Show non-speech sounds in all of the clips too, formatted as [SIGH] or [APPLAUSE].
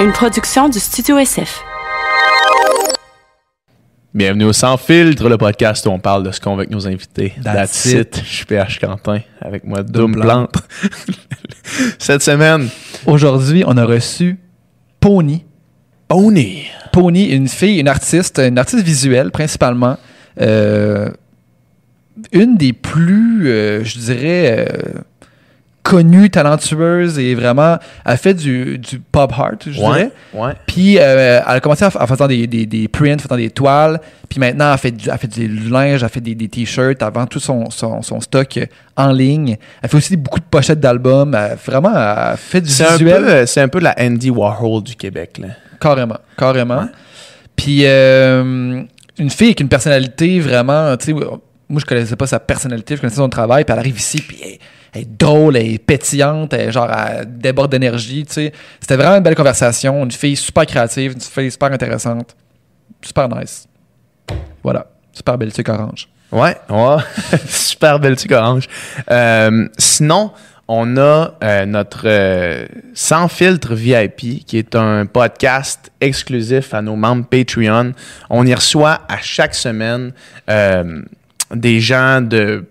une production du Studio SF. Bienvenue au Sans Filtre, le podcast où on parle de ce qu'on veut avec nos invités. That's it. Je suis PH Quentin, avec moi Doom Plante. [LAUGHS] Cette semaine, Aujourd'hui, on a reçu Pony. Pony. Pony, une fille, une artiste, une artiste visuelle principalement. Euh, une des plus, euh, je dirais, euh, connues, talentueuses et vraiment, elle fait du, du pop art, je Ouais, dirais. ouais. Puis euh, elle a commencé en, en faisant des, des, des prints, en faisant des toiles. Puis maintenant, elle fait, du, elle fait du linge, elle fait des, des t-shirts, elle vend tout son, son, son stock euh, en ligne. Elle fait aussi beaucoup de pochettes d'albums. Vraiment, elle fait du C'est un, visuel. peu, c'est un peu la Andy Warhol du Québec. Là. Carrément, carrément. Puis euh, une fille avec une personnalité vraiment, tu sais, moi je connaissais pas sa personnalité, je connaissais son travail, puis elle arrive ici, puis elle, elle est drôle, elle est pétillante, elle, genre elle déborde d'énergie, tu sais. C'était vraiment une belle conversation, une fille super créative, une fille super intéressante, super nice. Voilà, super belle sucre orange. Ouais, ouais. [LAUGHS] Super belle tuque orange. Euh, sinon, on a euh, notre euh, Sans filtre VIP, qui est un podcast exclusif à nos membres Patreon. On y reçoit à chaque semaine des gens de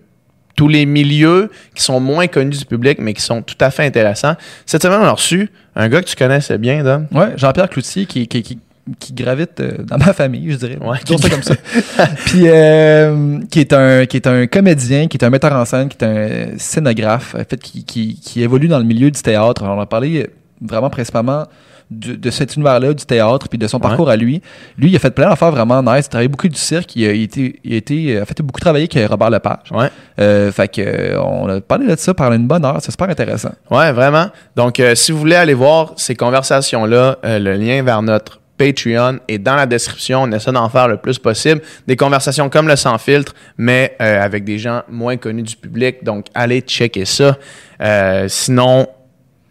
tous les milieux qui sont moins connus du public, mais qui sont tout à fait intéressants. Cette semaine, on a reçu un gars que tu connaissais bien, Dom. Ouais, Jean-Pierre Cloutier qui, qui, qui, qui gravite euh, dans ma famille, je dirais. Ouais, qui- ça comme ça. [LAUGHS] Puis euh, qui est un qui est un comédien, qui est un metteur en scène, qui est un scénographe, en fait, qui, qui, qui évolue dans le milieu du théâtre. On a parlé vraiment principalement de, de cet univers-là, du théâtre, puis de son Ouais. parcours à lui. Lui, il a fait plein d'affaires vraiment nice. Il a travaillé beaucoup du cirque. Il a, il a été, il a été, euh, a fait beaucoup travailler avec Robert Lepage. Ouais. Euh, fait que euh, on a parlé de ça pendant une bonne heure. C'est super intéressant. Ouais, vraiment. Donc, euh, si vous voulez aller voir ces conversations-là, euh, le lien vers notre Patreon est dans la description. On essaie d'en faire le plus possible. Des conversations comme le sans filtre, mais euh, avec des gens moins connus du public. Donc, allez checker ça. Euh, sinon,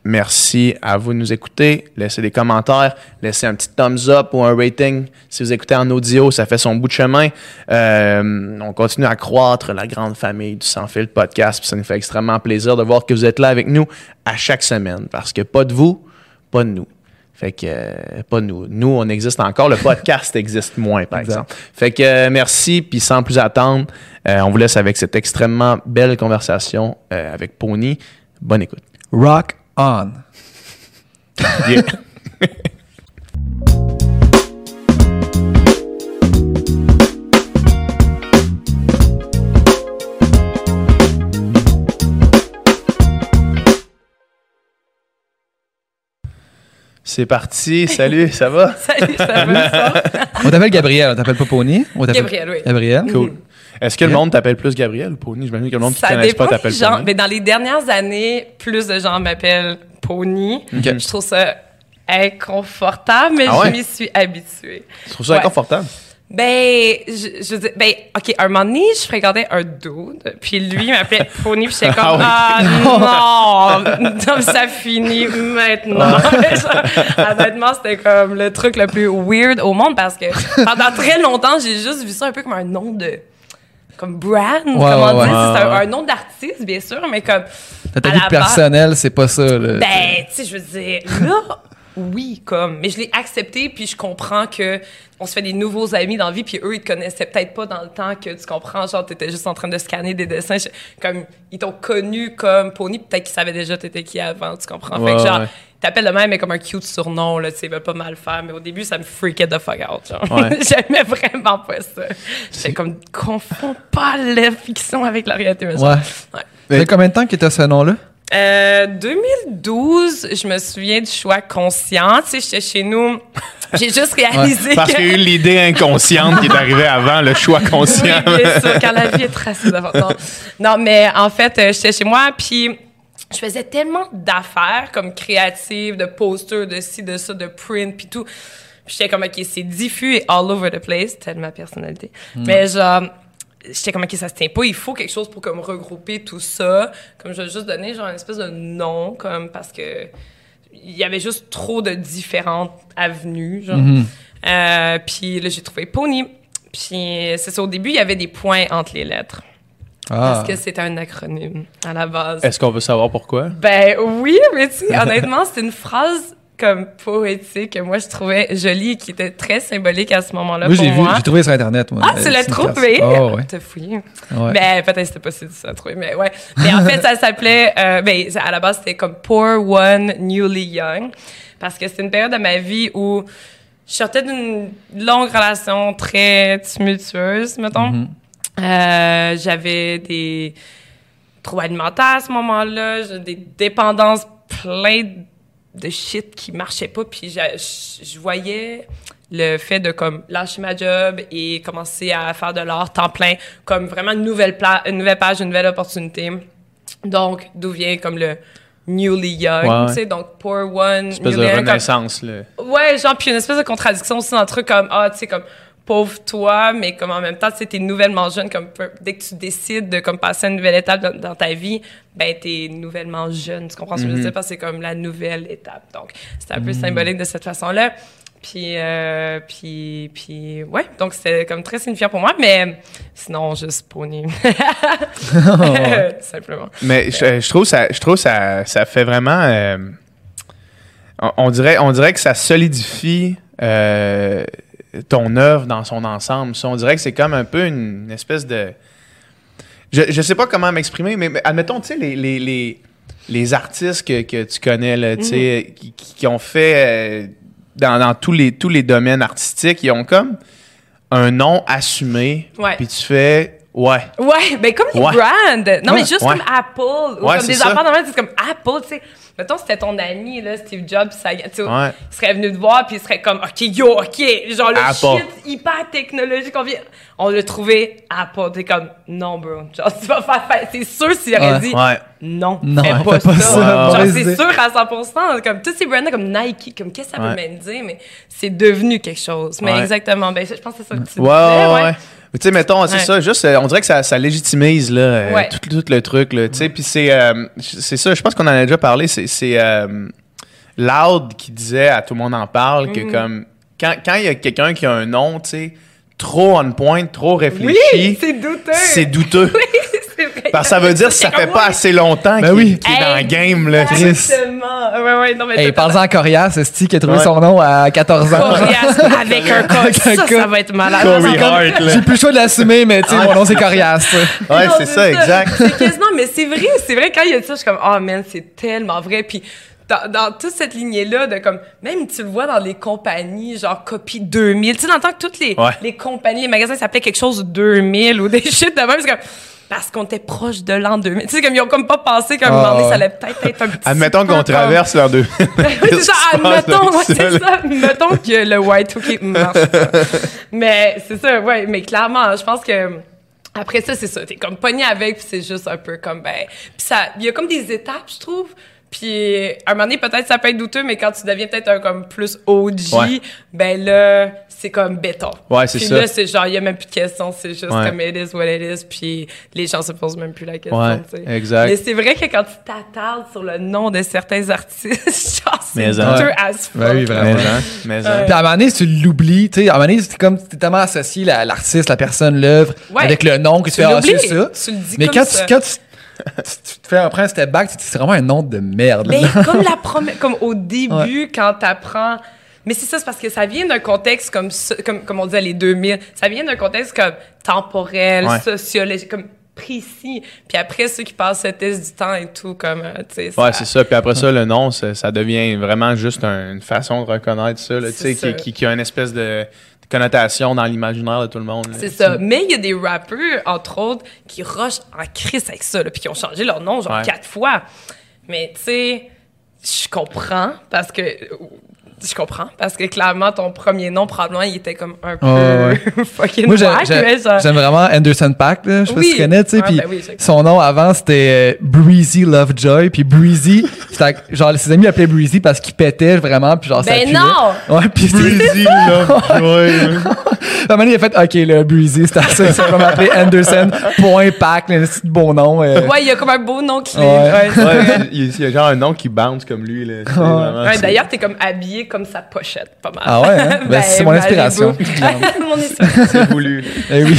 merci à vous de nous écouter. Laissez des commentaires, laissez un petit thumbs up ou un rating. Si vous écoutez en audio, ça fait son bout de chemin. Euh, on continue à croître la grande famille du Sans Filtre podcast. Puis ça nous fait extrêmement plaisir de voir que vous êtes là avec nous à chaque semaine. Parce que pas de vous, pas de nous. Fait que, euh, pas nous. Nous, on existe encore. Le podcast [LAUGHS] existe moins, par exemple. Fait que, euh, merci. Puis sans plus attendre, on vous laisse avec cette extrêmement belle conversation avec Pony. Bonne écoute. Rock on. Yeah. C'est parti. Salut, ça va? [LAUGHS] Salut, ça va ça? On t'appelle Gabriel, on t'appelle pas Pony. On t'appelle- Gabriel, oui. Gabriel. Cool. Est-ce que le monde t'appelle plus Gabriel ou Pony? J'imagine que le monde qui ne pas dépend t'appelle des gens. Pony. Mais dans les dernières années, plus de gens m'appellent Pony. Je trouve ça inconfortable, mais Ah ouais? je m'y suis habituée. Tu trouves ça Ouais. inconfortable? Ben, je, je veux dire, ben, OK, un moment donné, je fréquentais un dude, puis lui, il m'appelait [LAUGHS] Pony, puis j'étais comme, Ah ah, [LAUGHS] non, non, ça finit maintenant. [LAUGHS] Genre, Honnêtement, c'était comme le truc le plus weird au monde, parce que pendant très longtemps, j'ai juste vu ça un peu comme un nom de comme brand, comment ouais, dire, ouais. c'est un, un nom d'artiste, bien sûr, mais comme T'as ta à vie personnelle, c'est pas ça. Là. ben, tu sais, je veux dire, là, oui, comme, mais je l'ai accepté, puis je comprends que on se fait des nouveaux amis dans la vie, puis eux, ils te connaissaient peut-être pas dans le temps que tu comprends, genre, t'étais juste en train de scanner des dessins, je- comme, ils t'ont connu comme Pony, peut-être qu'ils savaient déjà t'étais qui avant, tu comprends? Ouais, fait que, genre, ouais. Ils t'appellent le même, mais comme un cute surnom, là, tu sais, veulent pas mal faire, mais au début, ça me freakait the fuck out, genre. Ouais. [LAUGHS] J'aimais vraiment pas ça. J'étais comme, confonds pas la fiction avec la réalité, mais. Ouais. Ouais. Fait combien de temps que t'as ce nom-là? Euh, 2012, je me souviens du choix conscient. Tu sais, j'étais chez nous. J'ai juste réalisé Parce que. qu'il y a eu l'idée inconsciente qui est arrivée avant le choix conscient. Oui, bien sûr, quand la vie est tracée d'avant. Non. non, mais en fait, euh, j'étais chez moi, puis je faisais tellement d'affaires comme créatives, de posters, de ci, de ça, de print, puis tout. J'étais comme, OK, c'est diffus et all over the place, telle ma personnalité. Mais genre, j'étais comme, OK, ça se tient pas, il faut quelque chose pour comme regrouper tout ça. Comme je vais juste donner genre une espèce de nom, comme parce que il y avait juste trop de différentes avenues, genre. Euh, puis là, j'ai trouvé Pony. Puis c'est ça, au début, il y avait des points entre les lettres. Ah. Parce que c'est un acronyme à la base. Est-ce qu'on veut savoir pourquoi? Ben oui, mais tu sais, [LAUGHS] honnêtement, c'est une phrase comme poétique que moi je trouvais jolie et qui était très symbolique à ce moment-là Moi, j'ai vu, j'ai trouvé sur Internet. Moi, Ah, tu l'as trouvé? Oh, ouais. [LAUGHS] T'as fouillé. Ouais. Mais peut-être que c'était pas si difficile à trouver, mais ouais. Mais en fait, ça s'appelait, euh, ben, à la base, c'était comme Poor One Newly Young. Parce que c'était une période de ma vie où je sortais d'une longue relation très tumultueuse, mettons. Mhm. Euh, j'avais des troubles alimentaires à ce moment-là, j'ai des dépendances plein de shit qui marchait pas, puis je, voyais le fait de comme lâcher ma job et commencer à faire de l'art temps plein comme vraiment une nouvelle pla- une nouvelle page, une nouvelle opportunité. Donc d'où vient comme le newly young, Ouais, tu sais, donc poor one, Espèce de comme- renaissance, là. Ouais, genre, puis une espèce de contradiction aussi entre comme, ah, tu sais, comme, pauvre toi, mais comme en même temps, tu sais, t'es nouvellement jeune, comme, dès que tu décides de, comme, passer à une nouvelle étape dans, dans ta vie, ben, t'es nouvellement jeune, tu comprends ce que je veux dire? Parce que c'est comme la nouvelle étape. Donc, c'est un peu symbolique de cette façon-là. Puis, euh, puis, puis, ouais, donc c'était comme très signifiant pour moi, mais sinon, juste pony. [LAUGHS] [LAUGHS] Simplement. Mais je, je trouve ça, je trouve ça, ça fait vraiment. euh, on, on dirait, on dirait que ça solidifie euh, ton œuvre dans son ensemble. Ça, on dirait que c'est comme un peu une, une espèce de. Je, je sais pas comment m'exprimer, mais, mais admettons, tu sais, les, les, les, les artistes que, que tu connais, là, sais, qui, ont fait euh, dans, dans tous, les, tous les domaines artistiques, ils ont comme un nom assumé. Puis tu fais, ouais. Ouais, ben comme les Ouais. brands. Non, Ouais, mais juste ouais. comme Apple. Ou comme des même, c'est comme Apple, tu sais. Mettons, c'était ton ami, là, Steve Jobs, ça, Ouais. il serait venu te voir, puis il serait comme, OK, yo, OK, genre le Apple. shit hyper technologique, on vient... On l'a trouvé Apple. T'es comme, non, bro. Genre, tu vas faire... faire- C'est sûr s'il aurait Ouais. dit, Ouais. non, Non, fais pas, ça. ça, Genre, c'est sûr à 100%. Comme tous ces brands comme Nike, comme qu'est-ce que ça veut même dire, mais c'est devenu quelque chose. Mais exactement. Ben, je pense que c'est ça que tu Ouais, disais, ouais, ouais. Mais Tu sais, mettons, c'est Ouais. ça, juste, euh, on dirait que ça, ça légitimise là, euh, Ouais. tout, tout le truc. Là, tu sais, Puis c'est euh, c'est ça, je pense qu'on en a déjà parlé, c'est c'est, euh, Loud qui disait à Tout le monde en parle Mm-hmm. que comme quand quand il y a quelqu'un qui a un nom, tu sais, trop on point, trop réfléchi, Oui, c'est douteux. c'est douteux. [LAUGHS] Oui, c'est vrai. [LAUGHS] Parce que ça veut dire que ça fait pas assez longtemps Ben qu'il oui. qu'il est dans le game. Là, Chris. Exactement. Ouais, ouais, non, mais Hey, parle-en à Corias, c'est qui a trouvé Ouais. son nom à 14 ans. Coriace [LAUGHS] avec un un Ça, va être malade. Corey Ça, ça- Hart, là. J'ai plus le choix de l'assumer, mais tu sais, mon nom c'est Corias. Ouais, Non, c'est ça, exact. C'est quasiment, mais c'est vrai, c'est vrai, quand il y a ça, je suis comme, oh man, c'est tellement vrai. Puis, dans, dans toute cette lignée-là, de comme, même tu le vois dans les compagnies, genre copie 2000. Tu sais, dans le temps que toutes les, Ouais. les compagnies, les magasins s'appelaient quelque chose 2000 ou des [LAUGHS] shit de même, c'est comme, parce qu'on était proche de l'an 2000. Tu sais, comme, ils ont comme pas pensé qu'à un Ah, moment donné, ouais. ça allait peut-être être un petit Admettons qu'on comme- traverse l'an 2000. [LAUGHS] Oui, c'est ça, admettons, ouais, c'est ça. Mettons que le Y2K marche pas. mais c'est ça, ouais, mais clairement, je pense que après ça, c'est ça. T'es comme pogné avec, puis c'est juste un peu comme, ben. Puis ça, il y a comme des étapes, je trouve. Puis à un moment donné, peut-être ça peut être douteux, mais quand tu deviens peut-être un comme plus OG, Ouais. ben là, c'est comme béton. Ouais, c'est puis ça. là, c'est genre, il y a même plus de questions, c'est juste Ouais. comme it is what it is, puis les gens se posent même plus la question, Ouais, tu sais. exact. Mais c'est vrai que quand tu t'attardes sur le nom de certains artistes, [LAUGHS] genre, c'est Mais, hein. douteux as fuck. Ben oui, vraiment. Mais, hein, mais, hein. Puis à un moment donné, si tu l'oublies, tu sais, à un moment donné, c'est comme, t'es tellement associé la- l'artiste, la personne, l'œuvre, Ouais. avec le nom que tu, Tu fais, ah, ça. Tu le dis Mais comme quand, ça. Tu, quand tu, tu- te fais après un step back, c'est vraiment un nom de merde. Mais comme la comme au début, quand t'apprends. Mais c'est ça, c'est parce que ça vient d'un contexte comme, ça- comme, comme on disait, les 2000. Ça vient d'un contexte comme temporel, Ouais. sociologique, comme précis. Puis après, ceux qui passent le test du temps et tout, comme, euh, tu sais. Ouais, c'est ça. Puis après ça, le nom, ça, ça devient vraiment juste un- une façon de reconnaître ça, tu sais, qui a une espèce de connotation dans l'imaginaire de tout le monde. C'est ça. Mais il y a des rappeurs, entre autres, qui rushent en crise avec ça, là, puis qui ont changé leur nom genre Ouais. quatre fois. Mais tu sais, je comprends parce que. Je comprends parce que clairement ton premier nom probablement il était comme un peu Ouais, [LAUGHS] fucking Moi, j'aime, vraiment Anderson Paak, là. Je sais pas si tu connais, tu sais. Puis ben oui, son nom avant, c'était euh, Breezy Lovejoy. Puis Breezy, [LAUGHS] genre, ses amis l'appelaient Breezy parce qu'il pétait vraiment. Puis genre, ça Ben puait. non! Ouais, puis Breezy, là. À [LAUGHS] un moment donné, il a fait, OK, le Breezy, c'était assez. C'est comme appelé Anderson, point Pack, un petit beau nom. euh. Ouais, il y a comme un beau nom clé. Ouais. Ouais, c'est il y a- genre un nom qui bounce comme lui. Là, vraiment, Ouais, c'est- D'ailleurs, t'es comme habillé comme sa pochette, pas mal. Ah ouais, hein? [LAUGHS] Ben, c'est mon inspiration. [LAUGHS] Mon inspiration. C'est voulu. Eh oui.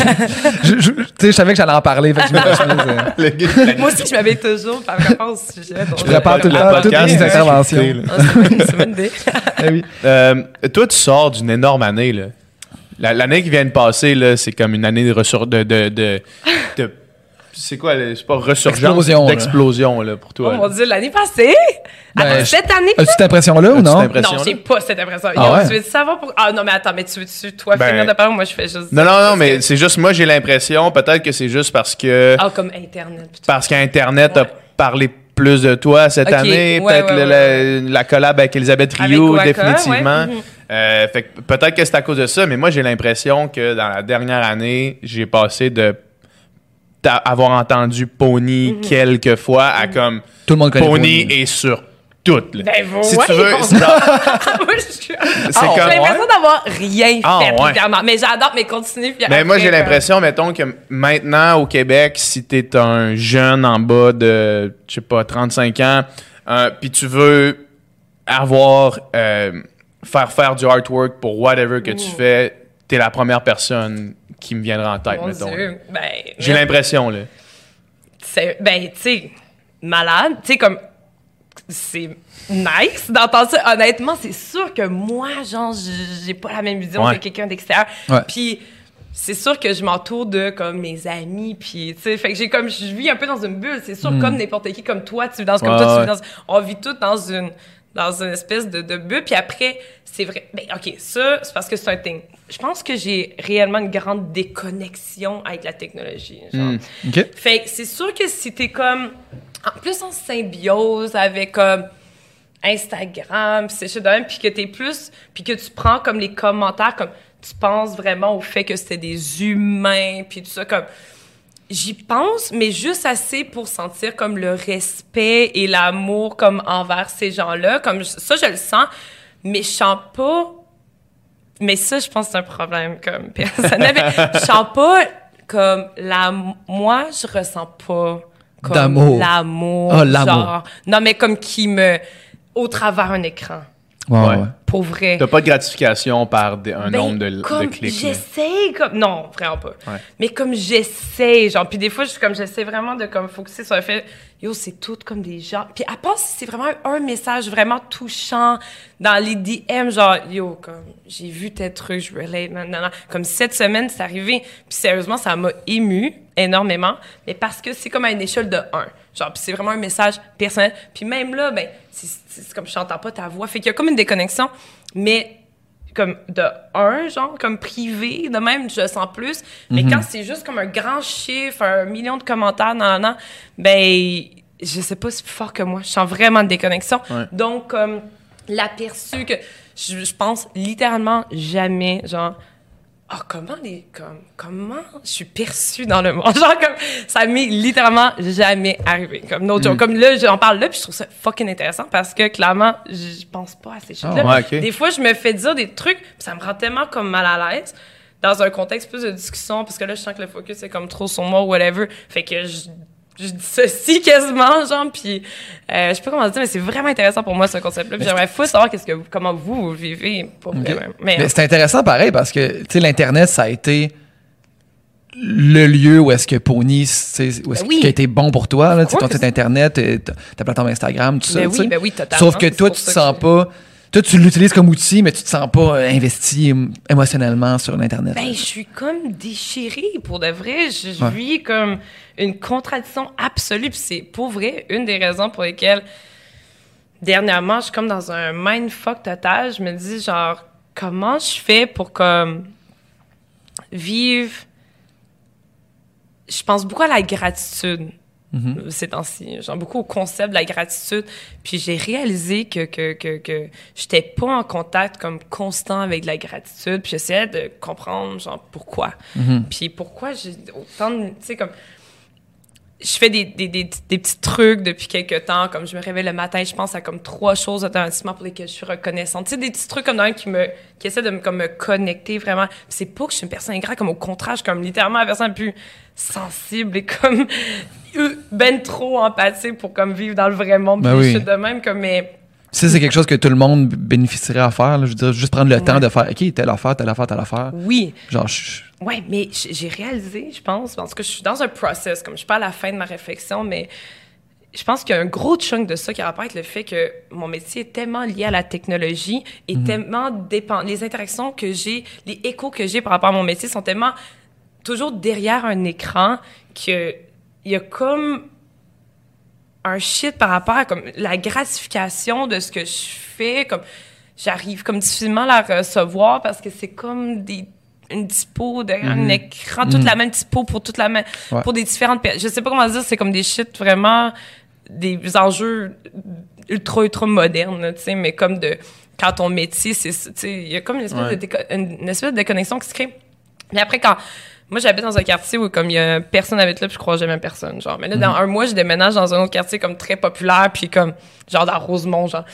je, je- tu sais, je savais que j'allais en parler. Fait que je. Moi aussi, je m'avais toujours par rapport au sujet. donc, Je prépare tout le temps toutes podcast, mes interventions. Ah, c'est une idée. [LAUGHS] Eh oui. Euh, toi, tu sors d'une énorme année. là. La- L'année qui vient de passer, là, c'est comme une année de ressur- de, de, de, de- c'est quoi, là? c'est pas resurgence, Explosion, là. d'explosion là, pour toi. Oh là. mon Dieu, l'année passée? Ben, Attends, cette année? As-tu cette impression-là ou non? impression? Non, j'ai pas cette impression. Ah ouais? Tu veux savoir pour... Ah non, mais attends, mais tu veux-tu, toi, Ben- finir de parler? Moi, je fais juste... Non, non, non, mais c'est juste moi, j'ai l'impression, peut-être que c'est juste parce que Ah, comme Internet. putain. parce qu'Internet Ouais. a parlé plus de toi cette année. ouais, peut-être ouais, le- la, la collab avec Elisabeth Avec Waka, définitivement. ouais. Mhm. Euh, fait que peut-être que c'est à cause de ça, mais moi, j'ai l'impression que dans la dernière année, j'ai passé de avoir entendu Pony Mhm. quelques fois à comme Tout le monde connaît Pony Pony. est sur toutes. là. Ben, si ouais. tu veux, [LAUGHS] c'est genre- Moi, je suis- c'est Ah, comme. J'ai l'impression d'avoir rien Ah, fait, ouais. Mais j'adore, mais continue. puis Mais moi, après, j'ai comme- l'impression, mettons, que maintenant, au Québec, si t'es un jeune en bas de, je sais pas, 35 ans, euh, puis tu veux avoir, euh, faire faire du artwork pour whatever que tu fais, t'es la première personne qui me viendra en tête, Mon mettons. Dieu. Ben, J'ai mais- l'impression, là. c'est- ben, tu sais, malade. Tu sais, comme, c'est nice d'entendre ça. Honnêtement, c'est sûr que moi, genre, j'ai pas la même vision Ouais. que quelqu'un d'extérieur. Ouais. Puis, c'est sûr que je m'entoure de, comme, mes amis, puis, tu sais, fait que j'ai comme, je vis un peu dans une bulle. C'est sûr, comme n'importe qui, comme toi, tu vis dans, comme Ouais, toi, tu vis dans, on vit tous dans une, dans une espèce de, de bulle. Puis après, c'est vrai, ben, OK, ça, c'est parce que c'est un thing. Je pense que j'ai réellement une grande déconnexion avec la technologie, genre. OK. Fait que c'est sûr que si t'es comme en plus en symbiose avec comme Instagram, pis ces choses de même, puis que t'es plus, puis que tu prends comme les commentaires comme tu penses vraiment au fait que c'était des humains, puis tout ça comme j'y pense, mais juste assez pour sentir comme le respect et l'amour comme envers ces gens-là, comme je- ça je le sens, mais je sens pas mais ça, je pense que c'est un problème comme [LAUGHS] personnel. Je sens pas comme la. Moi, je ressens pas comme l'amour. Ah, l'amour. genre- Non, mais comme qui me. Au travers un écran. Ouais, Ouais. ouais. Pour vrai. T'as pas de gratification par des- un Ben, nombre de, de comme clics. là. J'essaie comme non vraiment pas. Ouais. Mais comme j'essaie genre puis des fois je suis comme j'essaie vraiment de comme focuser sur le fait yo c'est tout comme des gens puis à part si c'est vraiment un message vraiment touchant dans les DM genre yo comme j'ai vu tel truc je relate nan, nan, nan. comme cette semaine c'est arrivé puis sérieusement ça m'a ému énormément mais parce que c'est comme à une échelle de 1 genre c'est vraiment un message personnel puis même là ben c'est comme je n'entends pas ta voix fait qu'il y a comme une déconnexion mais comme de un, genre, comme privé, de même, je le sens plus. Mais Mhm. quand c'est juste comme un grand chiffre, un million de commentaires, nan, nan, ben, je sais pas, c'est plus fort que moi. Je sens vraiment une déconnexion. Ouais. Donc, comme, l'aperçu que je, je pense littéralement jamais, genre, ah, comment les, comme, comment je suis perçue dans le monde? [LAUGHS] Genre, comme, ça m'est littéralement jamais arrivé. Comme, no Mm. Comme là, j'en parle là, puis je trouve ça fucking intéressant parce que, clairement, je pense pas à ces choses-là. ouais, ok. Des fois, je me fais dire des trucs, puis ça me rend tellement comme mal à l'aise dans un contexte plus de discussion, parce que là, je sens que le focus est comme trop sur moi ou whatever. Fait que je, je dis ceci quasiment, genre, puis euh, je sais pas comment dire, mais c'est vraiment intéressant pour moi, ce concept-là. J'aimerais fou savoir qu'est-ce que vous- comment vous, vivez, pour vrai, même. Mais, Mais c'est intéressant pareil parce que tu sais l'Internet, ça a été le lieu où est-ce que Pony, où est-ce Ben oui. qui a été bon pour toi, là, ton site Internet, euh, ta plateforme Instagram, tout ça. Ben oui, ben oui, totalement. Sauf que toi, tu te sens que- pas. Toi, tu l'utilises comme outil, mais tu te sens pas euh, investi émo- émotionnellement sur l'Internet. Ben, je suis comme déchirée, pour de vrai. Je, je Ouais. vis comme une contradiction absolue. Puis c'est, pour vrai, une des raisons pour lesquelles, dernièrement, je suis comme dans un mindfuck total. Je me dis, genre, comment je fais pour, comme, vivre... Je pense beaucoup à la gratitude Mm-hmm. ces temps-ci. Genre beaucoup au concept de la gratitude. Puis j'ai réalisé que, que, que, que j'étais pas en contact comme constant avec de la gratitude. Puis j'essayais de comprendre, genre, pourquoi. Mm-hmm. Puis pourquoi j'ai autant de... Tu sais, comme... Je fais des, des, des, des petits trucs depuis quelques temps, comme je me réveille le matin, je pense à comme trois choses automatiquement pour lesquelles je suis reconnaissante. Tu sais, des petits trucs comme un qui me, qui essaie de me, comme me connecter vraiment. C'est pas que je suis une personne ingrate, comme au contraire, je suis comme littéralement la personne plus sensible et comme euh, ben trop empathique pour comme vivre dans le vrai monde. Ben oui. shit de même, comme, mais Ça, c'est quelque chose que tout le monde bénéficierait à faire. là. Je veux dire, juste prendre le Ouais. temps de faire, OK, telle affaire, telle affaire, telle affaire. Oui. Genre, je- Ouais, mais j'ai réalisé, je pense, parce que je suis dans un process, comme je suis pas à la fin de ma réflexion, mais je pense qu'il y a un gros chunk de ça qui a rapport avec le fait que mon métier est tellement lié à la technologie et tellement dépend. Les interactions que j'ai, les échos que j'ai par rapport à mon métier sont tellement toujours derrière un écran que il y a comme un shit par rapport à comme la gratification de ce que je fais comme j'arrive comme difficilement à la recevoir parce que c'est comme des une typo derrière un écran toute la même typo pour toute la même Ouais. pour des différentes je sais pas comment dire c'est comme des shit vraiment des enjeux ultra ultra modernes tu sais mais comme de quand ton métier c'est tu sais il y a comme une espèce Ouais. de déco- une, une espèce de déconnexion qui se crée mais après, quand. Moi, j'habite dans un quartier où, comme, il y a personne habite là, puis je crois jamais personne, genre. Mais là, dans un mois, je déménage dans un autre quartier, comme, très populaire, puis comme, genre, dans Rosemont, genre.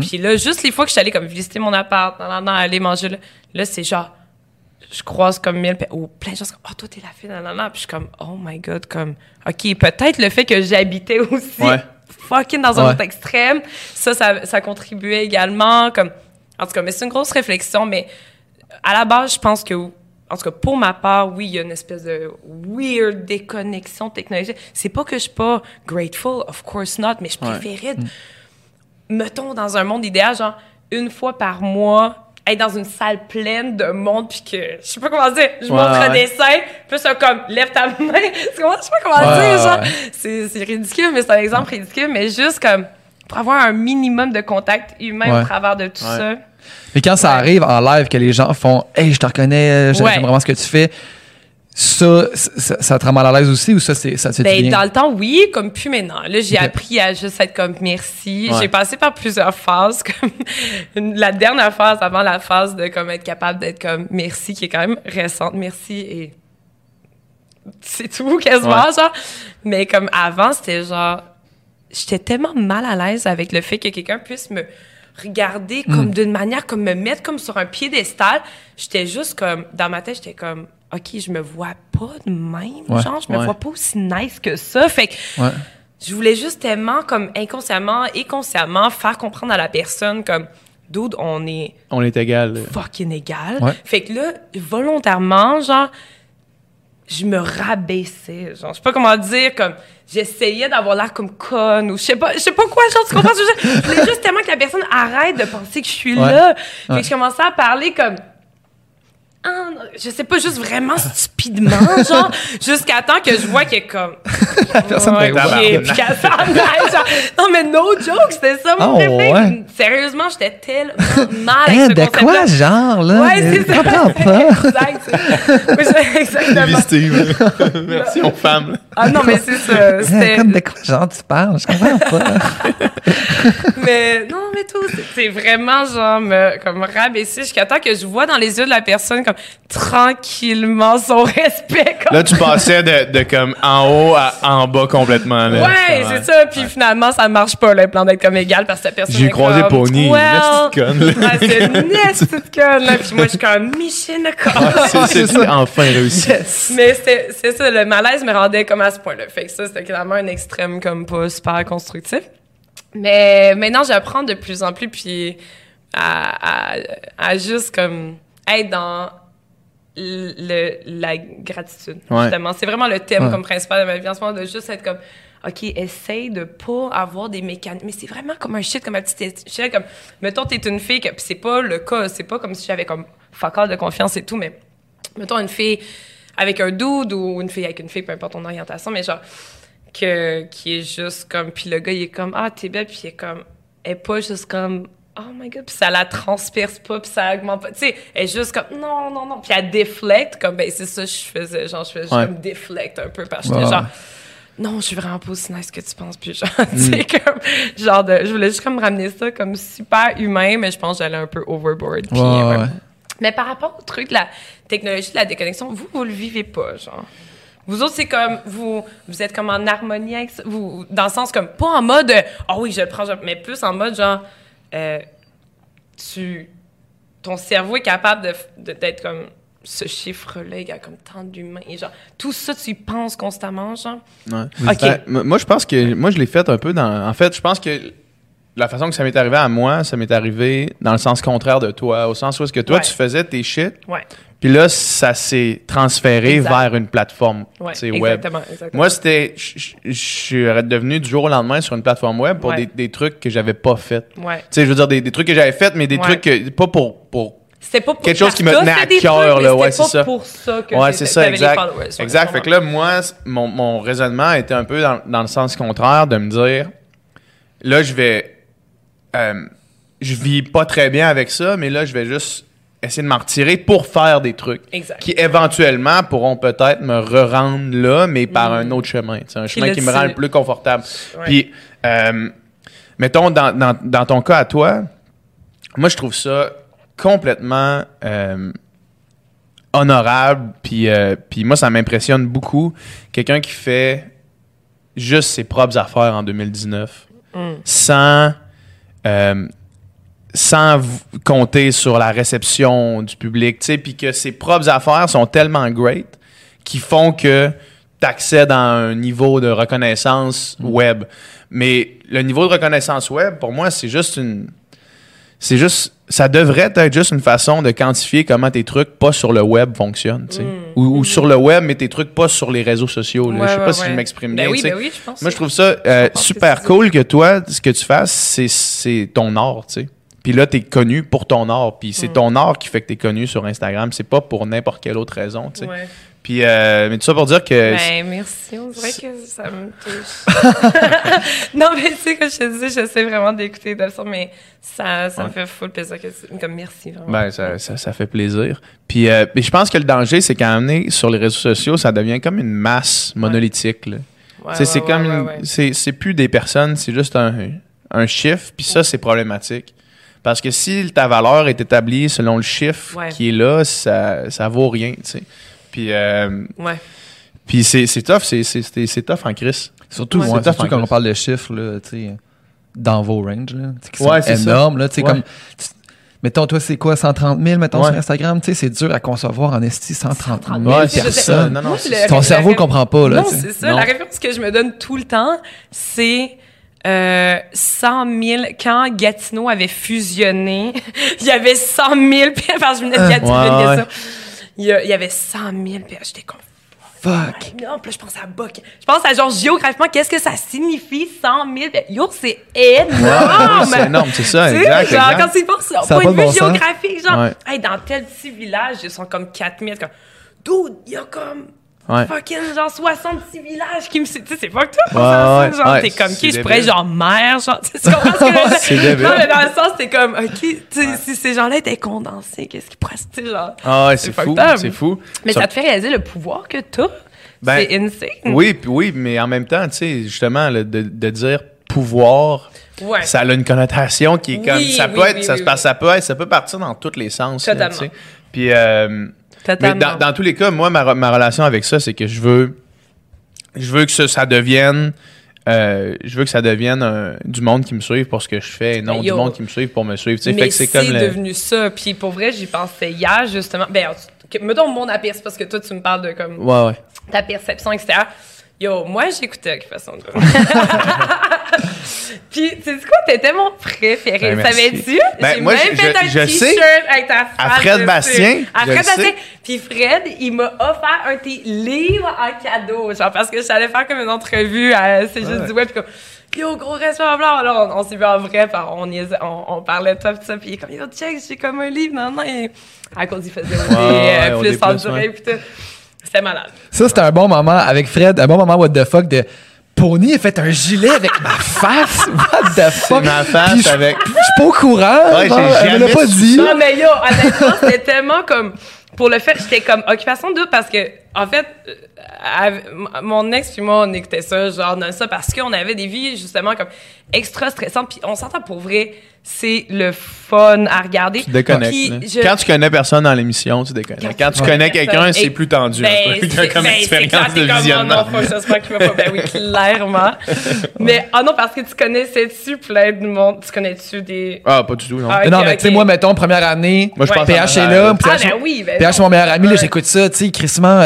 Puis là, juste les fois que je suis allée, comme, visiter mon appart, nan, nan, aller manger là, là, c'est genre, je croise comme mille, ou plein de gens, comme, oh, toi, t'es la fille, nan, nan, nan. Puis je suis comme, oh my god, comme, OK, peut-être le fait que j'habitais aussi Ouais. fucking dans un Ouais. autre extrême, ça, ça, ça contribuait également, comme, en tout cas, mais c'est une grosse réflexion, mais à la base, je pense que, en tout cas, pour ma part, oui, il y a une espèce de weird déconnexion technologique. C'est pas que je suis pas grateful, of course not, mais je Ouais. préférais, mettons, dans un monde idéal, genre, une fois par mois, être dans une salle pleine de monde, puis que, je sais pas comment dire, je Ouais, montre un dessin, puis ça, comme, lève ta [LAUGHS] main, c'est comment- je sais pas comment Ouais, dire, genre, c'est c'est ridicule, mais c'est un exemple ridicule, mais juste comme, pour avoir un minimum de contact humain au travers de tout ça. Mais quand ça arrive en live, que les gens font Hey, je te reconnais, j'aime vraiment ce que tu fais, ça, ça, ça te rend mal à l'aise aussi ou ça, c'est, ça te Ben, bien? dans le temps, oui, comme plus maintenant. Là, j'ai appris à juste être comme merci. Ouais. J'ai passé par plusieurs phases, comme [LAUGHS] la dernière phase avant la phase de comme être capable d'être comme merci, qui est quand même récente. Merci et c'est tout [LAUGHS] quasiment Ouais. genre. Mais comme avant, c'était genre j'étais tellement mal à l'aise avec le fait que quelqu'un puisse me regarder Hmm. comme d'une manière comme me mettre comme sur un piédestal. J'étais juste comme dans ma tête, j'étais comme OK, je me vois pas de même, Ouais. genre je me Ouais. vois pas aussi nice que ça. Fait que Ouais. je voulais juste tellement comme inconsciemment et consciemment faire comprendre à la personne comme dude, on est On est égal. fucking égal. Fait que là, volontairement, genre, je me rabaissais. Genre, je sais pas comment dire, comme, j'essayais d'avoir l'air comme conne ou je sais pas, je sais pas quoi, genre, tu comprends ce que je veux dire? Juste tellement que la personne arrête de penser que je suis là. Fait que je commençais à parler comme, ah, je sais pas, juste vraiment stupidement, [LAUGHS] genre, jusqu'à temps que je vois qu'elle est comme. [LAUGHS] La personne fait, OK, puis qu'elle s'en aille, genre. Non, mais no joke, c'était ça mon Oh, ouais. Sérieusement, j'étais tellement mal avec Hein, ce de quoi, genre, là? Ouais, Je c'est ça. comprends pas. [LAUGHS] exact. exactement. Steve. Version femme. là. Ah non, mais c'est ça. Hein, C'était. comme de quoi, genre, tu parles? Je comprends pas. Mais non, mais tout, c'est- c'est vraiment genre me comme rabaisser jusqu'à temps que je vois dans les yeux de la personne comme tranquillement son [LAUGHS] respect. Comme... Là, tu passais de, de comme en haut à en bas complètement. là. Ouais, c'est ça. Puis finalement, ça marche pas, le plan d'être comme égal, parce que personne. J'ai croisé comme, Pony, une Well, petite conne, là. Ah, c'est une petite conne, là. Puis moi, je suis comme Mission C'est- enfin réussi. Mais c'est ça, le malaise me rendait comme à ce point-là. Fait que ça, c'était clairement un extrême comme pas super constructif. Mais maintenant, j'apprends de plus en plus, puis à, à, à juste comme être dans le, la gratitude, Ouais. justement. C'est vraiment le thème Ouais. comme principal de ma vie en ce moment, de juste être comme, OK, essaye de pas avoir des mécaniques. Mais c'est vraiment comme un shit, comme un petit shit, comme, mettons, t'es une fille, que, puis c'est pas le cas, c'est pas comme si j'avais comme all de confiance et tout, mais mettons une fille avec un dude ou une fille avec une fille, peu importe ton orientation, mais genre, que, qui est juste comme, puis le gars, il est comme, ah, t'es belle, puis il est comme, elle est pas juste comme, oh my god, puis ça la transperce pas, puis ça augmente pas, tu sais, elle est juste comme, non, non, non, puis elle déflecte, comme, ben, c'est ça que je faisais, genre, je faisais Ouais. comme déflecte un peu, parce que ouais. genre, non, je suis vraiment pas aussi nice que tu penses, puis genre, [LAUGHS] tu sais, comme, genre, de, je voulais juste comme ramener ça comme super humain, mais je pense que j'allais un peu overboard, puis, Ouais, ouais, ouais. ouais. Mais par rapport au truc de la technologie, de la déconnexion, vous, vous le vivez pas, genre. Vous autres, c'est comme, vous, vous êtes comme en harmonie avec ça, vous, dans le sens comme, pas en mode, ah oui, je le prends, je- mais plus en mode genre, euh, tu, ton cerveau est capable de, d'être comme, ce chiffre-là, il y a comme tant d'humains, et genre, tout ça, tu y penses constamment, genre? Ouais. Ok. Ben, moi, je pense que moi, je l'ai fait un peu dans. En fait, je pense que la façon que ça m'est arrivé à moi, ça m'est arrivé dans le sens contraire de toi. Au sens où est-ce que toi, Ouais. tu faisais tes shit, Ouais. puis là, ça s'est transféré Exact. vers une plateforme Ouais. web. Exactement. Moi, c'était. Je suis devenu du jour au lendemain sur une plateforme web pour Ouais. des, des trucs que j'avais pas fait. Tu sais, je veux dire, des, des trucs que j'avais fait, mais des trucs que. Pas pour. pour C'était pas pour Quelque chose qui me tenait à cœur, là, ouais, c'est ça. pas pour ça que ouais, c'est ça, exact. exact. Fait que là, moi, mon, mon raisonnement était un peu dans, dans le sens contraire de me dire là, je vais. Euh, je vis pas très bien avec ça, mais là, je vais juste essayer de m'en retirer pour faire des trucs Exact. qui éventuellement pourront peut-être me re-rendre là, mais par un autre chemin. sais, Un chemin là, qui me rend le plus confortable. Ouais. Puis, euh, mettons, dans, dans, dans ton cas à toi, moi, je trouve ça complètement euh, honorable. Puis, euh, puis moi, ça m'impressionne beaucoup. Quelqu'un qui fait juste ses propres affaires en 2019, sans, euh, sans compter sur la réception du public, tu sais, puis que ses propres affaires sont tellement great qui font que tu accèdes à un niveau de reconnaissance web. Mais le niveau de reconnaissance web, pour moi, c'est juste une. C'est juste. Ça devrait être juste une façon de quantifier comment tes trucs pas sur le web fonctionnent, tu sais. Ou, ou sur le web, mais tes trucs pas sur les réseaux sociaux. là. Mm. Ouais, je sais pas ouais, si je m'exprime Ben bien. oui, tu sais. ben oui, je pense. Moi, je trouve ça euh, super cool que toi, ce que tu fasses, c'est- c'est ton art, tu sais. Puis là, t'es connu pour ton art. Puis Mm. c'est ton art qui fait que t'es connu sur Instagram. C'est pas pour n'importe quelle autre raison, tu sais. Puis, euh, mais tout ça pour dire que... Ben, merci. On dirait que ça me touche. [LAUGHS] non, mais tu sais, comme je te disais, j'essaie vraiment d'écouter de mais ça, ça me fait full plaisir. Que comme merci, vraiment. Ben, ça, ça, ça fait plaisir. Puis, euh, je pense que le danger, c'est qu'à amener sur les réseaux sociaux, ça devient comme une masse monolithique. Ouais, c'est comme une- c'est c'est plus des personnes, c'est juste un, un chiffre. Puis ça, c'est problématique. Parce que si ta valeur est établie selon le chiffre qui est là, ça, ça vaut rien, tu sais. Puis, euh, Ouais. puis c'est c'est tough, c'est- c'est c'est- c'est tough en crise. Surtout, Ouais. ouais, C'est tough surtout en quand on parle de chiffres, là, tu sais, dans vos ranges, là, tu sais, qui sont Ouais, c'est ça. énormes. Là, tu sais, Ouais. comme, tu- mettons, toi, c'est quoi, 130 000, mettons, Ouais. sur Instagram? Tu sais, c'est dur à concevoir en esti 130 000 Ouais, c'est- personnes. Non, non, Moi, Ton la- cerveau la- comprend pas, là. Non, tu sais. c'est ça. Non. La référence que je me donne tout le temps, c'est euh, 100 000. Quand Gatineau avait fusionné, [LAUGHS] il y avait 100 000 puis- parce que je venais de Gatineau. Venais de ouais. ça. Il y, a- il y avait 100 000 puis J'étais comme, Fuck. non, puis là, je pense à Buck. Je pense à genre géographiquement, qu'est-ce que ça signifie 100 000? Puis, Yo, c'est énorme! c'est énorme, c'est ça, Tu sais, exact, Genre, exact. quand tu y penses, au Ça a point pas de de vue bon sens. géographique, genre, Ouais. hey, dans tel petit village, ils sont comme 4000. Comme, dude, il y a comme Ouais. fucking genre 66 villages qui me. Tu sais, c'est pas que toi, Ouais, genre, ouais, t'es comme qui, je pourrais genre mère, genre, [LAUGHS] tu sais, tu comprends ce que je veux dire? C'est débile. Non, mais dans le sens, t'es comme, ok, tu sais, si ces gens-là étaient condensés, qu'est-ce qu'ils pourraient, tu sais, genre? Ah ouais, c'est fou, c'est fou. Mais Ça- ça te fait réaliser le pouvoir que t'as? Ben, c'est insane. Oui, puis oui, mais en même temps, tu sais, justement, là, de, de dire pouvoir, Ouais. ça a une connotation qui est Oui, comme ça oui, peut être, oui, ça, oui, se passe- oui. ça peut être, ça peut partir dans tous les sens. là, Totalement. sais. Puis, euh, mais dans, dans tous les cas, moi, ma, ma relation avec ça, c'est que je veux, je veux que ça, ça devienne, euh, je veux que ça devienne du monde qui me suive pour ce que je fais, et non du monde qui me suive pour me suivre. tu sais. Fait Mais que c'est c'est comme le- devenu ça. Puis pour vrai, j'y pensais hier, justement. Ben, mettons mon aperçu, parce que toi, tu me parles de comme Ouais, ouais. ta perception extérieure. Yo, moi, j'écoutais Occupation de [LAUGHS] Puis, tu sais quoi, t'étais mon préféré. Ben. Savais-tu? Ben, J'ai même je- fait je- un t-shirt avec ta À face Fred dessus. Bastien, À Fred. Bastien. Puis Fred, il m'a offert un de tes livres en cadeau. Genre, parce que j'allais faire comme une entrevue à C'est juste du web. Puis comme, yo, gros respect, bla. Alors, on, on s'est vu en vrai, on, on, on parlait de toi, pis ça. Puis il est comme, yo, check, j'ai comme un livre. Non, non. Et à cause, il faisait Ouais, ouais, euh, au plus en ouais. durée, puis tout. C'était malade. Ça, c'était un bon moment avec Fred, un bon moment what the fuck de Pony a fait un gilet avec ma face? [LAUGHS] What the fuck? ma face avec- Je suis pas au courant. Ouais, j'ai jamais pas dit. Non, mais yo, honnêtement, c'était tellement comme. Pour le fait, j'étais comme occupation double parce que, en fait, euh, mon ex puis moi, on écoutait ça, genre, non, ça, parce qu'on avait des vies, justement, comme extra stressantes. Puis on s'entend pour vrai, c'est le fun à regarder. Tu déconnectes. Puis là. je- Quand tu connais personne dans l'émission, tu déconnectes. Quand, tu Ouais. connais quelqu'un, c'est plus tendu. Ben, un peu, c'est- comme ben, expérience clair, de t'es comme, visionnement. Oh non, faut, j'espère qu'il va pas. Ben oui, clairement. [LAUGHS] Mais, oh non, parce que tu connaissais-tu plein de monde? Tu connais-tu des. Ah, pas du tout, non. Ah, non, mais tu sais, moi, mettons, première année, Moi, je pense PH est là, Ah, PH, ben oui, ben PH, non. mon meilleur ami, là, j'écoute ça, tu sais, crissement.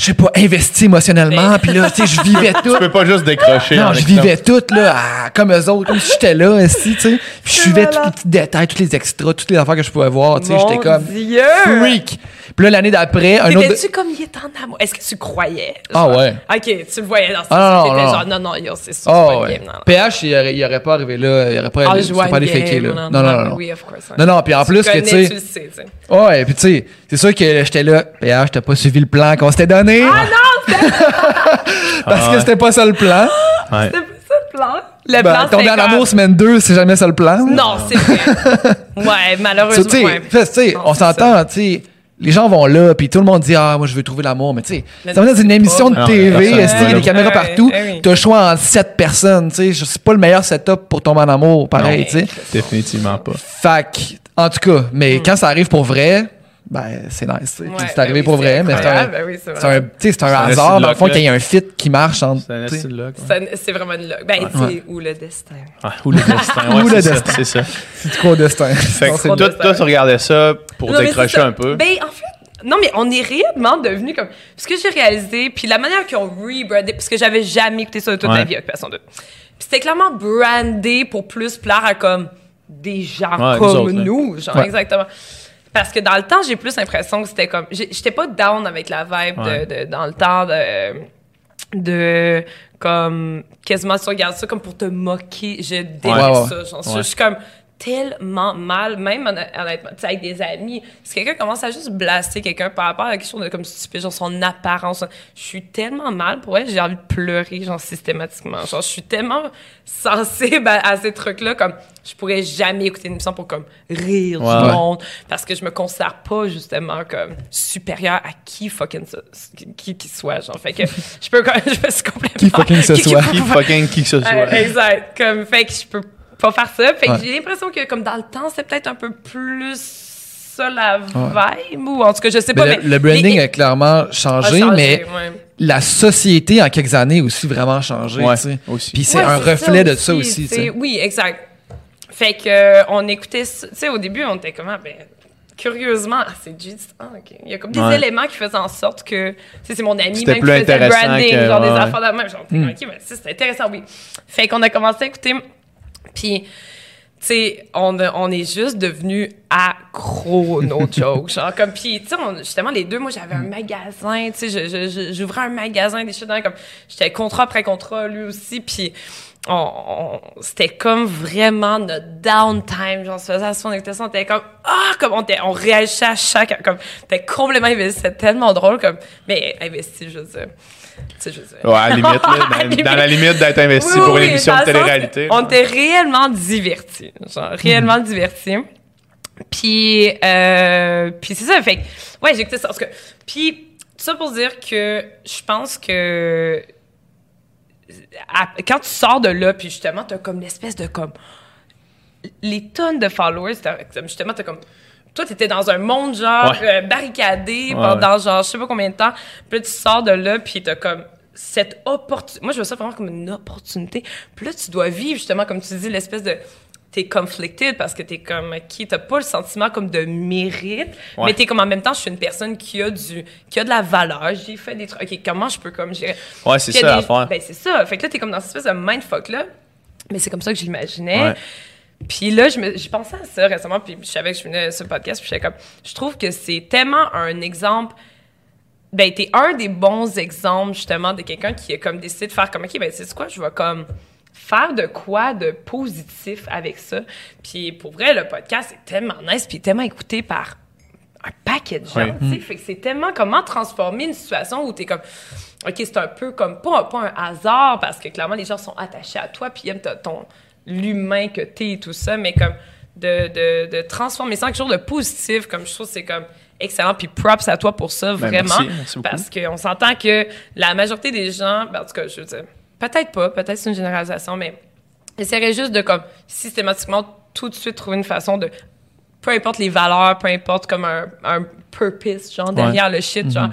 Je sais pas, investi émotionnellement, puis là, tu sais, je vivais [LAUGHS] tout. Tu peux pas juste décrocher. Non, en je vivais tout, là, à- comme eux autres, comme si j'étais là, aussi, tu sais. Puis je suivais tous les petits détails, tous les extras, toutes les affaires que je pouvais voir, tu sais. J'étais comme Dieu! freak. Puis là, l'année d'après, un autre. T'étais-tu comme il est en amour? Est-ce que tu croyais? Ah Genre, ouais. OK, tu le voyais dans ce Ah non, t'étais non, genre, non, non, yo, c'est sûr, Oh, c'est pas ouais. game, non, non. PH, il aurait, il aurait pas arrivé là, il aurait pas, Ah, serait vois pas allé faker, là. Non, non, non. non. Oui, of course. ouais. Non, non, puis en plus que, connais, tu sais- tu le sais, tu sais. Ouais, puis tu sais, c'est sûr que j'étais là, PH, t'as pas suivi le plan qu'on s'était donné. Ah non, [LAUGHS] Parce Ah que c'était pas ça le plan. [GASPS] C'était pas ça le plan. Le Ben, plan, tomber en amour semaine 2, c'est jamais ça le plan. Non, c'est vrai. [LAUGHS] ouais, malheureusement. tu sais, Non, on s'entend, tu sais, les gens vont là, puis tout le monde dit ah moi je veux trouver l'amour, mais tu sais, ça veut dire c'est une émission pas- de TV, va il y a des caméras partout, oui. t'as le choix entre sept personnes, tu sais, c'est pas le meilleur setup pour tomber en amour, pareil, tu sais. Définitivement pas. Fait que, en tout cas, mais quand ça arrive pour vrai, ben c'est nice, Ouais, c'est arrivé ben pour vrai, mais c'est un, ben oui, c'est un, vrai. tu sais, c'est un C'est un hasard dans le fond qu'il y ait un fit qui marche entre, C'est ouais. C'est- vraiment une luck. Ben, Ouais. ou le destin. Ouais, Ou le destin. [LAUGHS] Ou le c'est ça, destin. C'est ça. [LAUGHS] C'est trop destin. Toi, destin. toi, tu regardais ça pour décrocher un peu. Ben, en fait, non, mais on est réellement devenu comme. Ce que j'ai réalisé, puis la manière qu'ils ont rebrandé, parce que j'avais jamais écouté ça de toute Ouais. ma vie, Occupation 2. Puis c'était clairement brandé pour plus plaire à comme des gens comme nous, genre, Ouais. exactement. Parce que dans le temps, j'ai plus l'impression que c'était comme. J'étais pas down avec la vibe de- Ouais. de, dans le temps de. de comme quasiment tu regardes ça comme pour te moquer je déteste Ouais, ouais. ça genre, je- je suis comme tellement mal même honn- honnêtement tu sais, avec des amis si quelqu'un commence à juste blaster quelqu'un par rapport à quelque chose de comme stupide genre son apparence je suis tellement mal pour elle j'ai envie de pleurer genre systématiquement genre je suis tellement sensible à, à ces trucs là comme je pourrais jamais écouter une émission pour comme rire Ouais, du ouais. monde parce que je me considère pas justement comme supérieure à qui fucking ça, qui qui soit genre fait que je peux quand [LAUGHS] je me suis complètement Qui fucking ce [LAUGHS] soit. Qui fucking qui que ce soit. Exact. Comme, fait que je peux pas faire ça. Fait que Ouais. j'ai l'impression que, comme dans le temps, c'est peut-être un peu plus ça la vibe, ou en tout cas, je sais pas. Mais Mais, le, le branding mais- a clairement changé, a changé, mais ouais. la société en quelques années aussi vraiment changé. Puis c'est Ouais, un reflet de ça aussi. Oui, exact. Fait que, euh, on écoutait ça. Tu sais, au début, on était comment? Ben, curieusement, ah, c'est juste. Ah. Il y a comme des Ouais. éléments qui faisaient en sorte que. C'est mon ami même plus qui faisait le intéressant branding, que- genre des ouais, ouais. affaires de même. Genre, Hmm. OK, mais ça, c'était intéressant, oui. Fait qu'on a commencé à écouter. Puis. Tu sais, on, on est juste devenus accro nos [LAUGHS] jokes. Genre, comme, puis, tu sais, on- justement, les deux, moi, j'avais un magasin, tu sais, je- je- je- j'ouvrais un magasin, des choses comme, j'étais contrat après contrat, lui aussi, puis on, on- c'était comme vraiment notre downtime, genre, on se faisait à son écoutait ça, on était comme, ah, comme, on, était, on réagissait à chaque, comme, t'es complètement investi, c'était tellement drôle, comme, mais investi, je veux dire. Ouais, à la limite, là, [LAUGHS] dans, limite. dans la limite d'être investi Oui, pour oui, une émission de télé-réalité. On était réellement divertis. Genre, réellement Mhm. divertis. Puis, euh, puis c'est ça. Fait ouais, j'ai écouté ça. Parce que, puis, tout ça pour dire que je pense que à- quand tu sors de là, puis justement, t'as comme l'espèce de comme. Les tonnes de followers, comme, justement, t'as comme. Toi, t'étais dans un monde, genre, Ouais. euh, barricadé Ouais, pendant, genre, je sais pas combien de temps. Puis là, tu sors de là, puis t'as comme cette opportunité. Moi, je vois ça vraiment comme une opportunité. Puis là, tu dois vivre, justement, comme tu dis, l'espèce de. T'es conflicted parce que t'es comme qui t'as pas le sentiment comme de mérite Ouais. mais t'es comme en même temps je suis une personne qui a du qui a de la valeur j'ai fait des trucs ok comment je peux comme gérer? Ouais, c'est ça des- l'affaire. Ben, c'est ça. Fait que là, t'es comme dans cette espèce de mindfuck-là. Mais c'est comme ça que. Ouais. Puis là, je me- j'ai pensé à ça récemment, puis je savais que je venais sur le podcast, puis j'étais comme... Je trouve que c'est tellement un exemple... Ben, t'es un des bons exemples, justement, de quelqu'un qui a comme décidé de faire comme, OK, ben, c'est quoi, je vais comme faire de quoi de positif avec ça. Puis pour vrai, le podcast est tellement nice, puis tellement écouté par un paquet de gens, tu sais. Fait que c'est tellement comment transformer une situation où t'es comme, OK, c'est un peu comme, pas, pas un hasard, parce que clairement, les gens sont attachés à toi, puis ils aiment ton, l'humain que t'es et tout ça, mais comme de, de, de transformer ça en quelque chose de positif, comme je trouve c'est comme excellent, puis props à toi pour ça, Ben, vraiment. merci, merci parce qu'on s'entend que la majorité des gens, ben, en tout cas, je veux dire, peut-être pas, peut-être c'est une généralisation, mais essaierait juste de comme systématiquement tout de suite trouver une façon de peu importe les valeurs, peu importe comme un, un purpose genre derrière le shit genre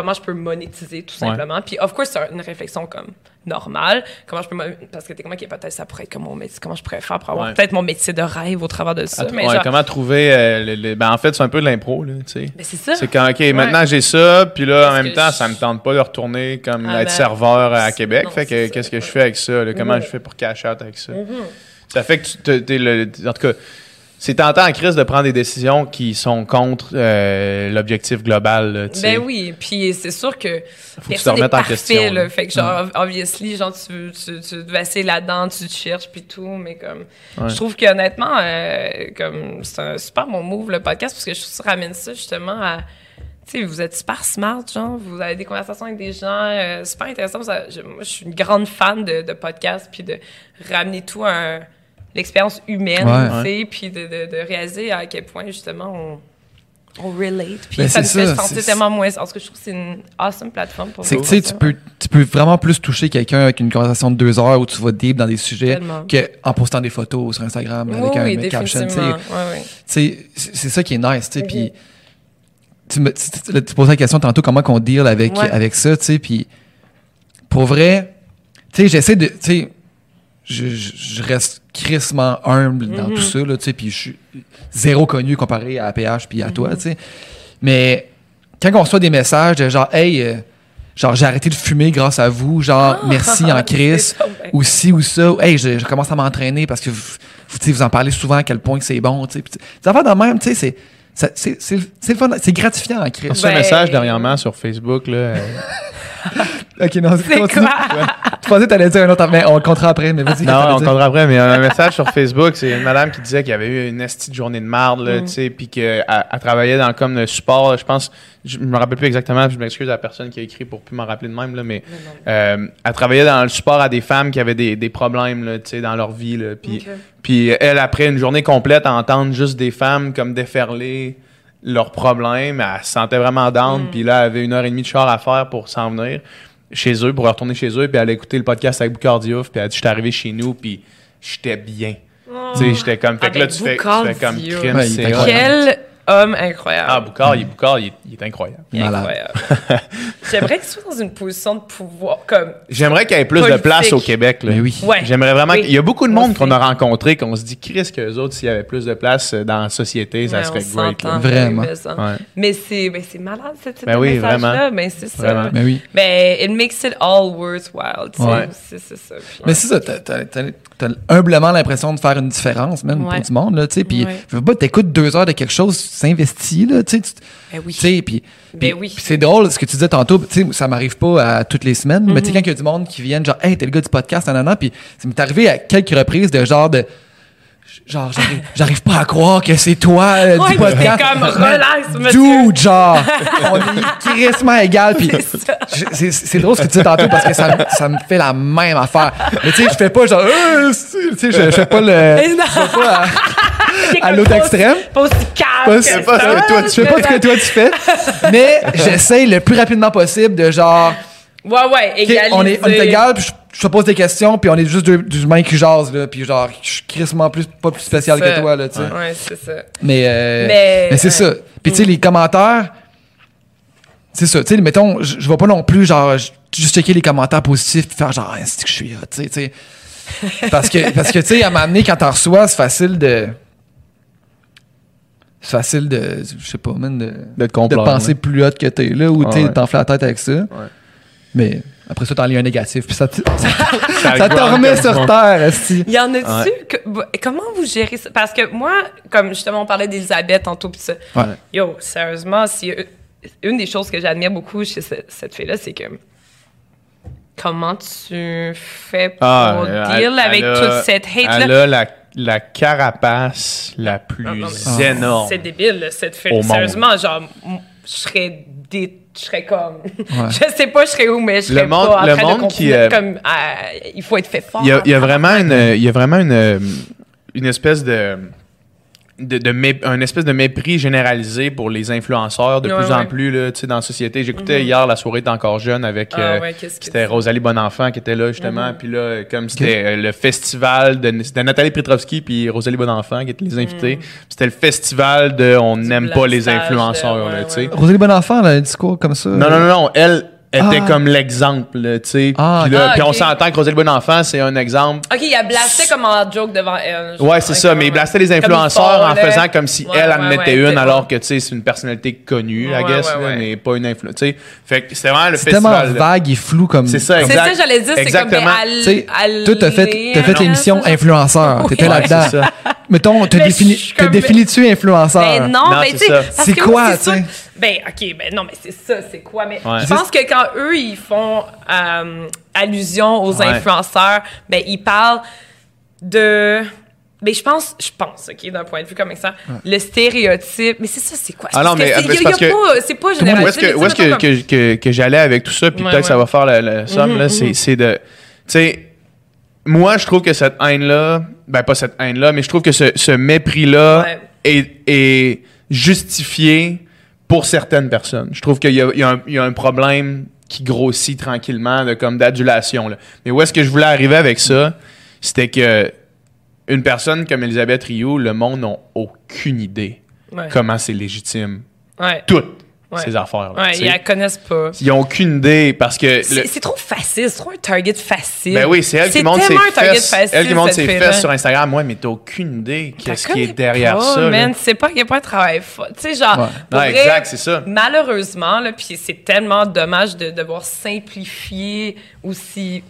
comment je peux monétiser tout simplement. Puis, of course, c'est une réflexion comme normale. Comment je peux, parce que t'es comment qui peut-être ça pourrait être comme mon métier, comment je pourrais faire pour avoir peut-être mon métier de rêve au travers de ça. Mais genre, comment trouver. euh, le- le- ben, en fait, c'est un peu de l'impro, là, tu sais. ben, c'est ça. C'est quand, OK, maintenant j'ai ça, puis là, en même temps, je- ça me tente pas de retourner comme Ah être ben, serveur à Québec. non, fait que qu'est-ce que je fais avec ça? là? Comment Mhm. je fais pour cash out avec ça? Mhm. Ça fait que tu te- t'es le. En tout cas, c'est tentant en crise de prendre des décisions qui sont contre euh, l'objectif global. là. Ben oui, puis c'est sûr que Faut que tu te n'est remettes en parfait, question. là. Fait que genre, obviously, genre, tu, tu, tu te essayer là-dedans, tu te cherches, puis tout, mais comme... Ouais. Je trouve que honnêtement, euh, comme, c'est un super bon move, le podcast, parce que je trouve que ça ramène ça, justement, à... Tu sais, vous êtes super smart, genre, vous avez des conversations avec des gens euh, super. Ça- je- moi, je suis une grande fan de, de podcasts, puis de ramener tout à un- l'expérience humaine, Ouais. tu sais, puis de, de, de réaliser à quel point, justement, on... On relate, puis Ben, ça nous c'est fait ça, sentir tellement moins. En tout cas, je trouve que c'est une awesome plateforme pour C'est que tu tu peux, tu peux vraiment plus toucher quelqu'un avec une conversation de deux heures où tu vas deep dans des sujets qu'en postant des photos sur Instagram Oui, avec un oui, caption. tu sais. c'est c'est ça qui est nice, tu sais. Mhm. Puis, tu, me, tu, tu- tu posais la question tantôt comment qu'on deal avec, Ouais. avec ça, tu sais. Puis, pour vrai, tu sais, j'essaie de. Tu sais, je, je, je reste crissement humble dans Mhm. tout ça, là, tu sais. Puis, je suis zéro connu comparé à PH puis à toi, Mhm. tu sais. Mais, quand on reçoit des messages de genre, hey, euh, genre, j'ai arrêté de fumer grâce à vous, genre, merci en [LAUGHS] Ah, crise ça, ou ci ou ça, ou, hey, je, je commence à m'entraîner parce que vous, vous, tu sais, vous en parlez souvent à quel point que c'est bon, tu sais. Tu- Des affaires de même, tu sais, c'est, ça- c'est, c'est, c'est le fun, c'est gratifiant en crise. J'ai reçu un Ben- message dernièrement sur Facebook. Là, euh, [LAUGHS] Ok, non, C'est quoi? Tu pensais que t'allais dire un autre, mais on le comptera après, mais vas-y. non, on comptera après, mais un message sur Facebook, c'est une madame qui disait qu'il y avait eu une estie de journée de marde, là, tu sais, puis qu'elle elle travaillait dans comme le support, là, je pense, je me rappelle plus exactement, je m'excuse à la personne qui a écrit pour plus m'en rappeler de même, là, mais euh, elle travaillait dans le support à des femmes qui avaient des, des problèmes, là, tu sais, dans leur vie, là. Puis elle, après une journée complète, à entendre juste des femmes comme déferler leurs problèmes, elle se sentait vraiment down. Mm. Puis là, elle avait une heure et demie de char à faire pour s'en venir chez eux, pour retourner chez eux. Puis elle a écouté le podcast avec Boucard Diouf. Puis elle a dit, je suis arrivé chez nous, puis j'étais bien. Tu sais, j'étais comme... Fait que là, tu fais, tu fais comme crime, Ouais, c'est. Quel homme incroyable. Ah, Boucard, il, Boucard, il, est- il est incroyable. Il est incroyable. [LAUGHS] J'aimerais que tu sois dans une position de pouvoir, comme... J'aimerais qu'il y ait plus de place au Québec. Là. Mais oui. Ouais. J'aimerais vraiment. Oui. qu'il- Il y a beaucoup de monde qu'on a rencontré qu'on se dit, Chris, qu'eux autres, s'il y avait plus de place dans la société, ça Ouais, serait on great. là. Vraiment. mais. Ouais. Mais c'est ben, c'est malade, ce type Ben de oui, message-là. vraiment. Ben, c'est ça. Vraiment. Mais oui. Ben, it makes it all worthwhile. C'est c'est ça. Puis- Mais c'est ça, t'as- t'as humblement l'impression de faire une différence, même Ouais. pour du monde, là, tu sais. Puis, Ouais. pas, t'écoutes deux heures de quelque chose, tu s'investis, là, tu sais. Ben oui. Tu sais, puis, Ben oui. c'est drôle ce que tu disais tantôt, tu sais, ça m'arrive pas à toutes les semaines, mais Mhm. tu sais, quand il y a du monde qui viennent, genre, hey, t'es le gars du podcast, nanana, puis ça m'est arrivé à quelques reprises de genre de. Genre, j'arrive, [LAUGHS] pas à croire que c'est toi euh, Ouais, du podcast. comme relax, monsieur. Dude, genre, [LAUGHS] on est crissement égal. Puis c'est, drôle ce que tu dis tantôt parce que ça, me- ça me fait la même affaire. Mais tu sais, je fais pas genre, Euh, tu sais, je, je fais pas le. Je fais pas à, [LAUGHS] l'autre extrême. Pas aussi calme. Que c'est pas ce que toi, tu Je fais pas ce que toi tu fais. Mais j'essaye le plus rapidement possible de genre, Ouais, ouais, égaliser. on est, on est égal, puis je, je te pose des questions, puis on est juste deux, deux humains qui jasent, là, puis genre, je suis crissement plus, pas plus spécial que toi, là, tu sais. Ouais, c'est ça. Mais, euh, Mais- mais, c'est ouais. ça. Puis tu sais, les commentaires, c'est ça. Tu sais, mettons, je vais pas non plus, genre, juste checker les commentaires positifs faire genre, Ah, c'est que je suis hot, tu sais, tu sais. Parce que, parce que tu sais, à donné, quand t'en reçois, c'est facile de. C'est facile de. Je sais pas, man, de, De te de penser ouais. plus hot que t'es là ou Ah tu sais, ouais. t'enfler la tête avec ça. Mais après ça, t'en lis un négatif, puis ça, te- ça, [LAUGHS] Ça ça te ground remet sur terre, esti. Il y en a-tu que- comment vous gérez ça? Parce que moi, comme justement, on parlait d'Elisabeth tantôt, pis ça. Ouais. Yo, sérieusement, si, une des choses que j'admire beaucoup chez ce- cette fille-là, c'est que comment tu fais pour Ah, deal elle- avec elle a- toute cette hate-là? Elle a la, la carapace la plus Ah, non, mais énorme. C'est débile, cette fille. Monde. Sérieusement, genre, je serais je serais comme. Ouais. [LAUGHS] je sais pas, je serais où, mais je Le serais monde- pas en le train monde de qui, euh, comme. ah, il faut être fait fort. Il y a, il y a vraiment une, il y a vraiment une, une espèce de de, de mé- un espèce de mépris généralisé pour les influenceurs de Ouais, plus en plus là, tu sais, dans la société. J'écoutais hier la soirée encore jeune avec Ah euh, ouais, c'était Rosalie Bonenfant qui était là justement puis là comme c'était euh, le festival de c'était Nathalie Petrovski puis Rosalie Bonenfant qui étaient les invités. C'était le festival de on n'aime pas les influenceurs ouais, là. Rosalie Bonenfant, elle a un discours comme ça. Non non non non, elle était Ah. comme l'exemple, tu sais. Ah, puis là, ah, puis on s'entend que Rosalie Bonenfant, c'est un exemple Ok, il a blasté comme en joke devant elle. Ouais, c'est ça, mais il blastait les influenceurs en faisant comme si Ouais, elle en ouais, mettait ouais, une, c'est alors que, tu sais, c'est une personnalité connue, I guess, ouais, là, ouais. mais pas une influence. Tu sais, fait que c'était vraiment le C'est tellement festival. là. vague et flou comme. C'est ça, C'est exact. ça, j'allais dire, c'est comme Exactement. Tu sais, toi, t'as fait, t'as fait l'émission influenceur. T'étais là-dedans. [LAUGHS] Mettons, t'as Mais je défini, suis t'as comme- défini-tu influenceur? Ben non, Non, mais c'est tu sais, C'est quoi, tu. Ben, ok, ben non, mais c'est ça, c'est quoi? Mais Ouais. je pense que quand eux, ils font euh, allusion aux Ouais. influenceurs, ben, ils parlent de. Ben, je pense, je pense, OK, d'un point de vue comme ça, le stéréotype. Mais c'est ça, c'est quoi? Ah non, mais, c'est- mais pas- pas Où est-ce que, mais où est-ce tu sais, que, que, que, que j'allais avec tout ça, puis Ouais, peut-être que ça va faire la, la somme, là, c'est, mhm. c'est de. Tu sais, moi, je trouve que cette haine-là, ben pas cette haine-là, mais je trouve que ce, ce mépris-là Ouais. est, est justifié pour certaines personnes. Je trouve qu'il y a, y un, il y a un problème qui grossit tranquillement, de, comme d'adulation. Mais où est-ce que je voulais arriver avec ça? C'était que une personne comme Elisabeth Rioux, le monde n'a aucune idée Ouais. comment c'est légitime. Ouais. Toutes Ouais. ces affaires-là. Ouais, tu sais. ils la connaissent pas. Ils n'ont aucune idée parce que. C'est trop facile, c'est trop un target facile. Ben oui, c'est elle qui monte ses fesses. Elle qui monte cette ses fille-là. fesses sur Instagram. Ouais, mais t'as aucune idée qu'est-ce qui est derrière pas, ça. là. Man, tu sais pas à quel point elle travaille fort. Tu sais, genre, Ouais. Ouais, vrai, exact, c'est ça. Malheureusement, là, puis c'est tellement dommage de devoir simplifier aussi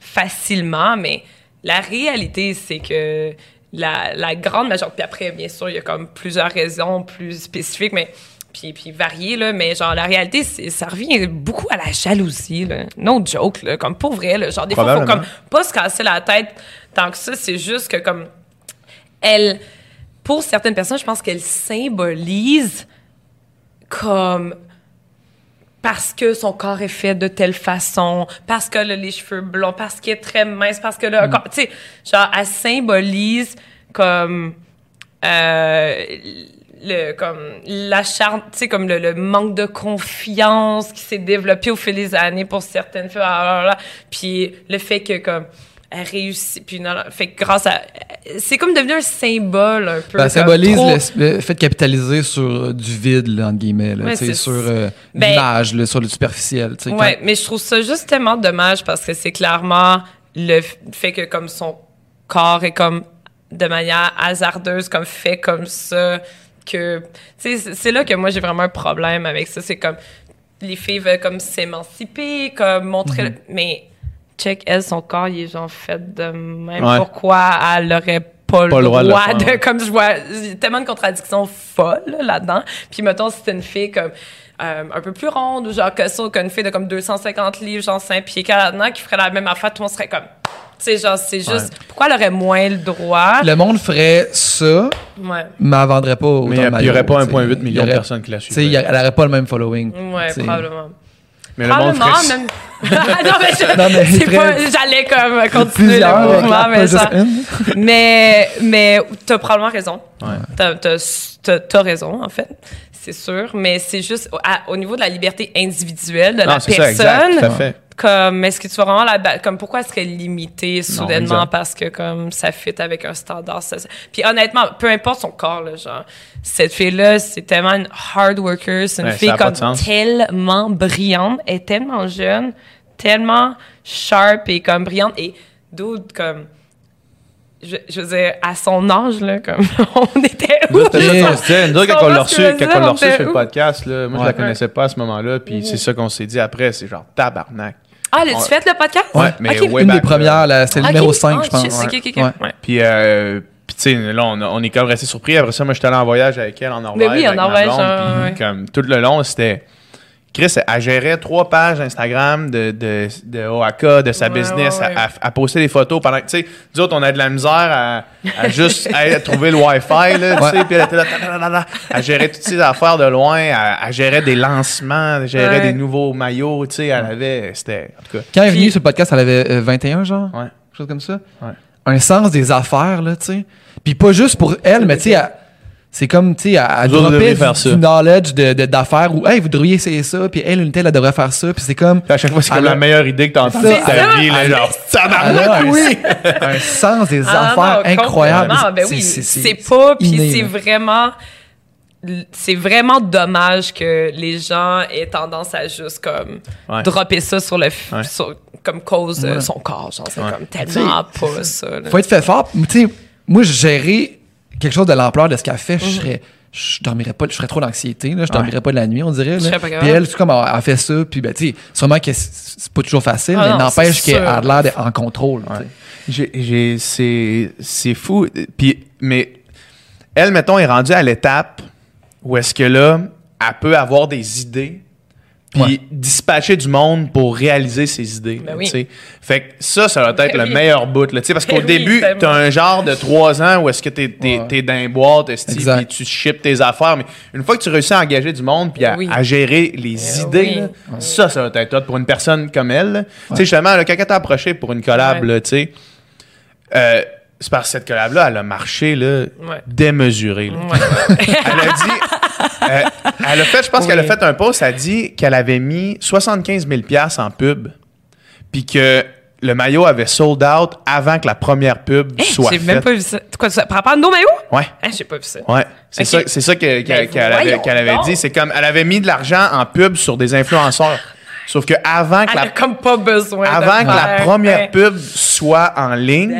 facilement, mais la réalité, c'est que la, la grande majorité, puis après, bien sûr, il y a comme plusieurs raisons plus spécifiques, mais puis, puis variées, là, mais genre, la réalité, ça revient beaucoup à la jalousie, là. No joke, là, comme pour vrai, là. Genre, des fois, faut comme pas se casser la tête tant que ça, c'est juste que comme elle, pour certaines personnes, je pense qu'elle symbolise comme parce que son corps est fait de telle façon, parce qu'elle a les cheveux blonds, parce qu'elle est très mince, parce que là, tu sais, genre, elle symbolise comme euh, le comme l'acharn, tu sais, comme le, le manque de confiance qui s'est développé au fil des années pour certaines filles, ah, là, là, là. puis le fait que comme elle réussit, puis non, fait que grâce à, c'est comme devenu un symbole un peu. Ben, symbolise trop- le, le fait de capitaliser sur euh, du vide, là, entre guillemets, là, Ouais, tu sais, c'est- sur euh, Ben- l'image, sur le superficiel. tu sais, quand- mais je trouve ça juste tellement dommage parce que c'est clairement le fait que comme son corps est comme de manière hasardeuse, comme fait comme ça, que c'est- là que moi j'ai vraiment un problème avec ça. C'est comme les filles veulent comme s'émanciper, comme montrer, le- mais check elle son corps il est genre fait de même. Ouais. Pourquoi elle aurait pas, le droit, de, faire, ouais. comme je vois tellement de contradictions folles là, là-dedans. Puis mettons si c'est une fille comme euh, un peu plus ronde ou genre que ça qu'une fille de comme 250 livres, genre 5 pieds là-dedans qui ferait la même affaire, tout le monde serait comme tu sais genre c'est juste pourquoi elle aurait moins le droit? Le monde ferait ça, Ouais. mais elle vendrait pas autant Mais il n'y aurait pas tu sais. 1,8 Il y million de personnes qui la a- elle aurait pas le même following. Sais. probablement. Mais le monde Probablement, ferait... même. [LAUGHS] non, mais, je- mais pas- j'allais comme continuer le mouvement, mais ça. mais, mais t'as probablement raison. Ouais. T'as, t'as- t'as- t'as raison, en fait. C'est sûr. Mais c'est juste au, à- au niveau de la liberté individuelle de Non, la c'est ça, exact, personne. fait. comme, est-ce que tu vas vraiment la comme pourquoi est-ce qu'elle est limitée soudainement parce que comme ça fit avec un standard ça- ça- puis honnêtement peu importe son corps là, genre cette fille là c'est tellement une hard worker c'est une Ouais, fille comme tellement brillante elle est tellement jeune tellement sharp et comme brillante et d'autres comme je, je veux dire à son âge là comme [LAUGHS] on était où C'était ça qu'on se [LAUGHS] disait. Nous, Tu quand on l'a reçu, je quand on l'a On reçu sur le podcast, là, moi, je Ouais. la connaissais pas à ce moment-là. Puis c'est ça qu'on s'est dit après, c'est genre tabarnak. ah l'as-tu Ouais. fait le podcast? Ouais, mais Ok. way Une back, des premières, là, c'est le numéro 5, Ah, je pense. shit, ok, ok, ok. Ouais. Ouais. Puis, euh, puis tu sais, là, on, on est quand même resté surpris. Après ça, moi, j'étais allé en voyage avec elle en Norvège. Mais oui, en Norvège, puis comme tout le long, c'était. Chris, elle gérait trois pages Instagram de, de, de de sa Ouais, business. ouais, ouais. À, poster des photos pendant que, tu sais, nous autres, on a de la misère à, à juste [LAUGHS] à trouver le Wi-Fi, là, tu sais. Puis elle était là, ta, ta, ta, ta, ta. elle gérait toutes ces affaires de loin. Elle, gérait des lancements, elle gérait Ouais. des nouveaux maillots, tu sais. Elle avait. C'était. En tout cas. Quand elle est venue sur le podcast, elle avait euh, 21, genre? Ouais. Quelque chose comme ça? Ouais. Un sens des affaires, là, tu sais. Puis pas juste pour elle, mais tu sais, elle, C'est comme, tu sais, dropait devriez du, ça. knowledge de, de- d'affaires où, hey, vous devriez essayer ça, puis elle, une telle, elle devrait faire ça, puis c'est comme. À chaque fois, c'est comme la meilleure idée que t'as entendue C'est de ta ça. vie. Là, Elle genre, Elle a tabarnak, un, oui! [LAUGHS] un sens des Ah, affaires non, incroyable. complètement. Ben oui, c'est pas, puis c'est vraiment, c'est vraiment dommage que les gens aient tendance à juste comme Ouais. dropper ça sur le, Ouais. sur- comme cause de Ouais. son corps, genre c'est Ouais. comme tellement pas ça. là. faut être fait fort. Tu sais, moi, je gérais quelque chose de l'ampleur de ce qu'elle fait, je serais. Je dormirais pas, je ferais trop d'anxiété, là, je dormirais pas de la nuit, on dirait. là. Puis elle, c'est comme, elle, elle fait ça, puis ben, tu sais, sûrement que c'est pas toujours facile, Ah mais n'empêche qu'elle a l'air d'être en contrôle. J'ai, j'ai, c'est, c'est fou. Puis, mais elle, mettons, est rendue à l'étape où est-ce que là, elle peut avoir des idées puis Ouais. dispatcher du monde pour réaliser ses idées. Ben là, oui. tu sais. Fait que ça, ça va être Ben le oui. meilleur bout. Là, tu sais, parce qu'au Ben oui, début, tellement. t'as un genre de trois ans où est-ce que t'es, t'es, Ouais. t'es dans puis tu ships tes affaires. Mais une fois que tu réussis à engager du monde puis à, Oui. à gérer les Ben idées, oui. là, ça, ça va être hot pour une personne comme elle. Tu sais, justement, là, quand elle t'a approché pour une collab, Ouais. là, tu sais, euh, c'est parce que cette collab-là, elle a marché là, Ouais. démesuré. là. Ouais. [LAUGHS] Elle a dit. Euh, elle a fait, je pense Oui. qu'elle a fait un post, elle a dit qu'elle avait mis 75 000 en pub, puis que le maillot avait sold out avant que la première pub Hey, soit j'ai faite. même pas vu ça. Quoi, ça? Par rapport à nos maillots? Ouais. Hein, j'ai pas vu ça. Ouais, c'est ça, ça qu'elle Ben, qu'elle avait, avait dit. C'est comme, elle avait mis de l'argent en pub sur des influenceurs. Sauf que avant que Elle la, comme pas besoin de avant que la faire, première pub soit en ligne.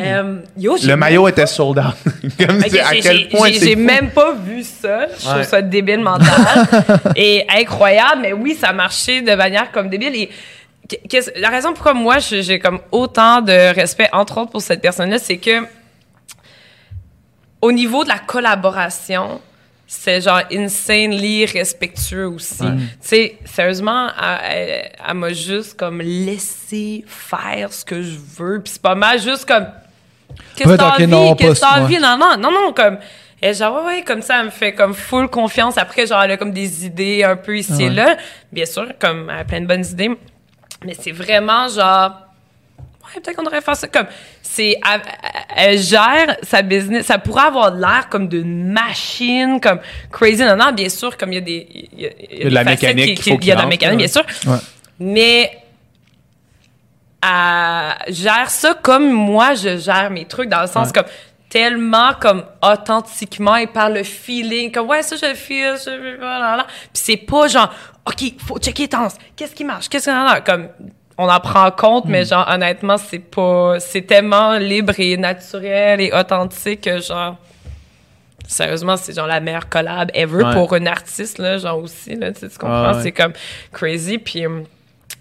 Yo, le maillot était sold out. [LAUGHS] comme à j'ai- quel point j'ai- même pas vu ça. Je trouve Ouais. ça débile mental. [LAUGHS] et incroyable, mais oui, ça a marché de manière comme débile. Et la raison pourquoi moi, j'ai comme autant de respect, entre autres, pour cette personne-là, c'est que au niveau de la collaboration, c'est genre insanely respectueux aussi. Tu sais, sérieusement, elle, elle- elle m'a juste comme laissé faire ce que je veux. Puis c'est pas mal juste comme Qu'est-ce Ouais, que t'as envie? Qu'est-ce que t'as ouais. envie? Non, non, non, non, comme. Et genre, ouais, ouais, comme ça, elle me fait comme full confiance. Après, genre, elle a comme des idées un peu ici et Ouais. là. Bien sûr, comme, elle a plein de bonnes idées. Mais c'est vraiment genre. Ouais, peut-être qu'on devrait faire ça comme. C'est. Elle, elle gère sa business. Ça pourrait avoir l'air comme d'une machine, comme crazy. Non, non, bien sûr, comme il y a des. Il y a, il y a de la mécanique Il y a de la mécanique, bien sûr. Ouais. Mais elle gère ça comme moi je gère mes trucs dans le sens Ouais. comme tellement comme authentiquement et par le feeling comme ouais ça je feel je voilà puis c'est pas genre ok faut checker les tendances qu'est-ce qui marche qu'est-ce qu'on a comme on en prend compte mais genre honnêtement c'est pas c'est tellement libre et naturel et authentique que genre sérieusement c'est genre la meilleure collab ever Ouais. pour une artiste là genre aussi là tu sais, tu comprends? Ouais. c'est comme crazy puis hum,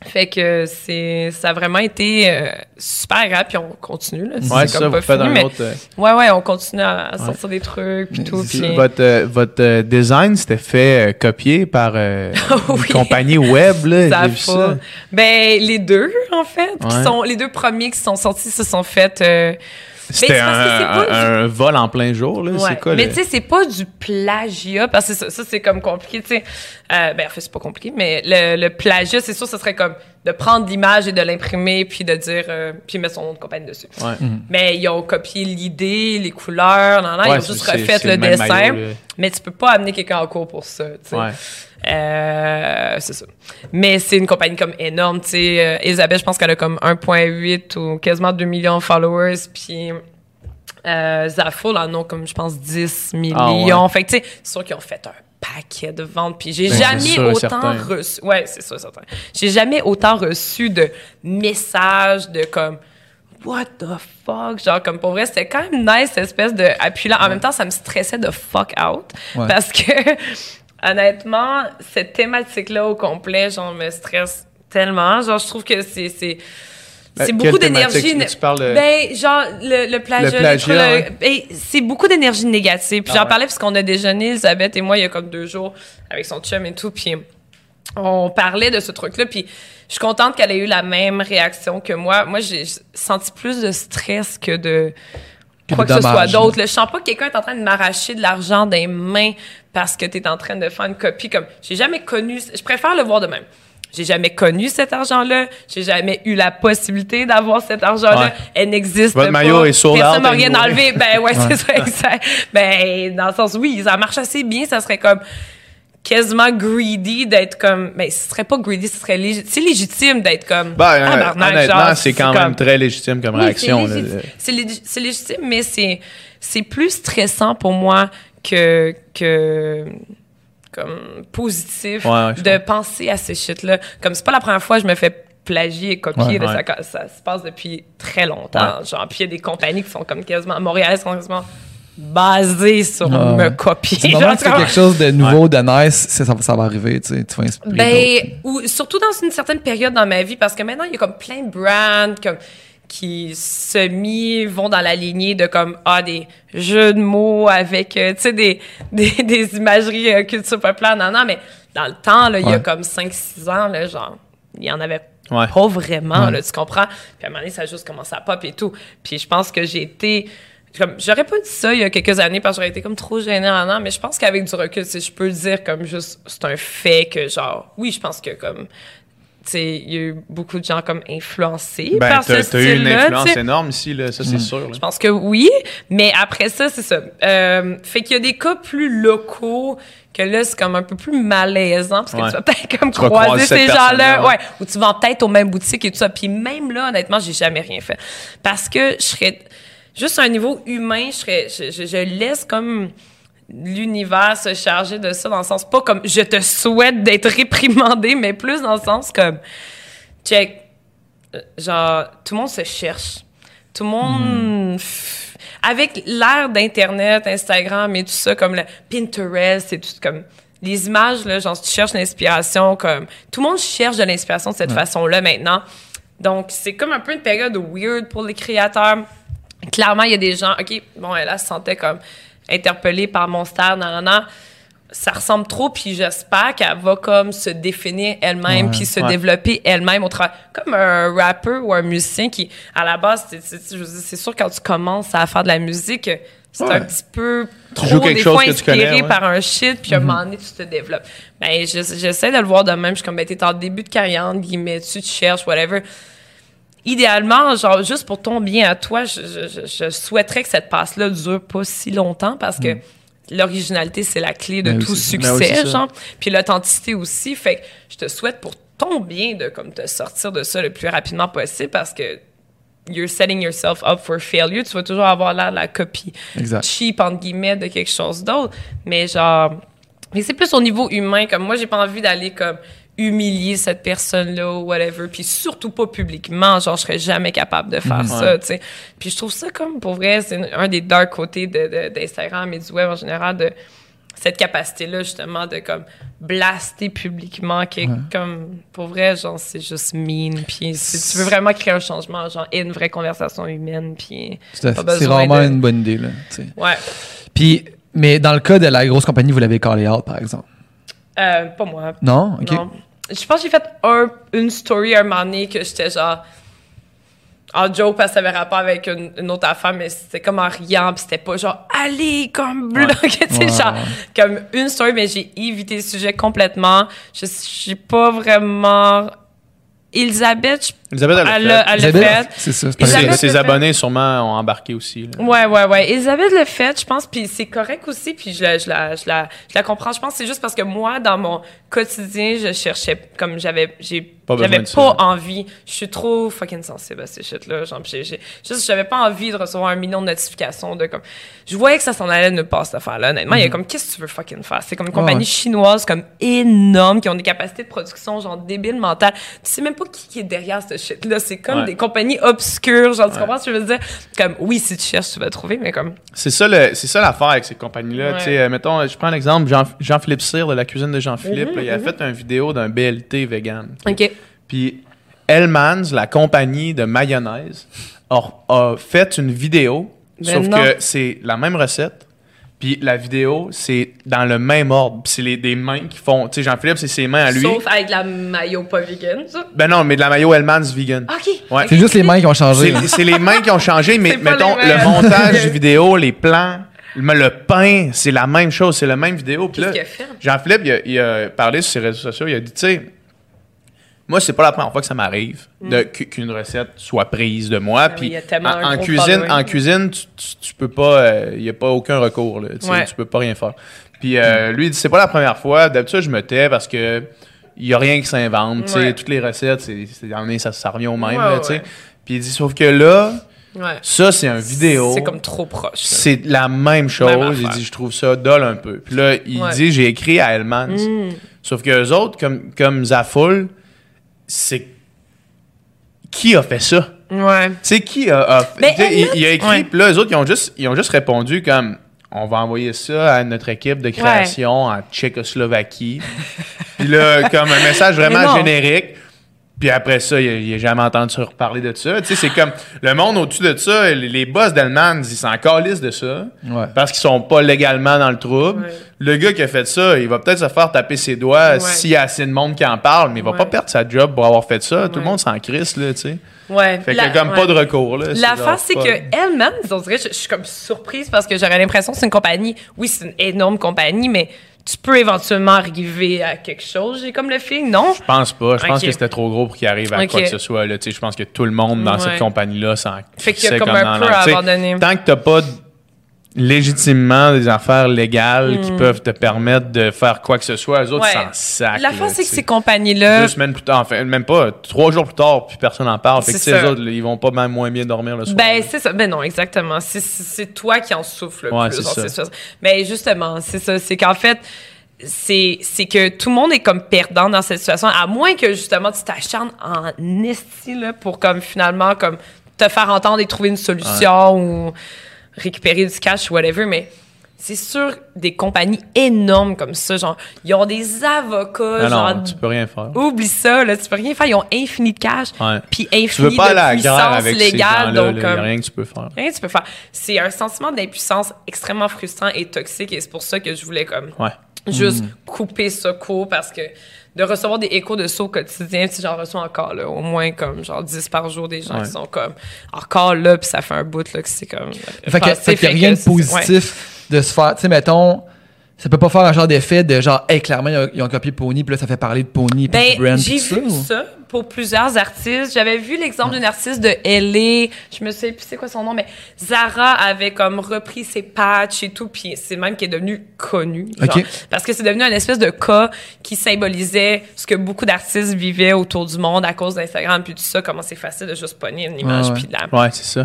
fait que c'est ça a vraiment été euh, super agréable puis on continue là Ouais, c'est c'est comme ça, pas vous fini, mais autre. euh, ouais ouais on continue à, à sortir des trucs puis tout Puis Votre, euh, votre euh, design, c'était fait euh, copier par euh, [LAUGHS] Oui. une compagnie web. Là, ça fa- ben les deux en fait qui Ouais. sont les deux premiers qui sont sortis se sont fait euh, C'était c'est parce que c'est un, pas un- un vol en plein jour. Là. Ouais. C'est quoi, mais le- tu sais, c'est pas du plagiat, parce que ça, ça, c'est comme compliqué, tu sais. Euh, ben, en fait, c'est pas compliqué, mais le, le plagiat, c'est sûr, ce serait comme de prendre l'image et de l'imprimer, puis de dire, euh, puis mettre son nom de compagnie dessus. Ouais. Mais ils ont copié l'idée, les couleurs, non, non, ils Ouais, ont juste refait c'est le, dessin. maillot, mais tu peux pas amener quelqu'un en cours pour ça, tu sais. Euh, c'est ça. Mais c'est une compagnie comme énorme, tu sais. Euh, Elisabeth, je pense qu'elle a comme 1,8 ou quasiment 2 millions de followers, puis euh, Zafo, là, non, comme je pense 10 millions. Ah ouais. Fait que, tu sais, c'est sûr qu'ils ont fait un paquet de ventes, puis j'ai Ben, jamais sûr autant certain. reçu. Ouais, c'est sûr, certain. J'ai jamais autant reçu de messages de comme. What the fuck? Genre, comme pour vrai, c'était quand même nice, cette espèce de appui-là. En même temps, ça me stressait de fuck out. Ouais. Parce que, [LAUGHS] honnêtement, cette thématique-là au complet, genre, me stresse tellement. Genre, je trouve que c'est. c'est Euh, beaucoup thématique? d'énergie. Tu parles de- Ben, genre, le, le plagiat. Le plagiat, ben, c'est beaucoup d'énergie négative. Puis Ah j'en ouais. parlais parce qu'on a déjeuné, Elisabeth et moi, il y a comme deux jours, avec son chum et tout. Puis on parlait de ce truc-là. Puis je suis contente qu'elle ait eu la même réaction que moi. Moi, j'ai senti plus de stress que de Que quoi de que ce soit d'autre. Je sens pas que quelqu'un est en train de m'arracher de l'argent des mains parce que tu es en train de faire une copie. Comme j'ai jamais connu. Je préfère le voir de même. j'ai jamais connu cet argent-là, j'ai jamais eu la possibilité d'avoir cet argent-là, Ouais. elle n'existe Votre pas. maillot est sold Personne m'a rien enlevé. Ben ouais, c'est ça, exact. Ben, dans le sens, oui, ça marche assez bien, ça serait comme quasiment greedy d'être comme mais ce serait pas greedy ce serait légitime c'est légitime d'être comme Ben, tabarnak, honnêtement, c'est quand même comme- très légitime comme oui, réaction. c'est légitime, légitime, mais c'est c'est plus stressant pour moi que que comme positif Ouais, ouais, je de penser à ces shit là. Comme c'est pas la première fois que je me fais plagier et copier, Ouais, là, ouais. Ça, ça se passe depuis très longtemps. Genre, puis il y a des compagnies qui sont comme quasiment à Montréal, sont quasiment basées sur Ah, me copier. Du moment Genre, que c'est quelque chose de nouveau, de nice, ça, ça va arriver, tu sais. Tu vas inspirer d'autres. ben, ou surtout dans une certaine période dans ma vie, parce que maintenant, il y a comme plein de brands comme, qui semi vont dans la lignée de comme, ah, des jeux de mots avec, euh, tu sais, des, [LAUGHS] des, des imageries euh, culture populaire. Non, non, mais dans le temps, là, il y a comme 5-6 ans, là, genre, il y en avait Ouais. pas vraiment, Ouais. là, tu comprends? Puis à un moment donné, ça a juste commencé à pop et tout. Puis je pense que j'ai été... Comme, j'aurais pas dit ça il y a quelques années parce que j'aurais été comme trop gênée en an, mais je pense qu'avec du recul, sais, je peux le dire comme juste, c'est un fait que genre, oui, je pense que comme, il y a eu beaucoup de gens comme influencés Ben, par ce t'as t'as eu une style-là, influence énorme ici, là, ça c'est sûr. là. Je pense que oui, mais après ça, c'est ça. Euh, fait qu'il y a des cas plus locaux que là, c'est comme un peu plus malaisant parce que Ouais. [LAUGHS] tu vas peut-être comme Tu croiser croiser ces gens-là, ouais. ouais, ou tu vas peut-être aux mêmes boutiques et tout ça. Puis même là, honnêtement, j'ai jamais rien fait parce que je serais juste à un niveau humain, je serais, je, je- je laisse comme l'univers se charger de ça dans le sens pas comme je te souhaite d'être réprimandé, mais plus dans le sens comme check euh, genre tout le monde se cherche. Tout le monde pff, avec l'ère d'internet Instagram et tout ça comme le Pinterest et tout comme les images là genre tu cherches l'inspiration comme tout le monde cherche de l'inspiration de cette façon là maintenant. Donc c'est comme un peu une période weird pour les créateurs. Clairement il y a des gens ok bon elle, elle se sentait comme interpellée par mon style nan, nan, nan. ça ressemble trop puis j'espère qu'elle va comme se définir elle-même puis se Ouais. développer elle-même au travail comme un rappeur ou un musicien qui à la base c'est- sûr quand tu commences à faire de la musique c'est Ouais. un petit peu trop joues quelque des chose fois que tu inspiré connais, ouais. par un shit puis à un moment donné tu te développes ben je- j'essaie de le voir de même je suis comme ben t'es en début de carrière entre guillemets tu te cherches whatever idéalement, genre, juste pour ton bien à toi, je, je- je- je souhaiterais que cette passe-là dure pas si longtemps parce que l'originalité, c'est la clé de Ben tout succès, Ben ça. genre. Puis l'authenticité aussi. Fait que je te souhaite pour ton bien de comme te sortir de ça le plus rapidement possible parce que you're setting yourself up for failure. Tu vas toujours avoir l'air de la copie Exact. cheap, entre guillemets, de quelque chose d'autre. Mais genre, mais c'est plus au niveau humain. Comme moi, j'ai pas envie d'aller comme humilier cette personne-là ou whatever. Puis surtout pas publiquement. Genre, je serais jamais capable de faire ça, tu sais. Puis je trouve ça comme, pour vrai, c'est un des dark côtés de, de- d'Instagram et du web en général de cette capacité-là, justement, de comme blaster publiquement, qui est comme, pour vrai, genre, c'est juste mean. Puis si tu veux vraiment créer un changement, genre, et une vraie conversation humaine, puis. C'est vraiment de- une bonne idée, là. tu sais. ouais. Puis, mais dans le cas de la grosse compagnie, vous l'avez callé out, par exemple? Euh, pas moi. Non? OK. Non. Je pense que j'ai fait un, une story un moment donné que j'étais genre en joke parce que ça avait rapport avec une, une autre affaire, mais c'était comme en riant, puis c'était pas genre allez comme [LAUGHS] tu sais, Ouais, genre comme une story, mais j'ai évité le sujet complètement. Je suis pas vraiment. Elisabeth, je- Elisabeth, elle l'a elle fait. fait. C'est ça. ses, abonnés sûrement ont embarqué aussi. là. Ouais, ouais, ouais. Elisabeth l'a fait, je pense, puis c'est correct aussi, puis je la, je, la, je, la, je la comprends. Je pense que c'est juste parce que moi, dans mon quotidien, je cherchais, comme j'avais, j'ai, j'avais pas envie. Je suis trop fucking sensible à ces shit-là. Genre, j'ai, j'ai, juste, j'avais pas envie de recevoir un million de notifications de comme, je voyais que ça s'en allait ne pas cette affaire-là. Honnêtement, il y a comme, qu'est-ce que tu veux fucking faire? C'est comme une compagnie ouais. chinoise, comme énorme, qui ont des capacités de production, genre débiles mentales. Tu sais même pas qui, qui est derrière ce shit-là. C'est comme Ouais. des compagnies obscures. Genre, tu Ouais. comprends ce que je veux dire? Comme, oui, si tu cherches, tu vas trouver, mais comme, C'est ça, le- c'est ça l'affaire avec ces compagnies-là. Ouais. Tu sais, euh, mettons, je prends l'exemple Jean, Jean-Philippe Cyr de la cuisine de Mhm, Jean-Philippe. là, il a fait une vidéo d'un BLT vegan. OK. Puis Hellmann's, la compagnie de mayonnaise, a, a fait une vidéo, sauf non. que c'est la même recette. Puis la vidéo, c'est dans le même ordre. Puis c'est les- des mains qui font. Tu sais, Jean-Philippe, c'est ses mains à lui. Sauf avec la maillot pas vegan, ça. Ben non, mais de la mayo Hellmann's vegan. OK. Ouais. C'est juste les mains qui ont changé. C'est c'est les mains qui ont changé, [LAUGHS] mais mettons, le montage du [LAUGHS] vidéo, les plans, le, le pain, c'est la même chose, c'est la même vidéo. Qu'est-ce qu'il a fait? Jean-Philippe, il, a- il a parlé sur ses réseaux sociaux, il a dit, tu sais, moi, c'est pas la première fois que ça m'arrive de- qu- qu'une recette soit prise de moi. Mm. Ah Puis en, cuisine, en cuisine, tu, tu- tu peux pas, il y a pas aucun recours. Là, tu sais, Ouais. Tu peux pas rien faire. Puis euh, lui, il dit c'est pas la première fois. D'habitude, je me tais parce que il y a rien qui s'invente. Ouais. Toutes les recettes, c'est, ça, ça revient au même. Puis il dit sauf que là, Ouais. ça c'est un vidéo. C'est comme trop proche. C'est la même chose. Même il dit, je trouve ça dole un peu. Puis là, il Ouais. dit, j'ai écrit à Hellmans. Mm. Sauf que les autres, comme, comme Zafoul, c'est. Qui a fait ça? Ouais. C'est qui a. a- Mais tu sais, il, il a écrit, Ouais. puis là, les autres, ils ont juste, ils ont juste répondu comme. On va envoyer ça à notre équipe de création en Tchécoslovaquie. puis là, comme un message vraiment générique. Puis après ça, il n'a jamais entendu reparler de ça. Tu sais, c'est comme le monde au-dessus de ça, les, les boss d'Allemagne, ils sont encore listes de ça. Ouais. Parce qu'ils sont pas légalement dans le trouble. Ouais. Le gars qui a fait ça, il va peut-être se faire taper ses doigts Ouais. s'il y a assez de monde qui en parle, mais il va Ouais. pas perdre sa job pour avoir fait ça. Tout le monde s'en crisse, là, tu sais. Ouais. Fait qu'il y La- a comme pas de recours, là. L'affaire, genre c'est que Hellman, on dirait, je, je suis comme surprise parce que j'aurais l'impression que c'est une compagnie. Oui, c'est une énorme compagnie, mais tu peux éventuellement arriver à quelque chose. J'ai comme le feeling, non? Je pense pas. Je pense que c'était trop gros pour qu'il arrive à quoi que ce soit. Là. Tu sais, Je pense que tout le monde dans cette compagnie-là s'en Fait qu'il y a crissait comme un peu abandonner. Tant que t'as pas légitimement des affaires légales Hmm. qui peuvent te permettre de faire quoi que ce soit, eux autres Ouais. s'en sacrent. L'affaire, là, c'est que ces compagnies-là. Deux semaines plus tard, enfin, même pas, trois jours plus tard, puis personne n'en parle. Fait que ça. autres, ils vont pas même moins bien dormir le soir. Ben, c'est ça. Ben non, exactement. C'est- toi qui en souffles le Ouais, plus. ça. Mais justement, c'est ça. C'est qu'en fait, c'est c'est que tout le monde est comme perdant dans cette situation, à moins que justement tu t'acharnes en esti là, pour comme finalement comme te faire entendre et trouver une solution ou récupérer du cash ou whatever. Mais c'est sûr, des compagnies énormes comme ça, genre, ils ont des avocats, Ah genre, non, tu peux rien faire. oublie ça, là, tu peux rien faire. Ils ont infini de cash, Ouais. puis infini de la puissance avec légale. Donc, comme, rien que tu peux faire. Rien que tu peux faire. C'est un sentiment d'impuissance extrêmement frustrant et toxique et c'est pour ça que je voulais comme Ouais. juste Mm. couper ça court parce que de recevoir des échos de ça au quotidien, si j'en reçois encore là, au moins comme genre 10 par jour des gens Ouais. qui sont comme encore là puis ça fait un bout là que c'est comme Fait qu'il n'y a rien de ouais. positif de se faire. Tu sais, mettons, ça peut pas faire un genre d'effet de genre, hey, clairement, ils ont, ils ont copié Pony, puis là, ça fait parler de Pony, puis Ben, brand, j'ai vu ça. ça pour plusieurs artistes. J'avais vu l'exemple d'une artiste de LA. Je me sais plus c'est quoi son nom, mais Zara avait comme repris ses patchs et tout, puis c'est même qui est devenu connu. genre. Ok. Parce que c'est devenu un espèce de cas qui symbolisait ce que beaucoup d'artistes vivaient autour du monde à cause d'Instagram puis tout ça, comment c'est facile de juste pogner une image Ouais, ouais. puis de la Ouais, c'est ça.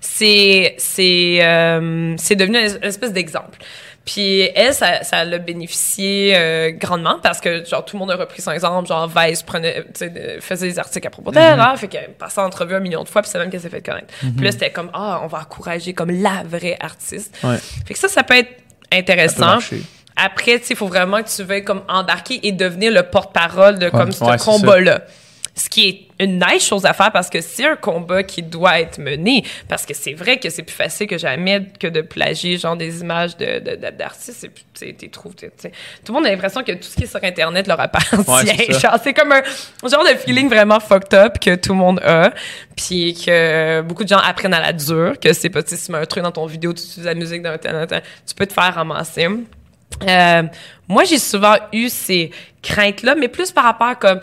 c'est c'est euh, c'est devenu une espèce d'exemple. Puis elle, ça, ça l'a bénéficié euh, grandement parce que genre tout le monde a repris son exemple, genre Vice prenait, faisait des articles à propos d'elle, hein, fait qu'elle passait en entrevue un million de fois puis c'est même qu'elle s'est fait connaître. Puis là c'était comme ah on va encourager comme la vraie artiste. Ouais. Fait que ça ça peut être intéressant. Après, tu sais, il faut vraiment que tu veuilles comme embarquer et devenir le porte-parole de comme ce Ouais, combat-là. Ce qui est une nice chose à faire parce que c'est un combat qui doit être mené. Parce que c'est vrai que c'est plus facile que jamais que de plagier genre des images de, de- de- d'artistes. T'es trouves. Tout le monde a l'impression que tout ce qui est sur Internet leur appartient. Ouais, c'est [LAUGHS] ça. genre, c'est comme un genre de feeling vraiment fucked up que tout le monde a. Puis que beaucoup de gens apprennent à la dure. Que c'est pas, si tu mets un truc dans ton vidéo, tu utilises la musique tel, tel, tu peux te faire ramasser. Euh, moi, j'ai souvent eu ces craintes-là, mais plus par rapport à comme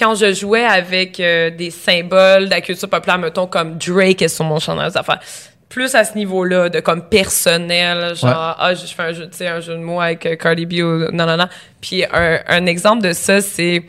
quand je jouais avec euh, des symboles de la culture populaire, mettons comme Drake est sur mon chandail, des affaires. Plus à ce niveau-là, de comme personnel, genre, Ouais. ah, je fais un jeu, tu sais, un jeu de mots avec euh, Cardi B ou non, non, non. Puis un, un exemple de ça, c'est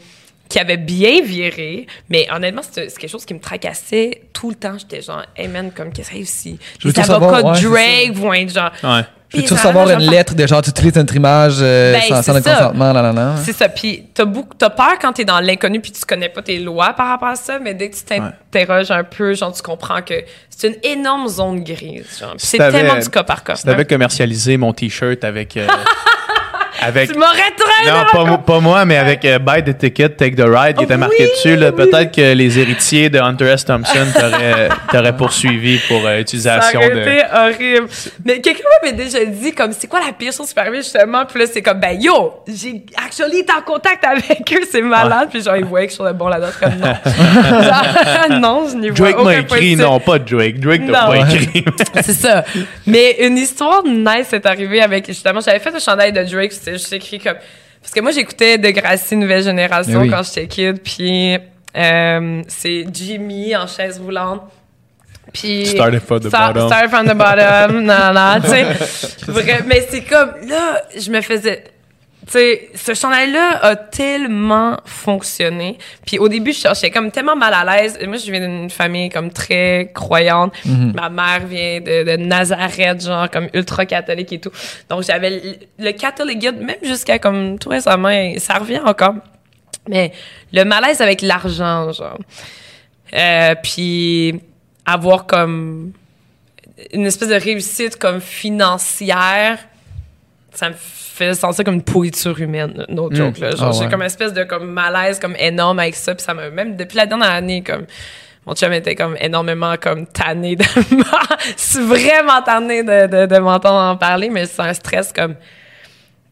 qui avait bien viré, mais honnêtement, c'est c'est quelque chose qui me tracassait tout le temps. J'étais genre, hey man, comme qu'est-ce qui arrive ici? Les avocats savoir, ouais, c'est Drake vont être genre, Ouais. Je veux arrange une un- lettre de genre, tu utilises notre image euh, Ben, sans, sans c'est notre ça. consentement, là, là, là. C'est ça. Puis t'as beaucoup, t'as peur quand t'es dans l'inconnu puis tu connais pas tes lois par rapport à ça, mais dès que tu t'interroges un peu, genre tu comprends que c'est une énorme zone grise. Genre. Si c'est tellement du cas par cas. Si t'avais commercialisé mon t-shirt avec. euh, [LAUGHS] avec Tu m'aurais traîné. non, pas, mo- pas moi, mais avec euh, Buy the Ticket, Take the Ride, qui était marqué Oui, dessus. là, oui. Peut-être que les héritiers de Hunter S. Thompson t'auraient [LAUGHS] t'auraient poursuivi pour euh, Ça utilisation aurait de. été horrible. Mais quelqu'un m'avait déjà dit, comme, c'est quoi la pire chose qui peut arriver, justement? Puis là, c'est comme, ben, yo, j'ai actually été en contact avec eux, c'est malade. Puis genre, ils voyaient que je suis bon là-dedans. Comme, non. [LAUGHS] Genre, [LAUGHS] non, je n'y vois Drake m'a écrit, non, pas Drake. Drake t'a pas écrit. C'est ça. Mais une histoire nice est arrivée avec, justement, j'avais fait un chandail de Drake, c'était juste écrit comme, parce que moi, j'écoutais Degrassi Nouvelle Génération oui. quand j'étais kid, puis Euh, c'est Jimmy en chaise roulante. Puis Started from the Start- bottom. Started from the bottom. [LAUGHS] non, non, tu sais. Mais c'est comme, là, je me faisais... Tu sais, ce chandail-là a tellement fonctionné. Puis au début, je cherchais comme tellement mal à l'aise. Moi, je viens d'une famille comme très croyante. Ma mère vient de, de Nazareth, genre comme ultra catholique et tout. Donc j'avais le, le Catholic Guild, même jusqu'à comme tout récemment, et ça revient encore. Mais le malaise avec l'argent, genre. Euh, puis avoir comme une espèce de réussite comme financière, ça me fait sentir comme une pourriture humaine, no joke, là. Genre, Ah j'ai ouais. comme une espèce de comme malaise comme énorme avec ça, puis ça m'a même depuis la dernière année comme mon chum était comme énormément comme tanné de [LAUGHS] c'est vraiment tanné de, de, de m'entendre en parler, mais c'est un stress comme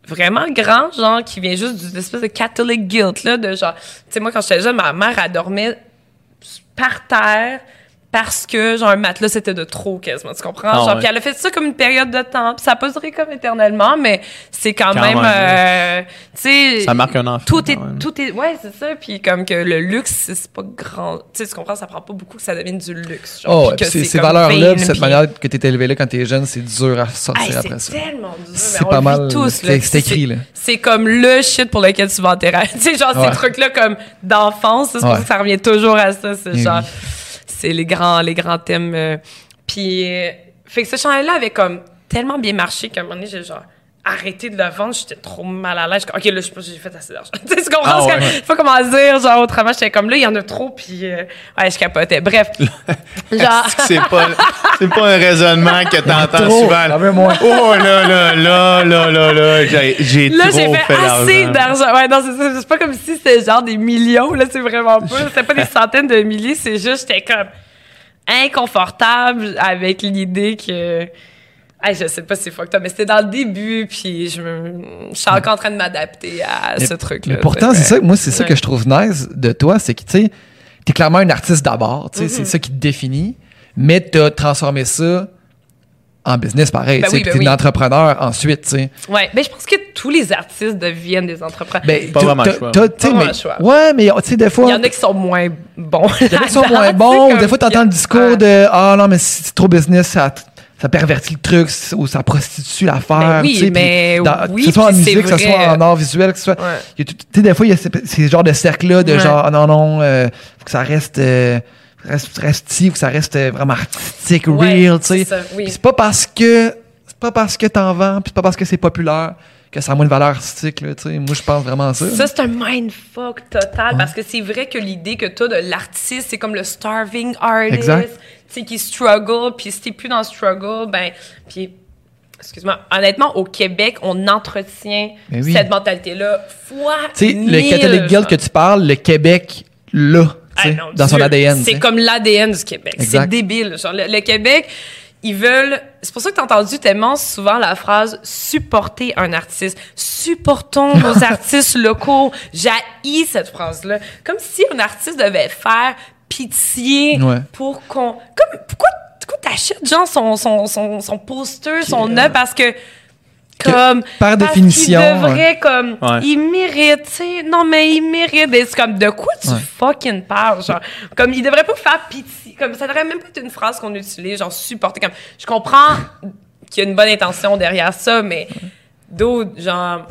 vraiment grand, genre, qui vient juste d'une espèce de Catholic guilt, là, de genre, tu sais, moi, quand j'étais jeune, ma mère, elle dormait par terre parce que, genre, un matelas, c'était de trop, quasiment, tu comprends? Ah genre, ouais. puis elle a fait ça comme une période de temps, puis ça a pas duré comme éternellement, mais c'est quand, Quand même, même, euh, tu sais... Ça marque un enfant. Tout est, même. tout est, ouais, c'est ça. Puis comme que le luxe, c'est c'est pas grand. Tu sais, tu comprends, ça prend pas beaucoup que ça devienne du luxe. genre, Oh, ouais, puis ces, vain, puis cette manière que tu es élevé là quand tu es jeune, c'est dur à sortir Hey, après ça. c'est tellement dur. C'est pas mal, tous, c'est- là. c'est écrit, là. C'est comme le shit pour lequel tu vas en thérapie. [LAUGHS] Tu sais, genre, Ouais. ces trucs-là comme d'enfance, c'est ça que ça revient toujours à ça. C'est Eh genre. C'est les grands, les grands thèmes. euh. Puis, euh, fait que ce chandail-là avait comme tellement bien marché qu'à un moment donné, j'ai genre arrêté de le vendre. J'étais trop mal à l'aise. OK, là, je sais pas si j'ai fait assez d'argent. [LAUGHS] tu sais, tu comprends? Ah ce que- ouais. Je sais pas comment dire, genre, autrement, j'étais comme là, il y en a trop, puis euh, ouais, je capotais. Bref. [LAUGHS] genre. C'est pas, c'est pas un raisonnement que t'entends souvent? Oh là là là là là là, j'ai, j'ai Là, trop j'ai fait, fait assez d'argent. d'argent. Ouais, non, c'est ça. C'est pas comme si c'était genre des millions. Là, c'est vraiment pas. C'était pas des [LAUGHS] centaines de milliers. C'est juste, j'étais comme inconfortable avec l'idée que. Hey, je sais pas si c'est fucked up, mais c'était dans le début, puis je, suis encore en train de m'adapter à Mais- ce truc-là. Mais pourtant, c'est ça, moi, c'est ça que je trouve nice de toi, c'est que, tu sais, t'es clairement un artiste d'abord, tu sais, c'est ça qui te définit, mais t'as transformé ça en business pareil, Ben tu sais, oui, puis ben t'es entrepreneur ensuite, tu sais. Ouais, mais je pense que tous les artistes deviennent des entrepreneurs. Ben, Pas vraiment choix. Pas vraiment mais- le choix. Ouais, mais tu sais, des fois. Il y en a qui sont moins bons. Il y en a qui sont [LAUGHS] moins bons, ou des fois, t'entends le discours de Ah non, mais si c'est trop business, ça, ça pervertit le truc, ou ça prostitue l'affaire. Ben oui, tu sais, puis mais dans- oui, Que ce soit en musique, que ce soit en art visuel, que ce soit. Ouais. Tu sais, des fois, il y a ces, ces genres de cercles-là de Ouais. genre non, non, euh, faut que ça reste. euh, reste, que ça reste euh, vraiment artistique, Ouais, real, tu sais. oui. C'est pas parce que. C'est pas parce que t'en vends, puis c'est pas parce que c'est populaire que ça a moins de valeur artistique, là, tu sais. Moi, je pense vraiment à ça. Ça, c'est un mindfuck total parce que c'est vrai que l'idée que tu as de l'artiste, c'est comme le starving artist, Exact. Tu sais, qui struggle, puis si t'es plus dans le struggle, ben, puis, excuse-moi, honnêtement, au Québec, on entretient oui. cette mentalité-là fois Tu sais, le Catholic Guild que tu parles, le Québec, là, Ah non, dans son ADN. C'est comme l'ADN du Québec. C'est débile. Genre, le, le Québec, ils veulent. C'est pour ça que tu as entendu tellement souvent la phrase supporter un artiste. Supportons nos [LAUGHS] artistes locaux. J'haïs cette phrase-là. Comme si un artiste devait faire pitié Ouais. pour qu'on. Comme, pourquoi, pourquoi t'achètes, genre, son, son, son, son poster, son œuvre? Parce que. Comme, par parce définition, qu'il devrait, comme, Ouais. il mérite, tu sais. Non, mais il mérite. C'est comme, de quoi tu Ouais. fucking parles? Genre, comme, il devrait pas faire pitié. Comme, ça devrait même pas être une phrase qu'on utilise, genre, supporter. Comme, je comprends qu'il y a une bonne intention derrière ça, mais d'autres, genre,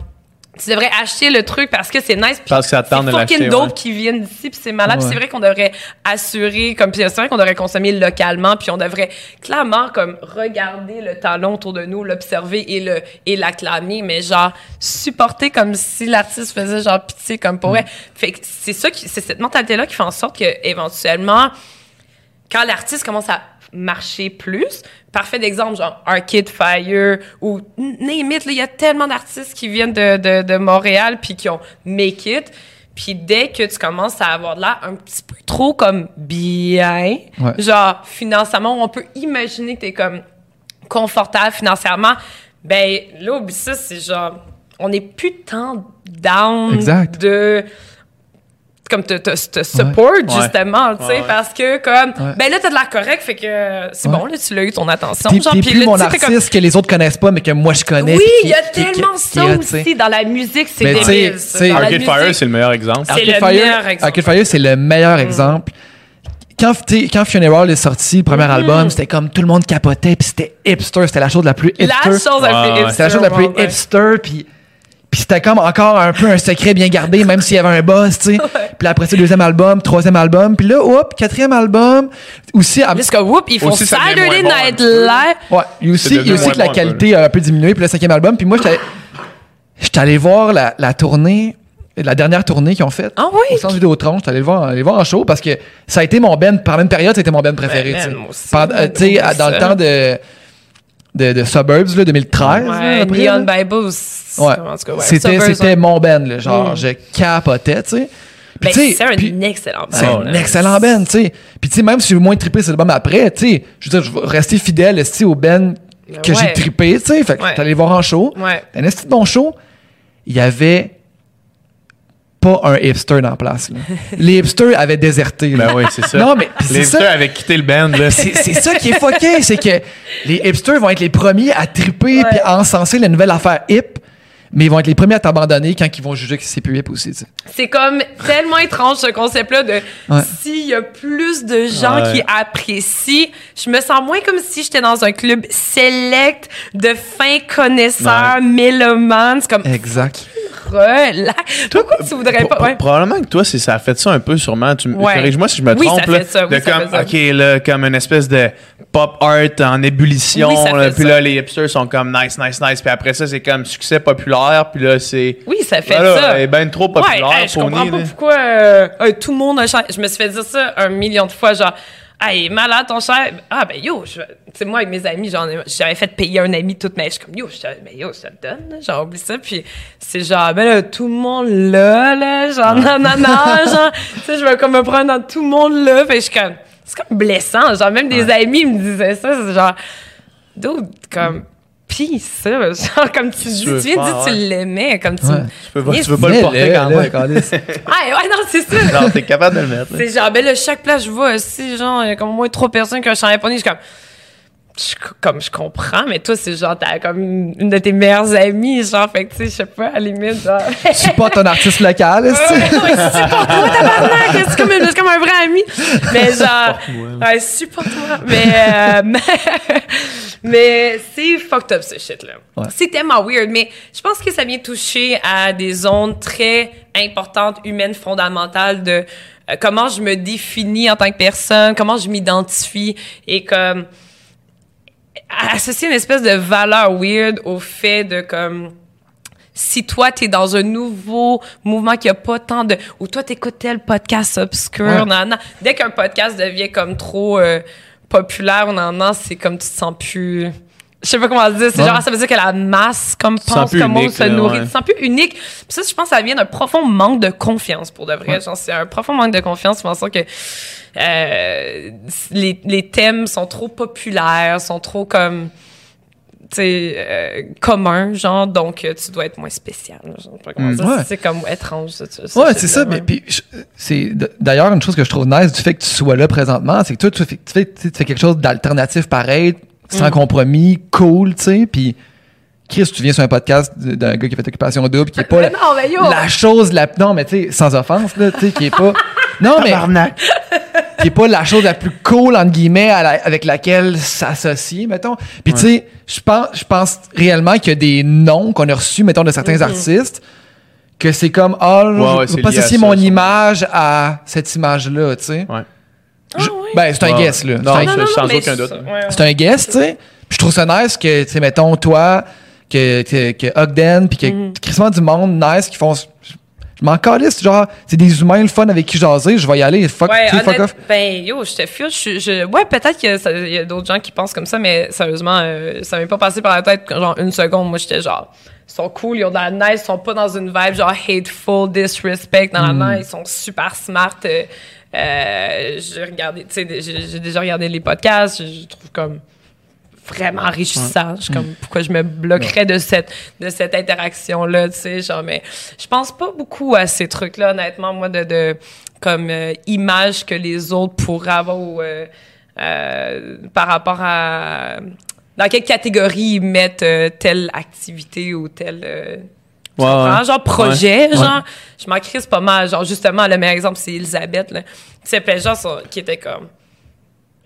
tu devrais acheter le truc parce que c'est nice. puis Parce que ça tente de C'est fucking l'acheter, dope ouais. qui viennent d'ici, puis c'est malade. Puis Ouais. c'est vrai qu'on devrait assurer, comme, puis c'est vrai qu'on devrait consommer localement, puis on devrait clairement, comme, regarder le talent autour de nous, l'observer et le et l'acclamer, mais genre, supporter comme si l'artiste faisait, genre, pitié, comme pour vrai. Fait que c'est ça qui, c'est cette mentalité-là qui fait en sorte que, éventuellement, quand l'artiste commence à marcher plus, parfait d'exemple, genre Arcade Fire ou name it, il y a tellement d'artistes qui viennent de, de, de Montréal puis qui ont make it. Puis dès que tu commences à avoir de l'air un petit peu trop comme bien, Ouais. genre financièrement, on peut imaginer que t'es comme confortable financièrement, ben là, ça, c'est genre, on n'est plus tant down Exact. de comme te, te, te support justement, tu sais, Ouais, parce que comme, Ouais. ben là, t'as de l'air correct, fait que c'est Ouais. bon, là, tu l'as eu ton attention. T'es genre, t'es puis plus là, mon artiste comme- que les autres connaissent pas, mais que moi je connais. Oui, puis il y a qui- tellement qui- ça qui aussi dans la musique, c'est sais, débile. Arcade Fire, musique, c'est le meilleur exemple. C'est Arcade le Fire, meilleur exemple. Arcade Fire, c'est le meilleur exemple. Quand, quand Funeral est sorti, le premier album, c'était comme tout le monde capotait, puis c'était hipster, c'était la chose la plus hipster. La chose la plus ouais. C'était la chose la plus hipster, hipster, puis puis c'était comme encore un peu un secret bien gardé, même s'il y avait un boss, tu sais. [LAUGHS] Puis après ça, deuxième album, troisième album, puis là, hop, quatrième album. Aussi, c'est comme, whoop, ils font Aussi, ça Saturday bon Night. Live. Ouais, il y a aussi, devenu aussi que la bon qualité a un peu diminué, puis le cinquième album. Puis moi, j'étais j'étais allé voir la, la tournée, la dernière tournée qu'ils ont faite. Ah oui? Au centre Vidéotron, j'étais allé le voir, aller le voir en show parce que ça a été mon band, par la même période, c'était mon band préféré. Ben, tu sais. man, moi aussi, Pendant- euh, dans le temps de, de, de Suburbs, là, 2013. là, Ouais, Neon. Bible. C'était c'était mon band, là, genre, Mm. je capotais, tu sais. Ben, c'est un excellent band. c'est un excellent band, tu sais. Puis, tu sais, même si j'ai moins trippé cet album après, tu sais, je veux dire, je vais rester fidèle, au band que Ouais. j'ai trippé, tu sais. Fait que Ouais. allé voir en show. Ouais. Un de bon show. Il y avait pas un hipster dans la place, là. Les hipsters avaient déserté, là. Ben oui, c'est ça. Non, mais pis Les ça. hipsters avaient quitté le band, là. C'est c'est ça qui est fucké, c'est que les hipsters vont être les premiers à tripper puis à encenser la nouvelle affaire hip, mais ils vont être les premiers à t'abandonner quand ils vont juger que c'est plus hip aussi. C'est comme tellement étrange ce concept-là de Ouais. s'il y a plus de gens Ouais. qui apprécient, je me sens moins comme si j'étais dans un club select de fins connaisseurs, mélomanes. C'est comme Exact. relax. Pourquoi tu voudrais pas? Ouais. Probablement que toi, c'est- ça a fait ça un peu, sûrement. Tu Ouais. corrige-moi si je me Oui, trompe. ça là, fait ça, oui, de ça comme, fait ça. OK, là, comme une espèce de pop art en ébullition. Oui, ça là, fait puis là, les hipsters sont comme nice, nice, nice. Puis après ça, c'est comme succès populaire. Puis là, c'est. Oui, ça fait Voilà, ça. elle est ben trop populaire, Ouais, hey, je comprends pas pourquoi euh, euh, tout le monde a changé. Je me suis fait dire ça un million de fois, genre, hey, malade ton cher. Ah, ben yo, je- tu sais, moi, avec mes amis, j'avais fait payer un ami toute ma Je suis comme, yo, je te, ben, yo, je te le donne, là. genre, oublie ça. Puis c'est genre, ben là, tout le monde là, là, genre, non, non, non, [LAUGHS] genre, tu sais, je vais comme me prendre dans tout le monde là. Fait je suis comme, c'est comme blessant. Genre, même des amis me disaient ça, c'est genre, dude, comme, pis ça, [LAUGHS] genre, comme tu dis, tu veux viens de dire tu l'aimais, comme tu. Ouais. Tu peux pas, tu peux pas le porter quand même. [LAUGHS] Ah, ouais, non, c'est ça. Non, t'es capable de le mettre. C'est genre, ben là, chaque place, je vois aussi, genre, il y a comme au moins trois personnes qui ont chanté japonais. Je suis comme, je, comme, je comprends, mais toi, c'est genre, t'as comme une de tes meilleures amies, genre, fait que, tu sais, je sais pas, à la limite, genre. [LAUGHS] Supporte ton artiste local, Ouais, esti. ouais, supporte-moi, tabarnak! C'est comme, comme un vrai ami? Mais genre, ouais, supporte-moi. Mais, euh, [LAUGHS] mais c'est fucked up, ce shit-là. Ouais. C'est tellement weird, mais je pense que ça vient toucher à des zones très importantes, humaines, fondamentales de euh, comment je me définis en tant que personne, comment je m'identifie et comme associer une espèce de valeur weird au fait de comme si toi t'es dans un nouveau mouvement qui a pas tant de ou toi t'écoutes tel podcast obscur Ouais. nan, nan. dès qu'un podcast devient comme trop euh, populaire nan, nan, c'est comme tu te sens plus je sais pas comment dire c'est Ouais. genre ça veut dire que la masse comme pense comment unique, se nourrit ouais. tu sens plus unique Puis ça je pense que ça vient d'un profond manque de confiance pour de vrai genre c'est un profond manque de confiance pensant que euh, les, les thèmes sont trop populaires sont trop comme tu sais, euh, commun, genre, donc euh, tu dois être moins spécial. Je sais pas comment Mm, dire. ouais. C'est- comme étrange, ça. Ouais, c'est ça. Mais puis, c'est d'ailleurs une chose que je trouve nice du fait que tu sois là présentement, c'est que toi, tu fais, tu fais, tu sais, tu fais quelque chose d'alternatif pareil, sans Mm. compromis, cool, tu sais. Puis, Chris, tu viens sur un podcast d'un gars qui fait occupation double, qui est pas Mais non, mais yo! la chose la non mais tu sais sans offense là, tu sais qui est pas [LAUGHS] non mais qui est pas la chose la plus cool entre guillemets à la- avec laquelle s'associer mettons. Puis tu sais, je pense je pense réellement qu'il y a des noms qu'on a reçus mettons de certains artistes que c'est comme ah là, Ouais, je ouais, veux c'est pas associer mon image à cette image là, tu sais. Ah, Je- oui. Ben c'est un Ouais. guess là. Non, C'est un- non, Non, non, sans mais aucun doute. ça, ouais, ouais. c'est un guess, tu sais. Puis je trouve ça nice que, tu sais, mettons, toi, que, que, que Ogden, puis que Mhm. Christmas du monde, nice, qui font. Je je m'en calisse, genre, c'est des humains le fun avec qui jaser, je vais y aller, fuck, Ouais, tu sais, fuck honnête- off. ben yo, je te file. Je, je- ouais, peut-être qu'il y a d'autres gens qui pensent comme ça, mais sérieusement, euh, ça m'est pas passé par la tête genre une seconde. Moi, j'étais genre, ils sont cool, ils ont de la nice, ils sont pas dans une vibe genre hateful, disrespect. Non, non, Hmm. non, ils sont super smart. Euh, euh, j'ai regardé, tu sais, j'ai déjà regardé les podcasts. Je, je trouve comme vraiment enrichissant. Je suis comme, pourquoi je me bloquerais de cette, de cette interaction-là, tu sais, genre, mais je pense pas beaucoup à ces trucs-là, honnêtement, moi, de, de comme euh, image que les autres pourraient avoir euh, euh, par rapport à dans quelle catégorie ils mettent euh, telle activité ou telle euh, Ouais, genre projet Ouais. genre je m'en crisse pas mal genre justement le meilleur exemple c'est Elisabeth là tu sais plein de gens sont- qui étaient comme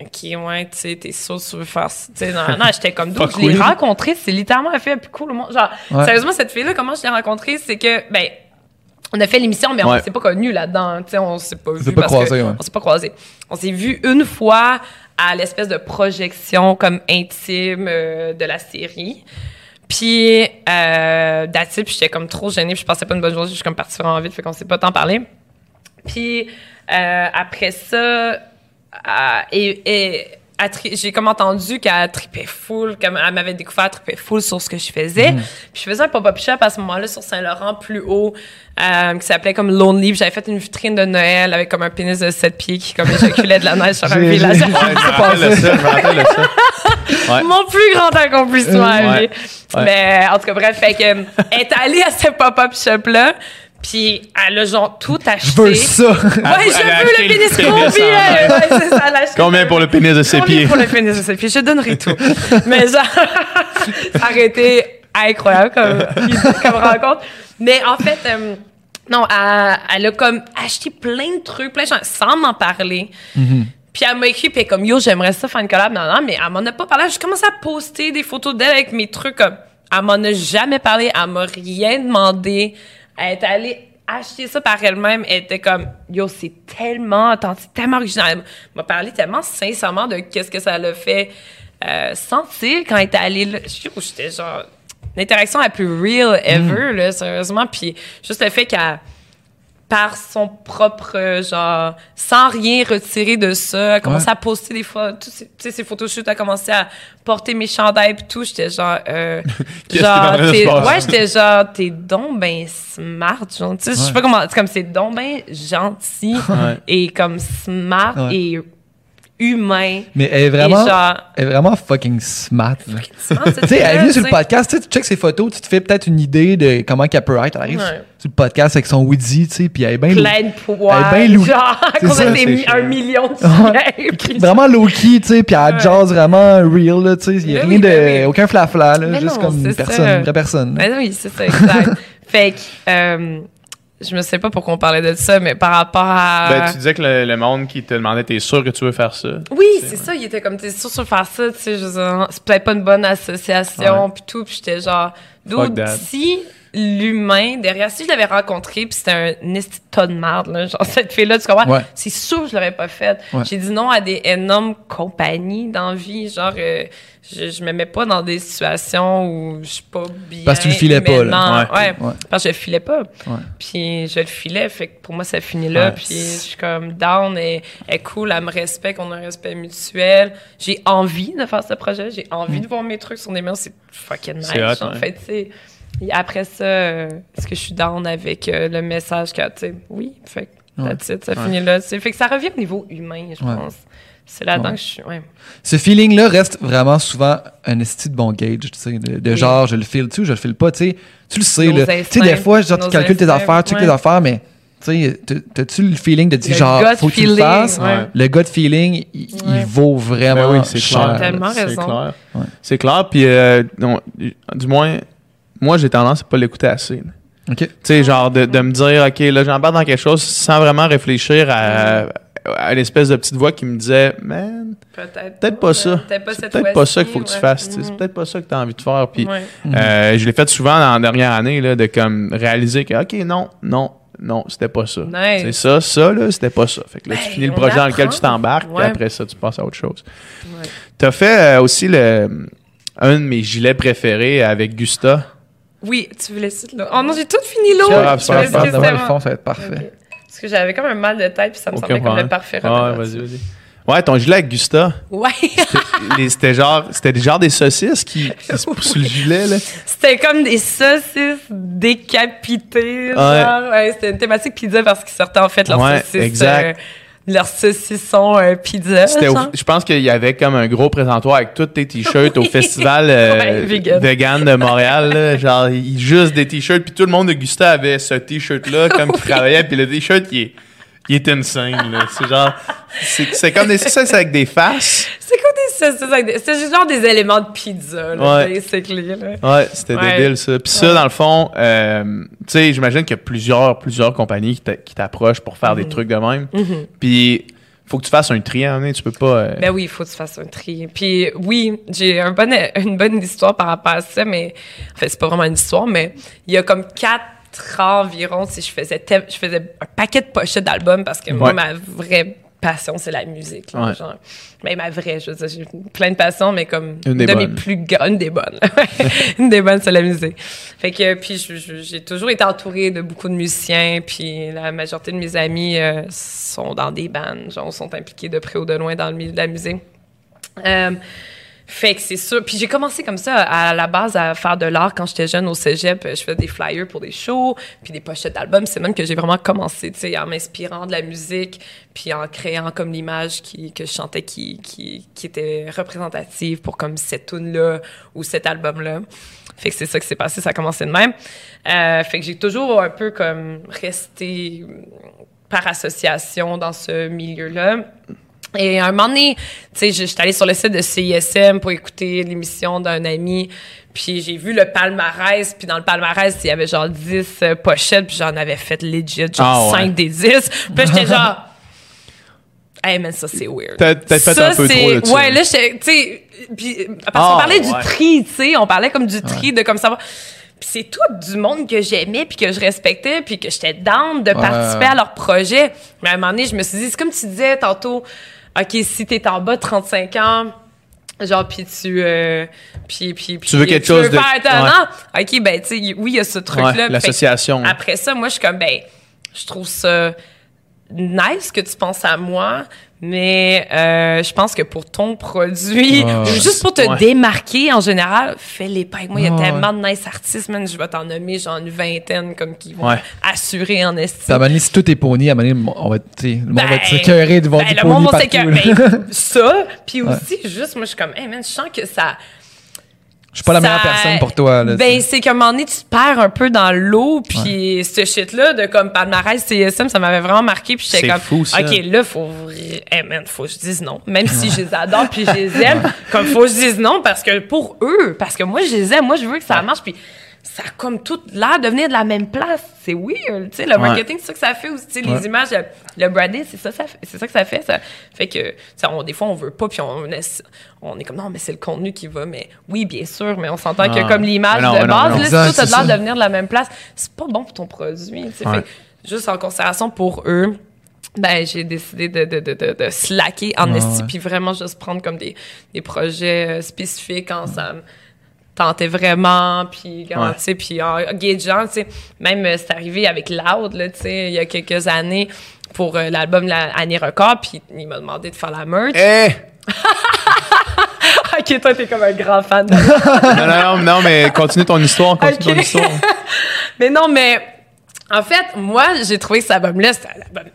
OK, ouais, tu sais, t'es sûr que tu veux faire ça. Tu sais, non, non, j'étais comme d'autres. Je l'ai rencontrée, c'est littéralement la fille la plus cool au monde. Genre, sérieusement, cette fille-là, comment je l'ai rencontrée, c'est que, ben, on a fait l'émission, mais on s'est pas connus là-dedans. Tu sais, on s'est pas vu. s'est pas parce que-. On s'est pas croisés. On s'est vu une fois à l'espèce de projection comme intime euh, de la série. Puis, euh, puis j'étais comme trop gênée, puis je passais pas une bonne journée, je suis comme partie vraiment vite, fait qu'on s'est pas tant parlé. Puis, euh, après ça, euh, et, et j'ai comme entendu qu'elle tripait full, comme elle m'avait découvert, tripait full sur ce que je faisais. Mhm. Puis je faisais un pop-up shop à ce moment-là sur Saint-Laurent, plus haut, euh, qui s'appelait comme Lonely. Puis j'avais fait une vitrine de Noël avec comme un pénis de 7 pieds qui comme éjaculait de la neige sur un village. Ouais, je ça, je. [LAUGHS] Mon plus grand accomplissement à Ouais. Mais en tout cas, bref, fait que, est allée à ce pop-up shop-là, puis elle a genre tout acheté. Je veux ça. Ouais, Elle je veux le pénis combi. Ouais, c'est ça, elle a acheté Combien pour le pénis de ses Combien pieds? pour le pénis de ses pieds? Je donnerai tout. Mais genre, [LAUGHS] ça aurait été incroyable comme, comme rencontre. Mais en fait, euh, non, elle, elle a comme acheté plein de trucs, plein de choses, sans m'en parler. Puis elle m'a écrit, puis elle est comme, yo, j'aimerais ça faire une collab, non, non, mais elle m'en a pas parlé. J'ai commencé à poster des photos d'elle avec mes trucs, comme, elle m'en a jamais parlé, elle m'a rien demandé. Elle est allée acheter ça par elle-même, elle était comme, yo, c'est tellement authentique, tellement original. Elle m'a parlé tellement sincèrement de qu'est-ce que ça l'a fait euh, sentir quand elle était allée là. J'étais genre, l'interaction la plus real ever, là, sérieusement. Puis juste le fait qu'elle par son propre euh, genre sans rien retirer de ça, elle a commencé Ouais. à poster des fois toutes ces, tu sais, ses photoshoots, a commencé à porter mes chandails pis tout, j'étais genre euh, [LAUGHS] genre t'es- ouais, j'étais genre t'es donc ben smart, genre tu sais, je sais pas comment c'est comme c'est donc ben gentil Ouais. et comme smart et humain. Mais elle est vraiment, genre elle est vraiment fucking smart. [LAUGHS] Tu sais, elle venue sur le podcast, tu checkes ses photos, tu te fais peut-être une idée de comment qu'elle peut être. Elle arrive Ouais. sur, le podcast avec son Woody, tu sais, puis elle est bien plein de poids. Elle est bien genre, [LAUGHS] ça, de des un million de [LAUGHS] Ouais. vraiment low-key, tu sais, puis elle Ouais. jazz vraiment real, tu sais. Il y a Ben rien oui, de. ben oui. Aucun flafla, là. Mais juste non, comme une personne, ça. une vraie personne. Ben oui, c'est ça, exact. fait que, euh, je me sais pas pourquoi on parlait de ça, mais par rapport à. Ben, tu disais que le, le monde qui te demandait, t'es sûr que tu veux faire ça? Oui, c'est ça, il était comme, t'es sûr sur faire ça, tu sais, veux c'est peut-être pas une bonne association, puis tout, puis j'étais genre, that. si l'humain derrière, si je l'avais rencontré, puis c'était un tas de merde, là, genre [LAUGHS] cette fille-là, tu comprends? Ouais. C'est sûr que je l'aurais pas fait. Ouais. J'ai dit non à des énormes compagnies dans la vie, genre, euh, je, je me mets pas dans des situations où je suis pas bien. Parce que tu le filais pas, là. Ouais. Ouais. Ouais. Parce que je le filais pas. Ouais. Puis je le filais, fait que pour moi, ça finit là. Puis je suis comme down, et elle est cool, elle me respecte, on a un respect mutuel. J'ai envie de faire ce projet, j'ai envie de voir mes trucs sur des mails, c'est fucking nice. C'est hot, en ouais. fait, tu sais. Et après ça, euh, est-ce que je suis down avec euh, le message que, tu sais, oui, fait Ouais. it, ça finit là. tu. Fait que ça revient au niveau humain, je Ouais. pense. C'est là-dedans Ouais. que je suis, ouais. Ce feeling-là reste vraiment souvent un esti de bon gauge, tu sais, de, de Oui. genre, je le file-tu ou je le file pas, tu sais. Tu le sais, là. Tu sais, des fois, genre, tu calcules tes affaires, tu checkes tes affaires, mais, tu t'as-tu le feeling de dire, Le genre, gut faut que tu le feeling, fasses? ouais. Le gut feeling, il, vaut vraiment Ben oui, c'est cher. clair. Tellement C'est clair. Ouais. C'est clair, puis euh, non, du moins, moi, j'ai tendance à pas l'écouter assez. là. OK. Tu sais, genre de, de me dire, OK, là, j'embarque dans quelque chose sans vraiment réfléchir à, à l'espèce de petite voix qui me disait, man, Peut-être peut-être pas ça. Peut-être pas C'est cette peut-être pas ça qu'il faut que tu ouais. fasses. tu sais, C'est peut-être pas ça que tu as envie de faire. Puis Ouais. euh, je l'ai fait souvent dans la dernière année, là, de comme réaliser que, OK, non, non, non, c'était pas ça. Nice. C'est ça, ça, là, c'était pas ça. Fait que là, tu Ben, finis le on projet dans lequel apprend. tu t'embarques, Ouais. puis après ça, tu passes à autre chose. Ouais. Tu as fait euh, aussi le, un de mes gilets préférés avec Gusta. Oui, tu voulais citer là. Oh non, j'ai tout fini l'eau. C'est pas grave, fond, ça va être parfait. Parce que j'avais comme un mal de tête, puis ça me Aucun semblait comme le parfait Ah, remède vas-y, vas-y. Ouais, ton gilet avec Gusta. Ouais. C'était- genre, c'était des genre des saucisses qui, qui se poussent sur le gilet, là. C'était comme des saucisses décapitées. Ouais. Genre. Ouais, c'était une thématique pizza parce qu'ils sortaient en fait leurs Ouais, saucisses. exact. euh, leur saucisson euh, pizza. Genre. je pense qu'il y avait comme un gros présentoir avec tous tes t-shirts au festival euh, [LAUGHS] Ouais, vegan. vegan de Montréal. là. genre, juste des t-shirts. Puis tout le monde de Gusta avait ce t-shirt-là comme qui [LAUGHS] travaillait. Puis le t-shirt, il est, il est insane. là. C'est genre... C'est comme des... C'est avec des faces. C'est quoi des saucisses avec des- C'est juste genre des éléments de pizza, là, Ouais. basically, là. Ouais, c'était Ouais. débile ça. Puis ça, Ouais. dans le fond, euh, tu sais, j'imagine qu'il y a plusieurs, plusieurs compagnies qui t'a- qui t'approchent pour faire Mhm. des trucs de même. Puis faut que tu fasses un tri, hein, tu peux pas... euh, Ben oui, il faut que tu fasses un tri. Puis oui, j'ai un bon, une bonne histoire par rapport à ça, mais en fait, c'est pas vraiment une histoire, mais il y a comme quatre ans environ, si je faisais je faisais un paquet de pochettes d'albums parce que moi, ma vraie passion, c'est la musique. là, Ouais. genre. Mais ma vraie, je veux j'ai plein de passions, mais comme Une des de mes bonnes. plus grandes, des bonnes. [LAUGHS] une des bonnes, c'est la musique. Fait que, puis j'ai toujours été entourée de beaucoup de musiciens, puis la majorité de mes amis euh, sont dans des bands, genre sont impliqués de près ou de loin dans le milieu de la musique. Euh, fait que c'est sûr. Puis j'ai commencé comme ça à la base à faire de l'art quand j'étais jeune au cégep. Je faisais des flyers pour des shows, puis des pochettes d'albums. C'est même que j'ai vraiment commencé, tu sais, en m'inspirant de la musique, puis en créant comme l'image qui, que je chantais qui, qui, qui était représentative pour comme cette tune-là ou cet album-là. Fait que c'est ça qui s'est passé, ça a commencé de même. Euh, fait que j'ai toujours un peu comme resté par association dans ce milieu-là. Et à un moment donné, tu sais, je- j'étais allée sur le site de CISM pour écouter l'émission d'un ami, puis j'ai vu le palmarès, puis dans le palmarès, il y avait genre 10 euh, pochettes, puis j'en avais fait legit, genre Ah ouais. 5 des 10. Puis j'étais genre... [LAUGHS] Hey, man, ça, c'est weird. T'as- fait Ça, un peu trop. Ouais, là, tu sais, puis, parce Ah, qu'on parlait du tri, tu sais, on parlait comme du tri, de comme savoir... Puis c'est tout du monde que j'aimais, puis que je respectais, puis que j'étais down de participer à leur projet. Mais à un moment donné, je me suis dit, c'est comme tu disais tantôt, OK, si t'es en bas de 35 ans, genre, puis tu... euh, puis, puis, puis- Tu veux quelque chose de- faire ouais. OK, ben, tu sais, oui, il y a ce. Ouais, Fait que l'association. Après ça, moi, je suis comme, ben, je trouve ça nice que tu penses à moi, mais euh, je pense que pour ton produit, ou juste pour te Ouais. démarquer en général, fais-les pas avec moi. Il y a Ouais, tellement de nice artistes, man. Je vais t'en nommer genre une vingtaine comme qui vont Ouais. assurer en estime. Puis à donné, si tout est pony, à un moment on va, tu sais, le monde va Ben, être écœuré de voir ben, du le monde va partout. s'écœurer. [LAUGHS] Ben, ça, puis aussi, juste, moi, je suis comme, hey man, je sens que ça. Je suis pas la meilleure personne pour toi. Là, ben, c'est qu'à un moment donné, tu te perds un peu dans l'eau, puis ce shit-là de comme palmarès CSM, ça m'avait vraiment marqué, puis j'étais C'est comme, fou, ça. OK, là, faut, vra- hey, man, faut que je dise non. Même si je les adore, puis je les [LAUGHS] aime, comme faut que je dise non, parce que pour eux, parce que moi, je les aime, moi, je veux que ça marche, puis ça a comme tout l'air de venir de la même place. C'est weird, tu sais, le marketing, c'est ça que ça fait aussi, Ouais. les images, le, branding, c'est ça, ça fait- c'est ça que ça fait, ça fait que, on, des fois, on veut pas, puis on, est comme, non, mais c'est le contenu qui va, mais oui, bien sûr, mais on s'entend que comme l'image de base, là, si tout a l'air ça. de venir de la même place, c'est pas bon pour ton produit, tu sais, Ouais. fait que juste en considération pour eux, ben j'ai décidé de, de, de, de, de slacker en esti, puis vraiment juste prendre comme des, des projets euh, spécifiques quand tentait vraiment, puis tu sais, puis en gageant, tu sais, même euh, c'est arrivé avec Loud, là, tu sais, il y a quelques années, pour euh, l'album La Année Record, puis il m'a demandé de faire la merch. Eh! [LAUGHS] ok, toi, t'es comme un grand fan. de- [LAUGHS] non, non, non, mais continue ton histoire, continue ton histoire. [LAUGHS] Mais non, mais en fait, moi, j'ai trouvé cet album-là, c'était un album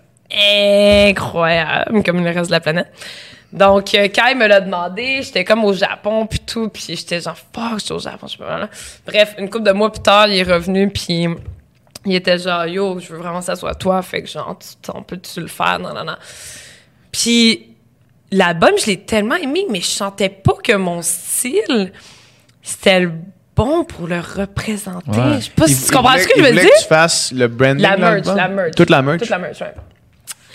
incroyable, comme le reste de la planète. Donc, euh, il me l'a demandé, j'étais comme au Japon, puis tout, puis j'étais genre, fuck, j'étais au Japon, je sais pas là. Bref, une couple de mois plus tard, il est revenu, puis il était genre, yo, je veux vraiment que ça soit toi, fait que genre, tu- on peut-tu le faire, non, non, non. Puis l'album, je l'ai tellement aimé, mais je sentais pas que mon style, c'était le bon pour le représenter. Ouais. Je sais pas si tu comprends voulait- ce que je veux dire. que tu fasses le branding. La merch, la merch. Toute la merch? Toute la merch, ouais.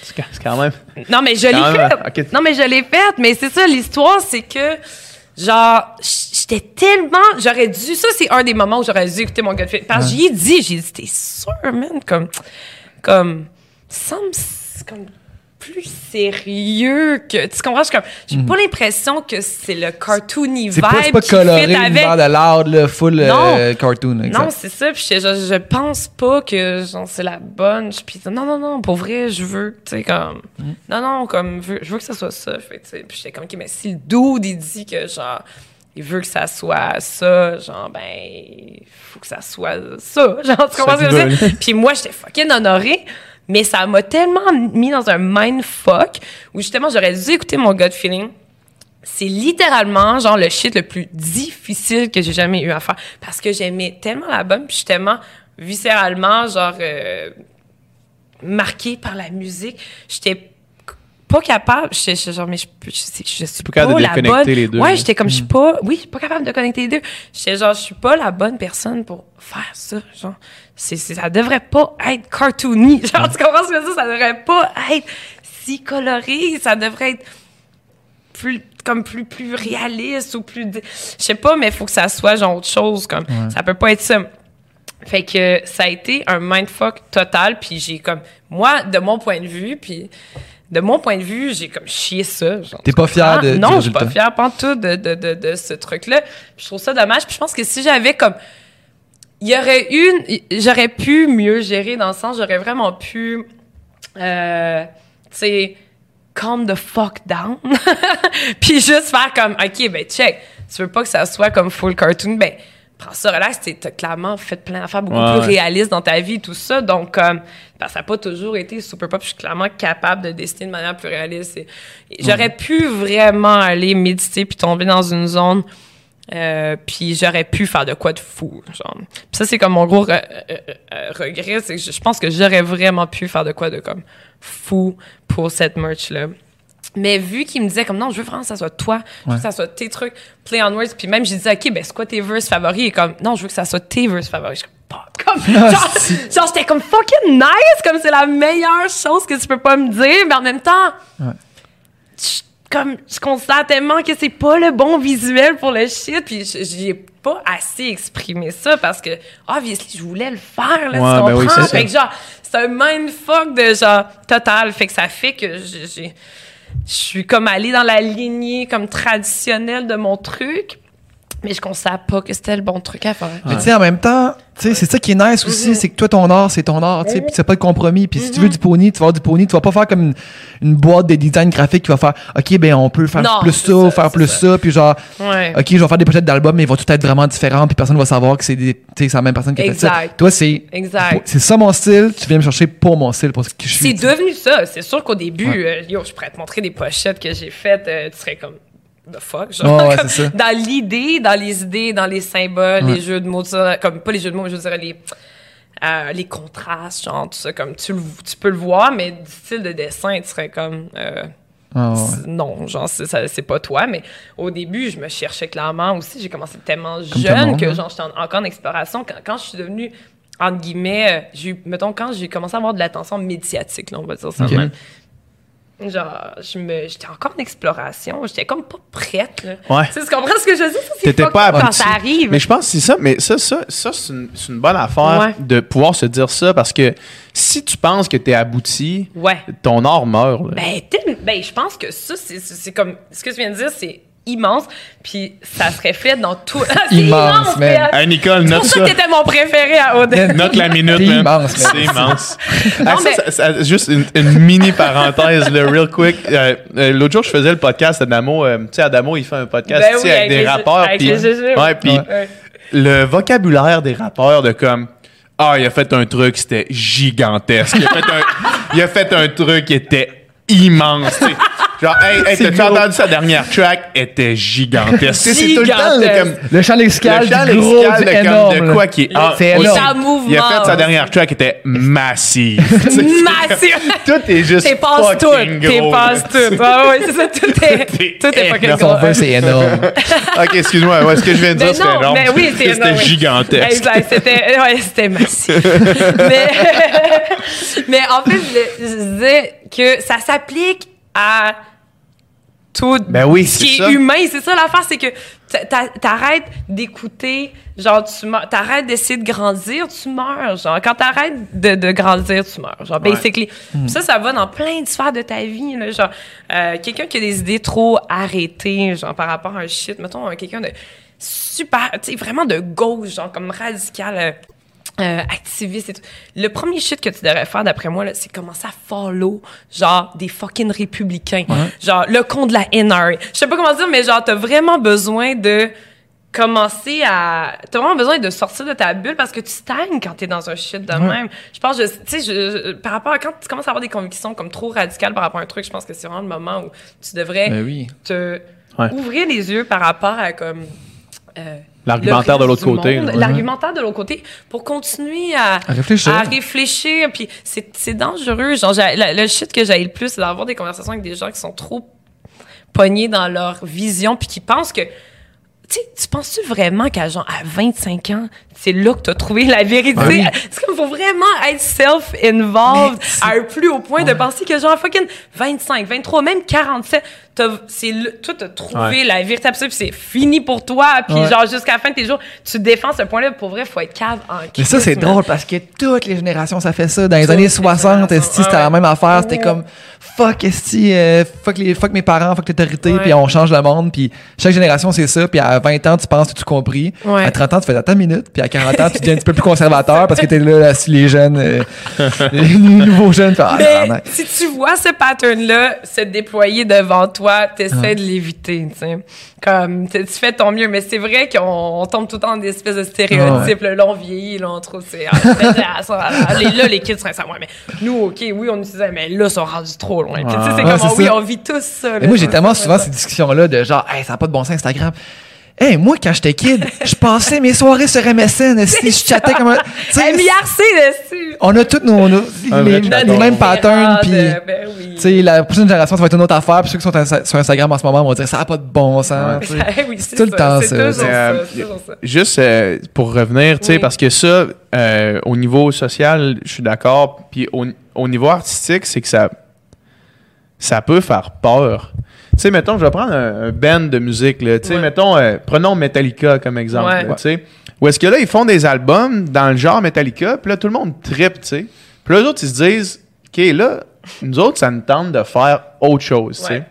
C'est quand- c'est quand même. Non, mais je l'ai faite. Non, mais je l'ai faite. Mais c'est ça, l'histoire, c'est que, genre, j'étais tellement. J'aurais dû. Ça, c'est un des moments où j'aurais dû écouter mon gut fit. Parce que j'y ai dit, j'ai dit, t'es sûr, man? Comme. Comme. Comme plus sérieux que. Tu comprends? Je comme. J'ai pas l'impression que c'est le cartoony Hmm. C'est vibe. pas, pas qui coloré fit avec. de loud, là, full Non. euh, cartoon. exact. Non, c'est ça. Puis je, je, je pense pas que genre, c'est la bonne. Puis non, non, non, pour vrai, je veux, tu sais, comme. Non, non, comme, je veux, je veux que ça soit ça. Fait, puis j'étais comme, OK, mais si le dude, il dit que, genre, il veut que ça soit ça, genre, ben, il faut que ça soit ça. [LAUGHS] Genre, tu comprends ce que je veux dire? Puis moi, j'étais fucking honorée. Mais ça m'a tellement mis dans un mindfuck où justement, j'aurais dû écouter mon gut feeling. C'est littéralement, genre, le shit le plus difficile que j'ai jamais eu à faire. Parce que j'aimais tellement l'album, puis tellement viscéralement, genre, euh, marquée par la musique. J'étais pas capable, j'étais genre, mais je, je, je, je suis pas capable de connecter, bonne. les deux, ouais, là. j'étais comme, je suis pas, oui, je suis pas capable de connecter les deux. J'étais genre, je suis pas la bonne personne pour faire ça. Genre, c'est, ça devrait pas être cartoony. [LAUGHS] Genre, tu comprends ce que je veux dire? Ça devrait pas être si coloré. Ça devrait être plus comme plus plus réaliste ou plus je sais pas mais il faut que ça soit genre autre chose comme ça peut pas être ça fait que ça a été un mindfuck total puis j'ai comme moi de mon point de vue puis de mon point de vue j'ai comme chié ça T'es pas fière comprends? de- non je suis pas fière pas tout de, de, de, de ce truc là je trouve ça dommage puis je pense que si j'avais comme il y aurait une j'aurais pu mieux gérer dans le sens j'aurais vraiment pu euh, tu sais calm the fuck down. [LAUGHS] Puis juste faire comme ok ben check. Tu veux pas que ça soit comme full cartoon? Ben prends ça relax. T'es- t'as clairement fait plein d'affaires beaucoup Ouais, plus réalistes dans ta vie tout ça. Donc comme parce que ça n'a pas toujours été super pop. Je suis clairement capable de dessiner de manière plus réaliste. J'aurais pu vraiment aller méditer puis tomber dans une zone euh, puis j'aurais pu faire de quoi de fou, genre. Puis ça, c'est comme mon gros re- euh, euh, euh, regret, c'est que je, je pense que j'aurais vraiment pu faire de quoi de comme fou pour cette merch-là. Mais vu qu'il me disait comme non, je veux vraiment que ça soit toi, je veux que ça soit tes trucs, play on words, puis même j'ai dit ok, ben c'est quoi tes verses favoris? Et comme non, je veux que ça soit tes verses favoris. Je comme, comme [LAUGHS] genre, genre j'étais comme fucking nice, comme c'est la meilleure chose que tu peux pas me dire, mais en même temps, je- comme je constate tellement que c'est pas le bon visuel pour le shit puis j'ai pas assez exprimé ça parce que obviously je voulais le faire là Ouais, tu ben oui, ça. fait que genre c'est un mindfuck de genre total fait que ça fait que j'ai- je suis comme allée dans la lignée comme traditionnelle de mon truc mais je constate pas que c'était le bon truc à faire Mais tu sais, en même temps, tu sais, c'est ça qui est nice aussi, Mhm. c'est que toi, ton art, c'est ton art, tu sais, puis c'est pas de compromis. Puis si tu veux du pony, tu vas avoir du pony. Tu vas pas faire comme une, une boîte de design graphique qui va faire, OK, ben on peut faire Non, plus ça, ça, faire plus ça. ça, puis genre, ouais OK, je vais faire des pochettes d'albums, mais ils vont tout être vraiment différents, puis personne va savoir que c'est des, tu sais, c'est la même personne qui a fait ça. Exact. Toi, c'est, Exact. c'est ça mon style, tu viens me chercher pour mon style, pour ce que je suis. C'est devenu ça. C'est sûr qu'au début, euh, yo, je pourrais te montrer des pochettes que j'ai faites. euh, tu serais comme, the fuck? Genre, ouais, comme ça. Dans l'idée, dans les idées, dans les symboles, Ouais. les jeux de mots, ça, comme pas les jeux de mots, mais je dirais les, euh, les contrastes, genre, tout ça, comme tu, le- tu peux le voir, mais du style de dessin, tu serais comme, euh, Ah, ouais. non, genre, c'est, pas toi, mais au début, je me cherchais clairement aussi. J'ai commencé tellement jeune monde, que, hein. genre, j'étais en- encore en exploration. Quand, quand je suis devenue, entre guillemets, euh, j'ai mettons, quand j'ai commencé à avoir de l'attention médiatique, là, on va dire ça même. Genre, je me, j'étais encore en exploration. J'étais comme pas prête, là. Ouais. Tu sais, tu comprends ce que je c'est T'étais pas quand ça arrive. Mais je pense que c'est ça. Mais ça, ça, ça c'est une, bonne affaire Ouais. de pouvoir se dire ça parce que si tu penses que t'es abouti, Ouais. ton art meurt. là. Ben, ben, je pense que ça, c'est comme. Ce que tu viens de dire, c'est immense. Puis ça se reflète dans tout. [LAUGHS] c'est Immense, man. Hey, Nicole, C'est note pour ça ça. que t'étais mon préféré à Odette. Note la [LAUGHS] minute, C'est immense, man. C'est immense. Non, Ah, ça, mais- ça- ça- juste une, une mini parenthèse, le real quick. Euh, euh, L'autre jour, je faisais le podcast Adamo. euh, tu sais, Adamo, il fait un podcast Ben tu sais, oui, avec, avec des rappeurs. avec puis- les jeux, ouais, puis Ouais. le vocabulaire des rappeurs de comme ah il a fait un truc c'était gigantesque il a fait un, il a fait un truc qui était immense tu sais. Genre hey, hey t'as entendu sa dernière track? Était gigantesque [LAUGHS] c'est tout le temps là, comme Le champ lexical, le gros, lexical de, comme, énorme. de là. quoi qui est ah, C'est aussi- énorme. Il a fait sa dernière track était massive [LAUGHS] Massive. [LAUGHS] tout est juste T'es passe tout. T'es passe tout. Ah ouais, c'est ça. Tout est, tout est fucking gros. c'est énorme. ok excuse-moi ouais, ce que je viens de dire c'était énorme mais oui, c'est c'était énorme, oui. gigantesque c'était ouais, c'était massif. mais mais en fait, je, je disais que ça s'applique à tout Ben oui, ce qui est humain. C'est ça l'affaire, c'est que t'a- t'a- t'arrêtes d'écouter, genre tu meurs, t'arrêtes d'essayer de grandir, tu meurs. Genre quand t'arrêtes de, de grandir, tu meurs. Genre Ouais. basically. Puis Ça, ça va dans plein de sphères de ta vie. Là, genre euh, quelqu'un qui a des idées trop arrêtées, genre par rapport à un shit, mettons euh, quelqu'un de super, tu sais vraiment de gauche, genre comme radical. Euh, activiste et tout. Le premier shit que tu devrais faire, d'après moi, là, c'est commencer à follow, genre, des fucking républicains. Genre, le con de la NRA. Je sais pas comment dire, mais genre, t'as vraiment besoin de commencer à t'as vraiment besoin de sortir de ta bulle parce que tu stagnes quand t'es dans un shit de même je pense je tu sais je, par rapport à quand tu commences à avoir des convictions comme trop radicales par rapport à un truc je pense que c'est vraiment le moment où tu devrais Ben oui. te Ouais. ouvrir les yeux par rapport à comme euh, L'argumentaire de l'autre côté. L'argumentaire de l'autre côté pour continuer à, À réfléchir. à réfléchir. Puis c'est, c'est dangereux. Genre, le, shit que j'ai le plus, c'est d'avoir des conversations avec des gens qui sont trop pognés dans leur vision puis qui pensent que. Tu penses-tu vraiment qu'à genre à 25 ans, c'est là que tu as trouvé la vérité? Ah oui. C'est comme faut vraiment être self-involved à un plus haut point de penser que genre fucking 25, 23, même 47, t'as- c'est toi t'as trouvé Ouais. la vérité absolue puis c'est fini pour toi puis Ouais. genre jusqu'à la fin de tes jours, tu défends ce point-là pour vrai, faut être cave en Mais ça, c'est drôle parce que toutes les générations, ça fait ça. Dans les Toutes années les 60, générations, esti, c'était la même affaire? C'était comme fuck, esti, euh, fuck, les, fuck mes parents, fuck l'autorité, puis on change le monde. Puis chaque génération, c'est ça. Puis à 20 ans, tu penses que tu compris. À 30 ans, tu fais une minute. Puis à 40 ans, tu deviens un petit peu plus conservateur parce que t'es là, là, si les jeunes, euh, [LAUGHS] les nouveaux jeunes, font, ah, Mais si tu vois ce pattern-là se déployer devant toi, t'essaies Ouais. de l'éviter, tu sais. Comme, tu fais ton mieux, mais c'est vrai qu'on on tombe tout le temps dans des espèces de stéréotypes. là, Là, on vieillit, là, on trouve c'est... ah, ah, ah, là, les kids seraient ça. Ouais, mais nous, OK, oui, on utilisait, mais là, ils sont rendus trop loin. Puis, tu sais, c'est comme, oui, ça. on vit tous ça. là. Mais moi, j'ai tellement souvent ces discussions-là de genre, hey, ça n'a pas de bon sens Instagram. Hey, moi, quand j'étais kid, je passais mes soirées sur MSN, [LAUGHS] esti, je chattais comme un. tu sais, MIRC dessus! on a tous nos, nos- les, les mêmes patterns, puis. Ben oui. Tu sais, la prochaine génération, ça va être une autre affaire. Puis ceux qui sont sur Instagram en ce moment vont dire ça n'a pas de bon sens. oui, c'est tout le ça, temps, ça. euh, ça, c'est toujours ça. Juste euh, pour revenir, tu sais, Oui. parce que ça, euh, au niveau social, je suis d'accord. Puis au, au niveau artistique, c'est que ça, ça peut faire peur. Tu sais, mettons, je vais prendre un, un band de musique, là. Tu sais, Ouais. mettons, euh, prenons Metallica comme exemple, Ouais. là, tu sais. Où est-ce que là, ils font des albums dans le genre Metallica, puis là, tout le monde tripe, tu sais. Puis là, eux autres, ils se disent, OK, là, nous autres, ça nous tente de faire autre chose, tu sais. Ouais.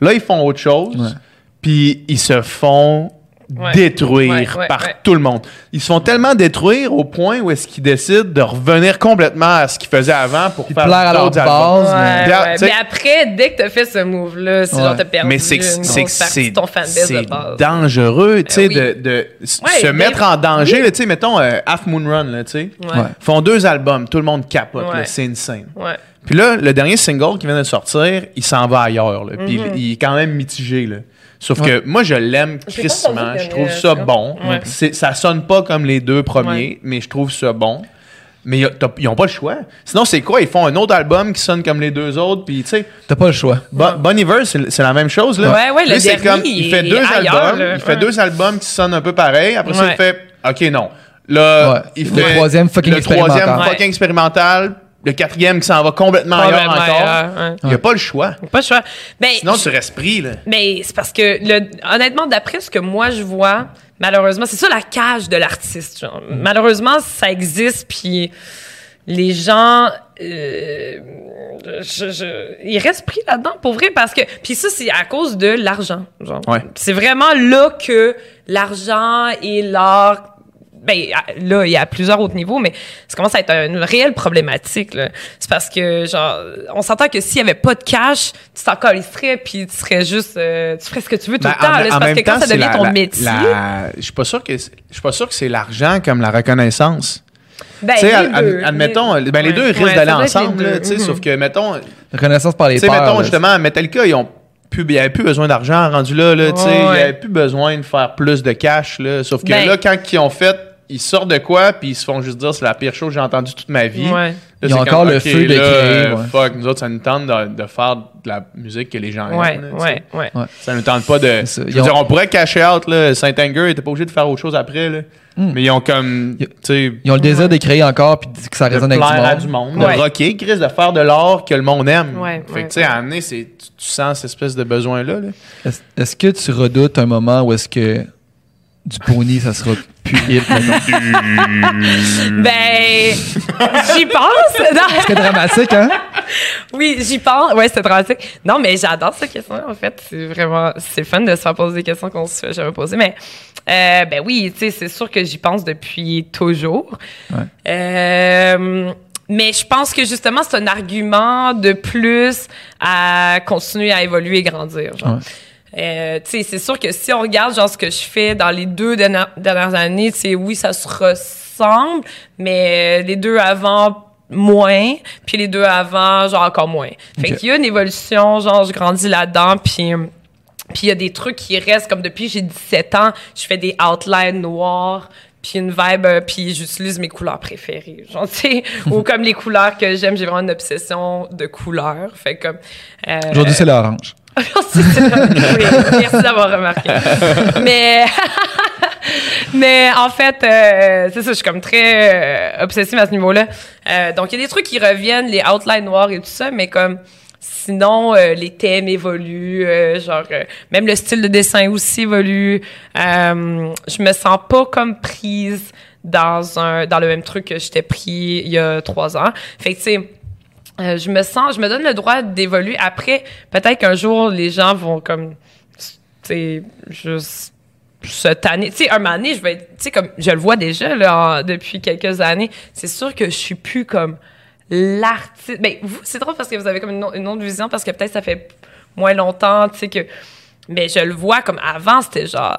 Là, ils font autre chose, puis ils se font Ouais. détruire Ouais, ouais, par ouais. tout le monde. Ils se font tellement détruire au point où est-ce qu'ils décident de revenir complètement à ce qu'ils faisaient avant pour Puis faire plaire à leur d'autres albums. base. Mais après, dès que t'as fait ce move-là, c'est Ouais. genre t'as perdu Mais c'est une c'est grosse partie de ton fanbase c'est de base. dangereux, tu sais, oui. de, de s- Ouais, se mettre en danger. Tu sais, mettons euh, Half Moon Run, tu sais. Ouais. Ouais. Ils font deux albums, tout le monde capote, c'est insane. Ouais. Puis là, le dernier single qui vient de sortir, il s'en va ailleurs. Là, Puis Mhm. il, il est quand même mitigé. Là. Sauf Ouais. que moi, je l'aime crissement. Je trouve ça bon. Ouais. C'est- Ça sonne pas comme les deux premiers, Ouais. mais je trouve ça bon. Mais ils ont pas le choix. Sinon, c'est quoi? Ils font un autre album qui sonne comme les deux autres. Puis, tu sais, T'as pas le choix. Bon, Bon Iver, c'est la même chose. Là. Ouais, ouais, le Lui, dernier, comme, il fait deux ailleurs, albums. là. Il fait Ouais. deux albums qui sonnent un peu pareil. Après ça, il fait OK, non. Là, Ouais. il Le troisième fucking le troisième fucking expérimental. Le quatrième qui s'en va complètement ailleurs encore. ailleurs, ouais. Il n'y a pas le choix. Pas le choix. Ben, Sinon, tu restes pris, là. Mais c'est parce que, le, honnêtement, d'après ce que moi je vois, malheureusement, c'est ça la cage de l'artiste. genre. Malheureusement, ça existe, puis les gens, euh, je, je- ils restent pris là-dedans pour vrai parce que, puis ça c'est à cause de l'argent. Genre, Ouais. c'est vraiment là que l'argent et l'art ben là il y a plusieurs autres niveaux mais ça commence à être une réelle problématique là. c'est parce que genre on s'entend que s'il y avait pas de cash tu t'en calisserais puis tu serais juste euh, tu ferais ce que tu veux tout Ben, le temps là. c'est parce que quand ça devient la- ton la- métier la- Je suis pas sûr que c'est- je suis pas sûr que c'est l'argent comme la reconnaissance. ben, Tu sais, les ad- deux. admettons, Les- ben, les ouais. deux risquent Ouais, d'aller ensemble, là, deux. tu sais, sauf que, mettons, Reconnaissance par les Tu sais, pairs. mettons, là. justement, Metallica, ils ont plus, il n'y avait plus besoin d'argent rendu là, là, tu sais. Ouais. Il n'y avait plus besoin de faire plus de cash, là. Sauf que Ben- là, quand ils ont fait, ils sortent de quoi, puis ils se font juste dire c'est la pire chose que j'ai entendue toute ma vie. Ouais. Là, Ils ont encore le feu de là, créer, ouais. Fuck, nous autres, ça nous tente de, de faire de la musique que les gens Ouais, aiment. là, sais. ouais, ouais. Ça nous tente pas de. Je veux dire, on pourrait cacher out, là. Saint-Anger, ils étaient pas obligés de faire autre chose après, là. Hmm. Mais ils ont comme. Ils- Tu sais. Ils ont le désir de créer encore puis que ça de résonne avec plaire à du du monde. monde, Ouais. de rocker, Chris, de faire de l'art que le monde aime. Ouais, fait ouais, que, tu sais, à amener, c'est, tu, tu sens cette espèce de besoin-là. là. Est-ce est-ce que tu redoutes un moment où est-ce que du pony, ça sera plus hip? [LAUGHS] Ben, j'y pense. [LAUGHS] C'est dramatique, hein? Oui, j'y pense. Ouais, c'est dramatique. Non, mais j'adore cette question, en fait. C'est vraiment, c'est fun de se faire poser des questions qu'on se fait jamais poser. Mais, euh, ben oui, tu sais, c'est sûr que j'y pense depuis toujours. Ouais. Euh, mais je pense que justement, c'est un argument de plus à continuer à évoluer et grandir. Genre. Ouais. Euh, tu sais, c'est sûr que si on regarde genre ce que je fais dans les deux dernières, dernières années, tu oui, ça se ressemble, mais les deux avant moins, puis les deux avant, genre encore moins. Fait qu'il y a une évolution, genre je grandis là-dedans, puis puis il y a des trucs qui restent comme depuis j'ai 17 ans, je fais des outlines noirs, puis une vibe, euh, puis j'utilise mes couleurs préférées, genre tu sais, [LAUGHS] ou comme les couleurs que j'aime, j'ai vraiment une obsession de couleurs, fait comme euh, Aujourd'hui, c'est l'orange. Merci, d'avoir remarqué. Mais, [LAUGHS] mais en fait, euh, c'est ça, je suis comme très euh, obsessive à ce niveau-là. Euh, donc, il y a des trucs qui reviennent, les outlines noirs et tout ça, mais comme sinon, euh, les thèmes évoluent, euh, genre, même le style de dessin aussi évolue. Je me sens pas comme prise dans un dans le même truc que j'étais pris il y a trois ans. Fait que, tu sais, euh, je me sens, je me donne le droit d'évoluer. Après, peut-être qu'un jour, les gens vont comme, tu sais, juste se tanner. Tu sais, un moment donné, je vais être, tu sais, comme, je le vois déjà, là, depuis quelques années, c'est sûr que je suis plus comme l'artiste. Ben, vous, c'est drôle parce que vous avez comme une, une autre vision, parce que peut-être ça fait moins longtemps, tu sais, que, mais je le vois comme avant, c'était genre,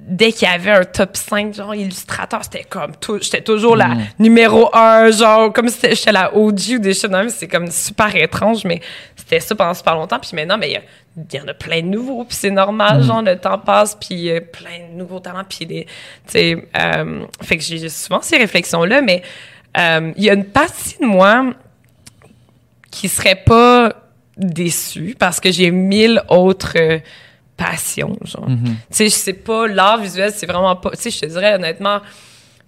dès qu'il y avait un top 5, genre illustrateur, c'était comme tout, j'étais toujours la numéro 1, genre comme si c'était- j'étais la OG ou des choses de même, c'est comme super étrange, mais c'était ça pendant super longtemps. Puis maintenant, mais il y a- il y, en a plein de nouveaux, puis c'est normal, genre le temps passe, puis il y a plein de nouveaux talents, puis des, tu sais, euh, fait que j'ai souvent ces réflexions-là, mais euh, il y a une partie de moi qui serait pas déçue parce que j'ai mille autres euh, passions, genre. Tu sais, je sais pas, l'art visuel, c'est vraiment pas... Tu sais, je te dirais honnêtement,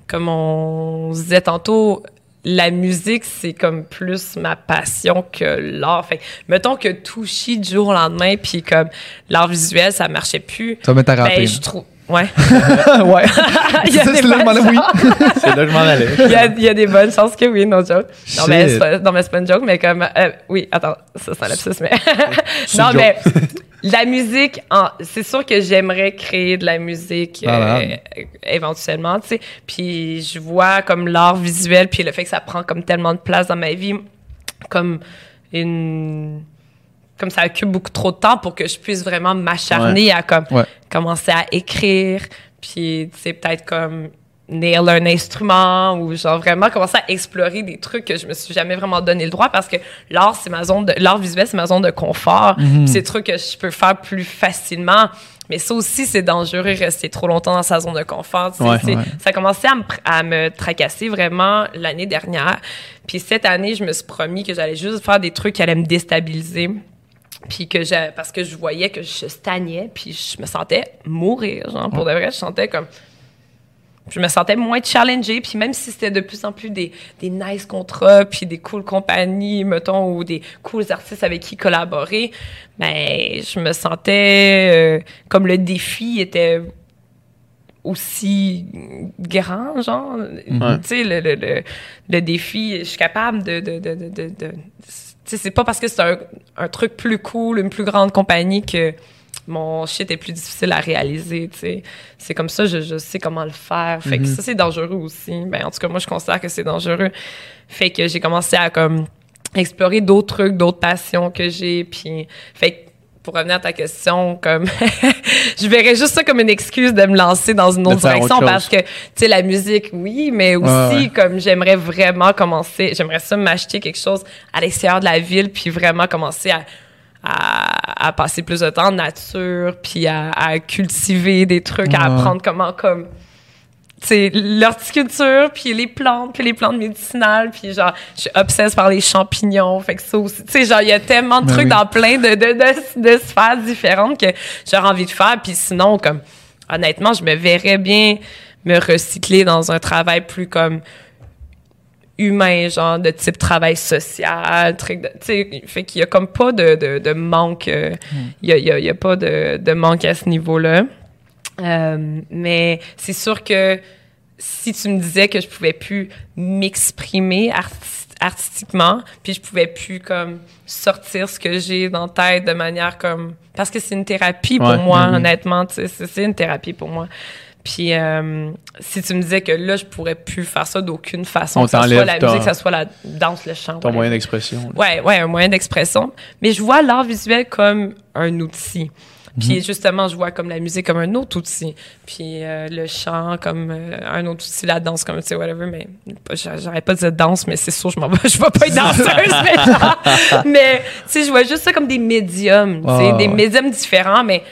comme on se disait tantôt, la musique, c'est comme plus ma passion que l'art. Fait que, mettons que tout chie du jour au lendemain, puis comme l'art visuel, ça marchait plus. Ça à rater. Ben, je trouve... Ouais. [LAUGHS] ouais. [LAUGHS] Il y a C'est- des c'est là que je m'en bonnes oui. chances. [LAUGHS] C'est là que je m'en allais. il, y a, il y a des bonnes chances que oui, no joke. Non, mais c'est pas, non, mais c'est pas une joke, mais comme. euh, oui, attends, ça, c'est un lapsus, mais. Non, mais la musique, c'est sûr que j'aimerais créer de la musique euh, Malade. éventuellement, tu sais. Puis je vois comme l'art visuel, puis le fait que ça prend comme tellement de place dans ma vie, comme une. Comme ça occupe beaucoup trop de temps pour que je puisse vraiment m'acharner à comme Ouais. commencer à écrire, puis tu sais peut-être comme nail un instrument ou genre vraiment commencer à explorer des trucs que je me suis jamais vraiment donné le droit parce que l'art c'est ma zone de l'art visuel c'est ma zone de confort. Puis c'est des trucs que je peux faire plus facilement mais ça aussi c'est dangereux rester trop longtemps dans sa zone de confort. Ouais. Ouais. ça a commencé à me, à me tracasser vraiment l'année dernière puis cette année je me suis promis que j'allais juste faire des trucs qui allaient me déstabiliser puis que j'ai parce que je voyais que je stagnais puis je me sentais mourir genre pour de vrai je sentais comme je me sentais moins challengée. Puis même si c'était de plus en plus des, des nice contrats puis des cool compagnies mettons ou des cool artistes avec qui collaborer ben je me sentais euh, comme le défi était aussi grand genre. Tu sais le, le, le, le défi je suis capable de de de de, de, de- c'est pas parce que c'est un, un truc plus cool une plus grande compagnie que mon shit est plus difficile à réaliser, tu sais. C'est comme ça, je, je sais comment le faire. Fait que ça, c'est dangereux aussi. Ben, en tout cas, moi, je considère que c'est dangereux. Fait que j'ai commencé à, comme, explorer d'autres trucs, d'autres passions que j'ai. Puis, fait que, pour revenir à ta question, comme, [LAUGHS] je verrais juste ça comme une excuse de me lancer dans une autre direction autre parce que, tu sais, la musique, oui, mais aussi, Ouais, ouais. comme, j'aimerais vraiment commencer, j'aimerais ça m'acheter quelque chose à l'extérieur de la ville, puis vraiment commencer à, à, à passer plus de temps en nature, puis à, à cultiver des trucs, à apprendre comment, comme, tu sais, l'horticulture, puis les plantes, puis les plantes médicinales, puis genre, je suis obsesse par les champignons, fait que ça aussi, tu sais, genre, il y a tellement de Ben trucs oui. dans plein de, de, de, de sphères différentes que j'aurais envie de faire, puis sinon, comme, honnêtement, je me verrais bien me recycler dans un travail plus comme humain, genre de type travail social, truc de, tu sais, fait qu'il y a comme pas de, de, de manque, euh, il y, a, il y a- y a pas de, de manque à ce niveau-là. Euh, mais c'est sûr que si tu me disais que je pouvais plus m'exprimer artis- artistiquement, puis je pouvais plus comme sortir ce que j'ai dans la tête de manière comme parce que c'est une thérapie pour Ouais, moi honnêtement, tu sais, c'est c'est une thérapie pour moi. Puis euh, si tu me disais que là je pourrais plus faire ça d'aucune façon, On que ça soit la musique, que ça soit la danse, le chant, Ton whatever. moyen d'expression. Ouais, ouais, un moyen d'expression. Mais je vois l'art visuel comme un outil. Puis justement, je vois comme la musique comme un autre outil. Puis euh, le chant comme euh, un autre outil, la danse comme, tu sais, whatever. Mais j'arrête pas de dire danse, mais c'est sûr, je m'en vais. [LAUGHS] Je vais pas être danseuse, mais genre. [LAUGHS] Mais, tu sais, je vois juste ça comme des médiums, tu sais, Ah, des ouais. médiums différents, mais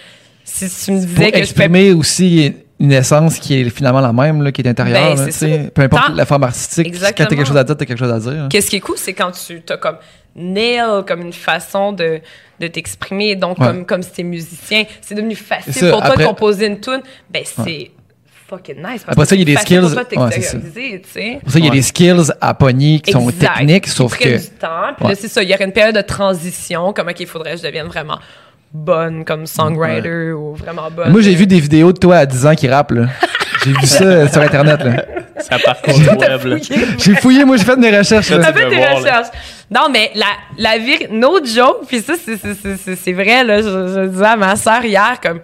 si tu me Pour disais que je fais exprimer aussi une essence qui est finalement la même, là, qui est intérieure. Ben, là. Peu importe Tant- la forme artistique, quand Exactement. t'as quelque chose à dire, t'as quelque chose à dire. hein. Qu'est-ce qui est cool, c'est quand tu as comme nail comme une façon de, de t'exprimer. Donc, Ouais. comme, comme si t'es musicien, c'est devenu facile ça, pour toi de composer une tune. Ben, c'est fucking nice. Parce Après ça, il y a des pour skills. Ouais, c'est ça. Pour ça, il y a des skills à pogner qui sont techniques, sauf que. du temps. Puis là, c'est ça. Il y aurait une période de transition, comme, OK, il faudrait que je devienne vraiment bonne comme songwriter ou vraiment bonne. Moi, j'ai vu des vidéos de toi à 10 ans qui rappent, là. J'ai vu ça [LAUGHS] sur Internet, là. Ça parcourt le web. là. J'ai fouillé, moi, j'ai fait mes recherches, fait des recherches. Non, mais la, la vérité, no joke, puis ça, c'est- c'est- c'est c'est- c'est vrai, là, je, je disais à ma sœur hier, comme,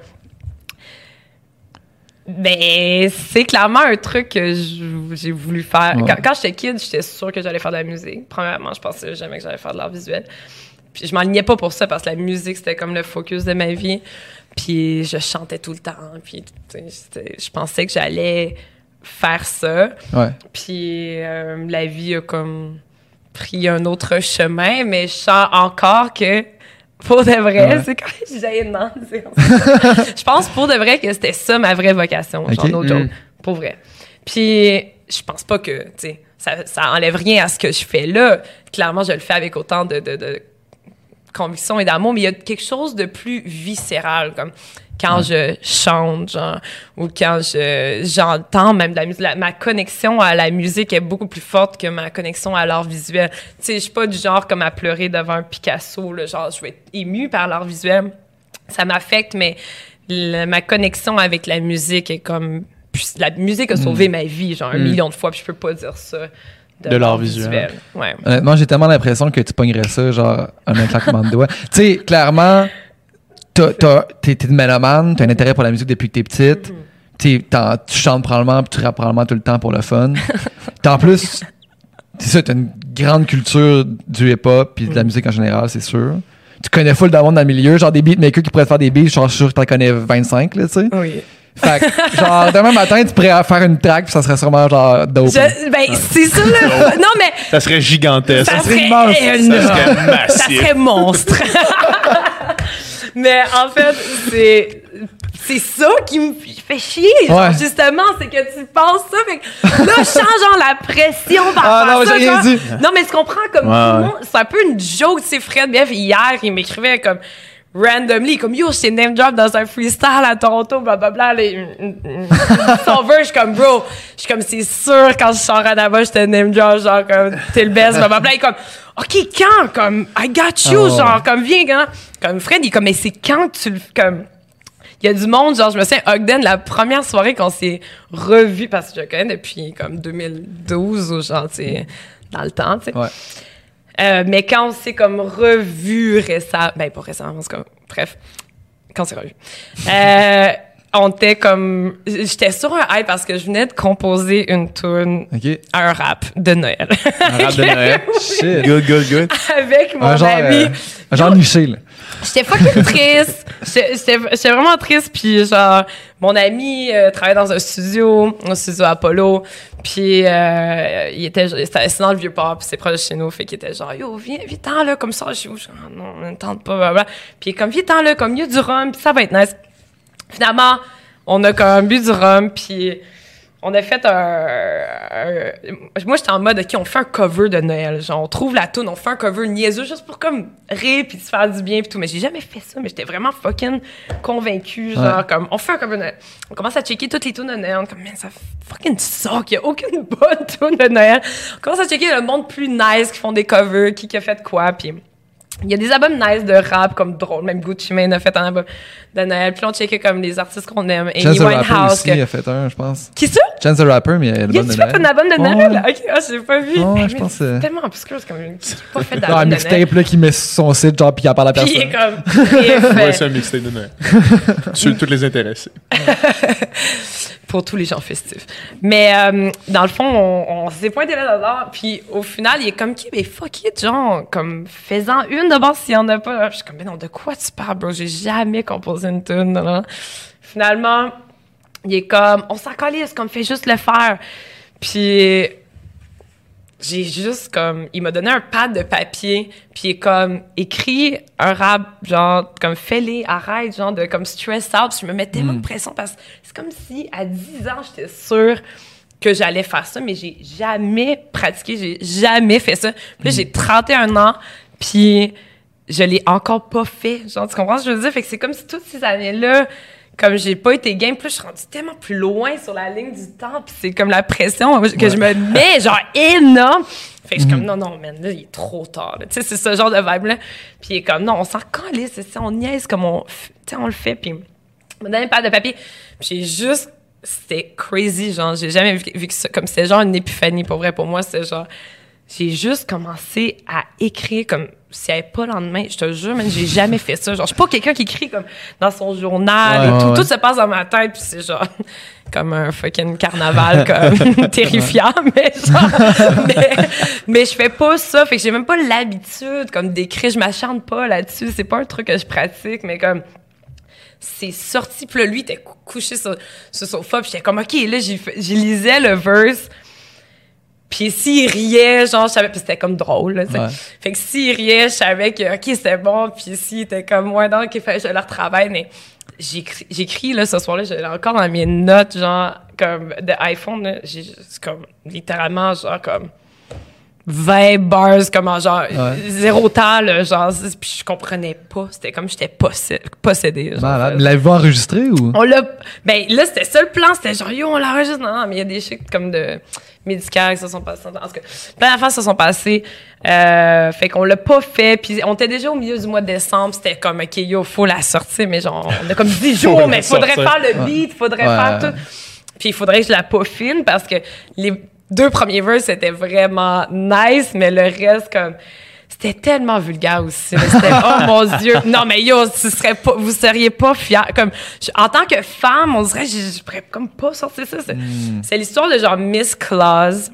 ben, c'est clairement un truc que j'ai voulu faire. Ouais. Quand, quand j'étais kid, j'étais sûre que j'allais faire de la musique. Premièrement, je pensais jamais que j'allais faire de l'art visuel. Puis je m'enlignais pas pour ça, parce que la musique, c'était comme le focus de ma vie. Puis je chantais tout le temps. Puis, tu sais, c'était- je pensais que j'allais faire ça. Ouais. Puis euh, la vie a comme pris un autre chemin, mais je sens encore que pour de vrai, Ouais. c'est quand même gênant. de dire ça. je pense pour de vrai que c'était ça ma vraie vocation, genre Ok. no joke, Mm. pour vrai. Puis je pense pas que, tu sais, ça, ça enlève rien à ce que je fais là. Clairement, je le fais avec autant de, de, de conviction et d'amour, mais il y a quelque chose de plus viscéral, comme quand je chante, genre, ou quand je j'entends même de la musique. La- ma connexion à la musique est beaucoup plus forte que ma connexion à l'art visuel. Tu sais, je suis pas du genre comme à pleurer devant un Picasso, là, genre, je vais être émue par l'art visuel. Ça m'affecte, mais ma connexion avec la musique est comme... La musique a sauvé ma vie, genre, un Mm. million de fois, puis je peux pas dire ça De l'art visuel. Ouais. Honnêtement, j'ai tellement l'impression que tu pognerais ça, genre, en un claquement de doigts. Tu sais, clairement, t'es une mélomane, t'as un intérêt pour la musique depuis que t'es petite. T'en- tu chantes probablement, puis tu rappes probablement tout le temps pour le fun. T'as en plus, c'est ça, t'as une grande culture du hip-hop, puis de la musique en général, c'est sûr. Tu connais full d'avoir dans le milieu, genre des beatmakers qui pourraient te faire des beats, genre, je suis sûr que t'en connais 25, là, tu sais. Oui. Fait que, genre, demain matin, tu pourrais faire une track, puis ça serait sûrement, genre, dope. Je- ben, c'est ça, le... Non, mais Ça serait gigantesque. ça serait serait immense. énorme. Ça serait Ça massif. serait monstre. [LAUGHS] Mais en fait, c'est c'est ça qui me fait chier. genre, Ouais. justement, c'est que tu penses ça. Fait que là, je sens genre la pression par Ah rapport non, à ça, j'ai rien genre. dit. Non, mais tu comprends, comme Ouais, tout le ouais. monde, c'est un peu une joke. Tu sais, Fred Bief, hier, il m'écrivait comme randomly, comme yo, j'étais name drop dans un freestyle à Toronto, blablabla. Il- Son verse, je suis comme, bro, je suis comme, c'est sûr, quand je sors à là-bas, j'étais name drop, genre, comme, t'es le best, blablabla. Il est comme, OK, quand? Comme, I got you, Oh. genre, comme, viens, quand? Comme, Fred, il est comme, mais c'est quand tu le, comme, il y a du monde, genre, je me souviens, Ogden, la première soirée qu'on s'est revus, parce que je le connais depuis, comme, 2012, ou genre, tu sais, dans le temps, tu sais. Ouais. Euh, mais quand on s'est comme revu récemment, ben pas récemment, c'est comme, bref, quand on s'est revu, [LAUGHS] euh, on était comme, j'étais sur un hype parce que je venais de composer une tune, OK. un rap de Noël Un rap de [LAUGHS] Noël. Shit. Good, good, good. avec mon Un genre, ami. euh, un genre niché, là. J'étais fucking triste. J'étais vraiment triste. Puis, genre, mon ami euh, travaillait dans un studio, un studio Apollo. Puis, euh, il était, c'est dans le Vieux-Port, puis c'est proche de chez nous. Fait qu'il était genre, yo, viens, viens-t'en là, comme ça. Je suis comme, Ah, non, on ne tente pas, blablabla. Puis, comme, viens-t'en là, comme, il y a du rhum, puis ça va être nice. Finalement, on a comme bu du rhum, puis on a fait un. un- moi, j'étais en mode, OK, on fait un cover de Noël. Genre, on trouve la tune, on fait un cover niaiseux juste pour comme rire puis se faire du bien puis tout. Mais j'ai jamais fait ça, mais j'étais vraiment fucking convaincue. Genre, Ouais. comme, on fait un cover de Noël. On commence à checker toutes les tunes de Noël. On est comme, man, ça fucking suck. Y a aucune bonne [LAUGHS] tune de Noël. On commence à checker le monde plus nice qui font des covers, qui, qui a fait quoi. Puis il y a des albums nice de rap comme drôle. Même Gucci Mane a fait un album de Noël. Puis là, on checkait comme les artistes qu'on aime. Amy Chance the Rapper Winehouse. aussi que- a fait un, je pense. Qui ça? Chance the Rapper, mais il y a de fait un Noël. album de Noël? ouais. Ok, ah, j'ai pas vu. Je pense c'est que- tellement obscur, c'est comme. J'ai pas [LAUGHS] fait un d'album Noël. mixtape là, qui met son site, genre, puis il en parle à Puis il personne. [LAUGHS] est comme. Ouais, c'est un mixtape de Noël. Sur tous les intéressés. [LAUGHS] pour tous les gens festifs. Mais euh, dans le fond, on, s'est pointé là dedans puis au final, il est comme qui, mais fuck it, genre, comme faisant une de s'il y en a pas. Je suis comme, mais non, de quoi tu parles, bro? J'ai jamais composé une tune. là. Finalement, il est comme, on s'en calisse, comme, fais juste le faire. Puis j'ai juste comme il m'a donné un pad de papier puis est comme écrit un rap genre comme fais-les arrête genre de comme stress out. Puis je me mets tellement de pression parce que c'est comme si à 10 ans j'étais sûre que j'allais faire ça mais j'ai jamais pratiqué j'ai jamais fait ça. Puis là j'ai 31 ans puis je l'ai encore pas fait. Genre tu comprends ce que je veux dire? Fait que c'est comme si toutes ces années là comme j'ai pas été game, plus je suis rendue tellement plus loin sur la ligne du temps, puis c'est comme la pression que je me mets, genre énorme. Fait que je suis comme, non, non, man, là, il est trop tard. Tu sais, c'est ce genre de vibe-là. Puis il est comme, non, on s'en calisse, c'est ça, on niaise comme on, f- tu sais, on le fait, puis il m'a donné une patte de papier. Puis j'ai juste, c'était crazy, genre, j'ai jamais vu, vu que ça, comme c'était genre une épiphanie, pour vrai, pour moi, c'est genre, j'ai juste commencé à écrire comme s'il n'y avait pas le lendemain. Je te jure, man, j'ai jamais fait ça. Genre, je suis pas quelqu'un qui écrit comme dans son journal Ouais, et tout. ouais, Tout se passe dans ma tête, puis c'est genre [LAUGHS] comme un fucking carnaval, [LAUGHS] comme [LAUGHS] terrifiant, mais genre, mais, mais je fais pas ça. Fait que j'ai même pas l'habitude, comme d'écrire. Je m'acharne pas là-dessus. C'est pas un truc que je pratique, mais comme c'est sorti. Puis là, lui, il était cou- couché sur, sur son sofa. Puis j'étais comme, OK, là, j'ai lisais le verse. Puis s'il riait, genre, je savais... Puis c'était comme drôle, là. Ouais. Fait que s'il riait, je savais que, OK, c'était bon. Puis s'il était comme, ouais, donc, OK, fallait que je le retravaille. Mais j'écris, j'écris, là, ce soir-là, je l'ai encore dans mes notes, genre, comme, de iPhone, là. J'ai c'est comme, littéralement, genre, comme... 20 bars, comme en genre, Ouais. zéro là, genre, puis je comprenais pas. C'était comme j'étais possé- possédée. genre. Malade. L'avez-vous enregistré ou? On l'a. Ben là, c'était ça le plan. C'était genre, yo, on l'enregistre. Non, non, mais il y a des shit comme de médicales qui se sont passés. En tout cas, plein d'affaires se sont passées. Euh, fait qu'on l'a pas fait. Puis on était déjà au milieu du mois de décembre. C'était comme, OK, yo, faut la sortir. Mais genre, on a comme 10 [LAUGHS] jours, mais faudrait sortir. faire le beat, faudrait Ouais. faire tout. Puis il faudrait que je la peaufine parce que les deux premiers verses c'était vraiment nice, mais le reste, comme. C'était tellement vulgaire aussi. C'était, [LAUGHS] oh mon Dieu. Non, mais yo, ce serait pas, vous seriez pas fiers. Comme, je- en tant que femme, on dirait, je, je pourrais comme pas sortir ça. C'est, c'est l'histoire de genre Miss Claus.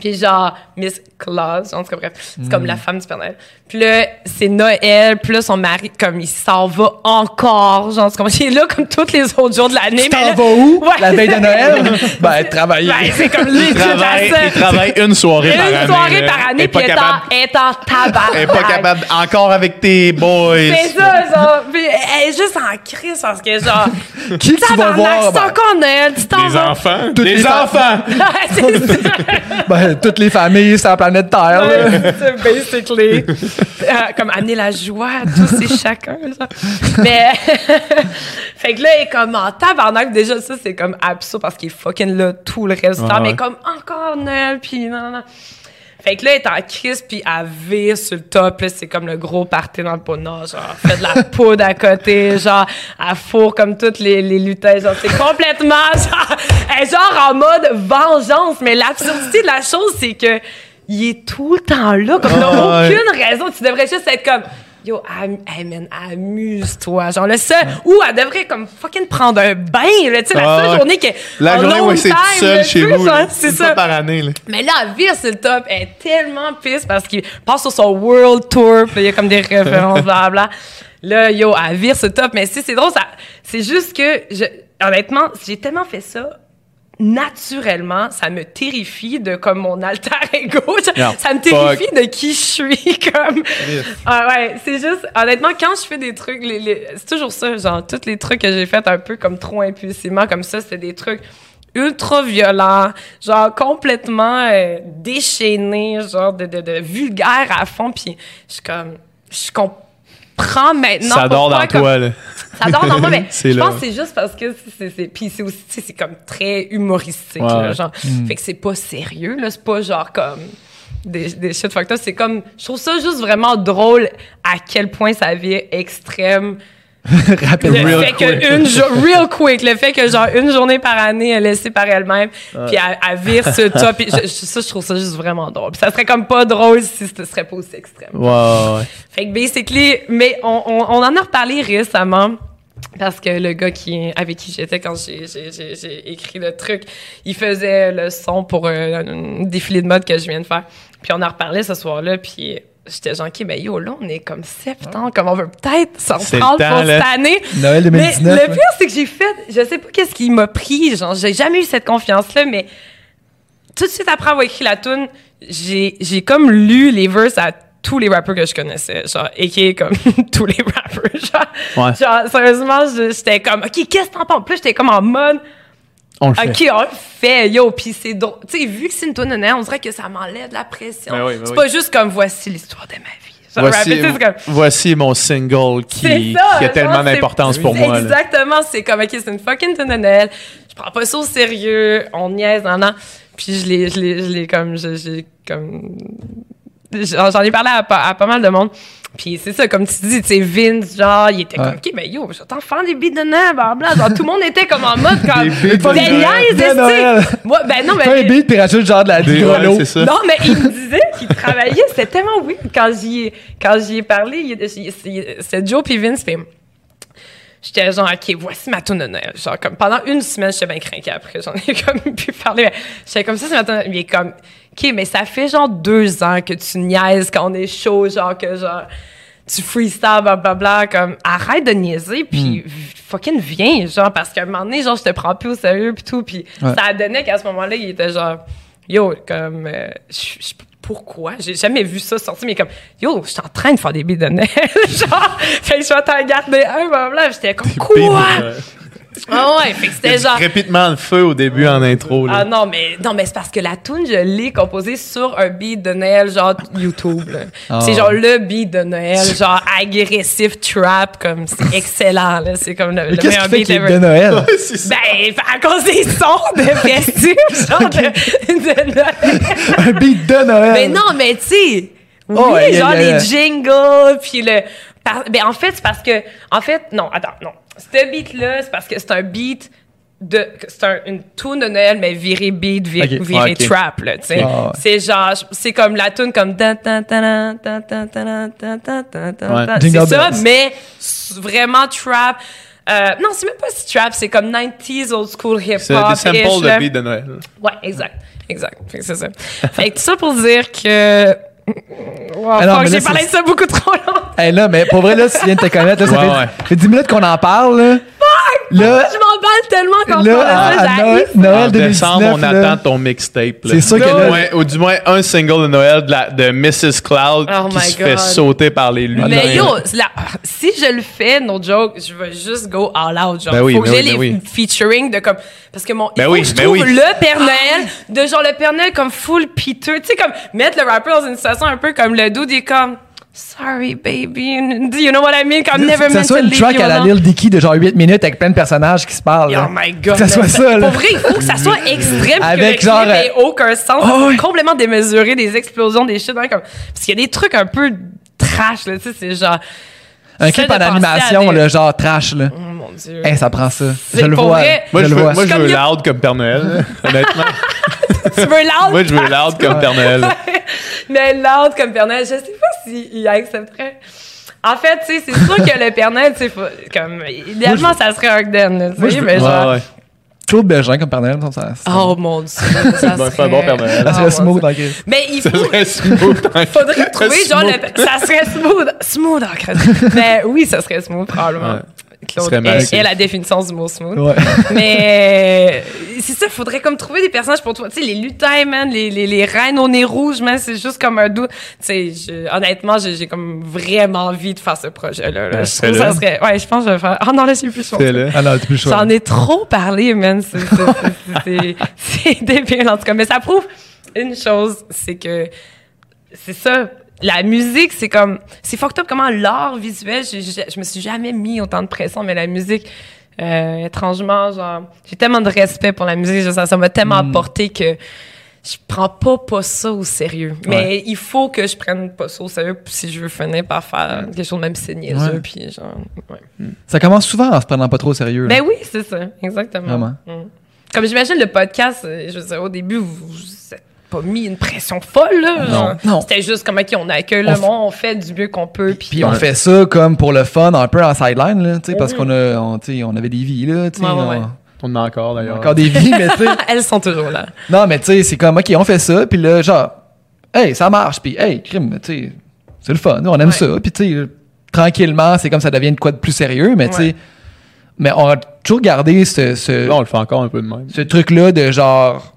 Puis genre, Miss Claus, en tout cas, bref, c'est comme la femme du Père Noël. Puis là, c'est Noël, puis là, son mari, comme, il s'en va encore, genre, c'est comme, il est là comme tous les autres jours de l'année. Tu t'en vas où? Ouais. La veille de Noël? [LAUGHS] ben, travailler. Ben, c'est comme lui, Il travaille, il travaille une soirée par année. Une soirée par année, puis pas elle est capable. en- tabac. Elle est pas capable. Encore avec tes boys. C'est ça, genre. Puis elle est juste en crise parce que, genre, [LAUGHS] Qui tu vas voir? c'est Ben, encore Noël, tu t'en Les vas. enfants. Toutes les les fa- enfants. [LAUGHS] Ben, toutes les familles sur la planète Terre. là. C'est basically. Euh, comme amener la joie à tous et chacun. Mais, [LAUGHS] fait que là, il est comme en tabarnak. Déjà, ça, c'est comme absurde parce qu'il est fucking là tout le reste du Ouais, temps. ouais. Mais comme encore Noël, puis non, non, non. Fait que là, elle est en crise, puis elle vire sur le top. Là, c'est comme le gros party dans le ponant. Genre, elle fait de la [LAUGHS] poudre à côté. Genre, elle fourre comme toutes les, les lutins. Genre, c'est complètement... Genre, elle est genre en mode vengeance. Mais l'absurdité de la chose, c'est que il est tout le temps là. Comme, Ah, aucune raison. Tu devrais juste être comme... Yo, am hey man, amuse-toi. Genre, le seul... Ou elle devrait comme fucking prendre un bain, là. Tu sais, la Ah, seule journée que... La journée où time, seule là, chez vous. C'est ça. fois par année. là. Mais là, elle vire sur le top. Elle est tellement pisse parce qu'il passe sur son World Tour. Puis il y a comme des références, blablabla. Là, yo, elle vire sur le top. Mais si, c'est drôle. ça- C'est juste que, je, honnêtement, j'ai tellement fait ça naturellement, ça me terrifie de comme mon alter [LAUGHS] ego. Yeah, ça me terrifie de qui je suis [LAUGHS] comme. Ah ouais, c'est juste honnêtement quand je fais des trucs, les- les- c'est toujours ça, genre tous les trucs que j'ai fait un peu comme trop impulsivement comme ça, c'était des trucs ultra violents, genre complètement euh, déchaînés, genre de, de, de vulgaire à fond, puis je suis comme, je comprends maintenant. ça dort dans comme- toi. là. ça dort dans moi, mais [LAUGHS] je pense que c'est juste parce que c'est- puis c'est aussi c'est comme très humoristique Ouais, là, genre fait que c'est pas sérieux là, c'est pas genre comme des, des shit up, c'est comme je trouve ça juste vraiment drôle à quel point sa vie est extrême. [LAUGHS] Rappelle Le real fait quick. que une real quick, le fait que genre une journée par année elle est laissée par elle-même, puis elle, elle vire ce top, puis je- je- ça je trouve ça juste vraiment drôle. Puis ça serait comme pas drôle si ce serait pas aussi extrême. Ouais. Fait que basically, mais on, on, on en a reparlé récemment. Parce que le gars qui, avec qui j'étais quand j'ai, j'ai, j'ai, j'ai écrit le truc, il faisait le son pour euh, un défilé de mode que je viens de faire. Puis on en reparlait ce soir-là, puis j'étais genre, OK, mais yo, là, on est comme septembre, comme on veut peut-être s'en prendre pour cette année. Noël 2019. Mais le pire, c'est que j'ai fait, je sais pas qu'est-ce qui m'a pris, genre, j'ai jamais eu cette confiance-là, mais tout de suite après avoir écrit la tune, j'ai, comme lu les verses à tous les rappeurs que je connaissais, genre, et qui est comme [LAUGHS] tous les rappeurs, genre, Ouais. genre, sérieusement, j'étais comme, OK, qu'est-ce que t'en penses? Là, j'étais comme en mode, On le fait. OK, on le fait, yo, puis c'est drôle. Tu sais, vu que c'est une Noël, on dirait que ça m'enlève de la pression. Ben oui, ben c'est oui. pas juste comme, voici l'histoire de ma vie. Voici, comme, voici mon single qui, c'est ça, qui a tellement d'importance pour moi. Exactement, c'est comme, OK, c'est une fucking Noël. Je prends pas ça au sérieux, on niaise, nan, nan. Puis je l'ai, je l'ai, je l'ai comme, je- j'ai comme... J'en j'en ai parlé à, pas- à pas mal de monde. Puis c'est ça, comme tu dis, tu sais, Vince, genre, il était Ouais. comme, OK, ben yo, j'entends faire des beats de Noël, blablabla. Genre, tout le monde était comme en mode, comme, Des beats de. Moi, ben non, mais... Fais un beat puis rajoute genre de la ouais, c'est. Non, mais il me disait qu'il travaillait. C'était tellement weird. Quand j'y ai, quand j'y ai parlé, c'était Joe puis Vince. Puis j'étais genre, OK, voici ma tune de Noël. Genre, comme pendant une semaine, j'étais bien craquée après. J'en ai [LAUGHS] comme pu parler. mais J'étais comme ça, c'est ma tune de Noël. Il est comme, OK, mais ça fait genre deux ans que tu niaises quand on est chaud, genre que genre. Tu freestyle, blablabla, comme, arrête de niaiser, puis fucking viens, genre, parce qu'à un moment donné, genre, je te prends plus au sérieux, puis tout, puis Ouais. ça donné qu'à ce moment-là, il était genre, yo, comme, euh, je- je- pourquoi? J'ai jamais vu ça sortir, mais comme, yo, je suis en train de faire des Noël. [LAUGHS] genre, fait que je vais t'en garder un, blablabla. J'étais comme, quoi? [LAUGHS] Ah ouais, fait que c'était genre. Crépitement de feu au début en intro. Ah Là. non, mais, non, mais c'est parce que la tune je l'ai composée sur un beat de Noël, genre YouTube. là. Ah. C'est genre le beat de Noël, genre agressif trap, comme c'est [LAUGHS] excellent. là. C'est comme le, Mais le qu'est-ce meilleur qui fait beat ever. de Noël? [LAUGHS] Ça. Ben, à cause des sons de festifs, genre de, de Noël. un beat de Noël. Mais non, mais tu sais, oui, Oh, ouais, genre yeah, les jingles, puis le... ben, en fait, c'est parce que... En fait, non, attends, non ce beat-là, c'est parce que c'est un beat de c'est un, une tune de Noël mais virée beat virée, trap là tu sais c'est genre c'est comme la tune comme ouais. c'est ça mais vraiment trap euh, non, c'est même pas si trap, c'est comme 90s old school hip hop. C'est des samples de beat de Noël. Ouais, exact, exact. C'est ça. fait que tout ça pour dire que Wow, Ah non, fuck, mais là, j'ai parlé de ça beaucoup trop longtemps. Hey, là, mais pour vrai, là, si tu viens de te connaître, là, ça Ouais, fait, ouais. fait 10 minutes qu'on en parle, là. Là, Je m'emballe tellement quand là, on ça. Noël. Noël En 2019, décembre, on là, attend ton mixtape. là. C'est sûr que Ou là- du moins- Ou du moins un single de Noël de, la, de Mrs. Cloud Oh qui my se God. fait sauter par les lumières. Mais yo, la- si je le fais, no joke, je vais juste go all out. Genre, Ben oui, faut que ben j'ai oui, les ben oui. featuring de comme. Parce que mon. il Ben faut oui, que je ben trouve oui. le Père Noël, de genre le Père Noël comme full piteux. Tu sais, comme mettre le rapper dans une situation un peu comme le dude, il est comme. Sorry, baby. Do you know what I mean? Never ça soit une track à la. Lil Dicky de genre 8 minutes avec plein de personnages qui se parlent. Oh my god. Que ça soit ça, là. Pour vrai, il faut que ça soit extrême. Avec que genre, aucun sens. oh. Complètement démesuré, des explosions, des shit. hein, comme... Parce qu'il y a des trucs un peu trash, là. Tu sais, c'est genre. Un clip en animation, le genre trash, là. Oh dieu. Hey, ça prend ça. Je le vois. vrai. Moi, je, veux, vois. moi, je Comme veux y a- loud comme Père Noël, [LAUGHS] honnêtement. tu veux loud? Moi, je veux loud comme Père Noël. [LAUGHS] Mais loud comme Père Noël, je sais pas s'il accepterait. En fait, tu sais, c'est sûr que le Père Noël, tu comme, idéalement, ça serait Ogden, tu sais, veux- mais genre. Ouais, ouais. Claude Bergin comme Père Noël, ça, ça, ça- Oh mon dieu. Ça [LAUGHS] c'est un bon Père Noël. ça Oh, serait mon smooth le Mais il Ça faut. serait smooth. hein. Faudrait trouver, genre, le- ça serait smooth. Smooth, en. Mais oui, ça serait smooth, probablement. Ouais. Claude est, est la définition du mot smooth. Ouais. [LAUGHS] Mais c'est ça, faudrait comme trouver des personnages pour toi. Tu sais, les lutins, man, les, les, les reines au nez rouge, man, c'est juste comme un doux. Tu sais, je- honnêtement, j'ai comme vraiment envie de faire ce projet-là. là. Je trouve ça serait. Ouais, je pense que je vais faire. Oh non, là, j'ai plus chaud. C'est là. Ah non, plus chaud. J'en ai trop parlé, man. [LAUGHS] C'est débile, en tout cas. Mais ça prouve une chose, c'est que c'est ça. La musique, c'est comme. C'est fucked up comment l'art visuel, j'ai- j'ai- je me suis jamais mis autant de pression, mais la musique, euh, étrangement, genre. J'ai tellement de respect pour la musique, je- ça m'a tellement apporté que je prends pas, pas ça au sérieux. Mais il faut que je prenne pas ça au sérieux si je veux finir par faire quelque chose de même c'est niaiseux, Ouais. puis genre. Ouais. Ça commence souvent en se prenant pas trop au sérieux. là. Ben oui, c'est ça, exactement. Vraiment. Mm. Comme j'imagine le podcast, euh, je veux dire, au début, vous, vous êtes pas mis une pression folle, là. Non. C'était juste comme, OK, on accueille On le monde, on fait du mieux qu'on peut. Puis, Puis on fait ça comme pour le fun, un peu en sideline, là, tu sais, parce qu'on a, on, tu sais, on avait des vies, là, tu sais. Ouais, ouais, on- ouais. On en a encore, d'ailleurs. encore des vies, mais tu sais. [LAUGHS] Elles sont toujours là. Non, mais tu sais, c'est comme, OK, on fait ça, puis là, genre, hey, ça marche, puis hey, crime, tu sais, c'est le fun, on aime Ouais. ça, puis tu sais, tranquillement, c'est comme ça devient de quoi de plus sérieux, mais tu sais, mais on a toujours gardé ce, ce, Là, on le fait encore un peu de même. ce truc-là de genre,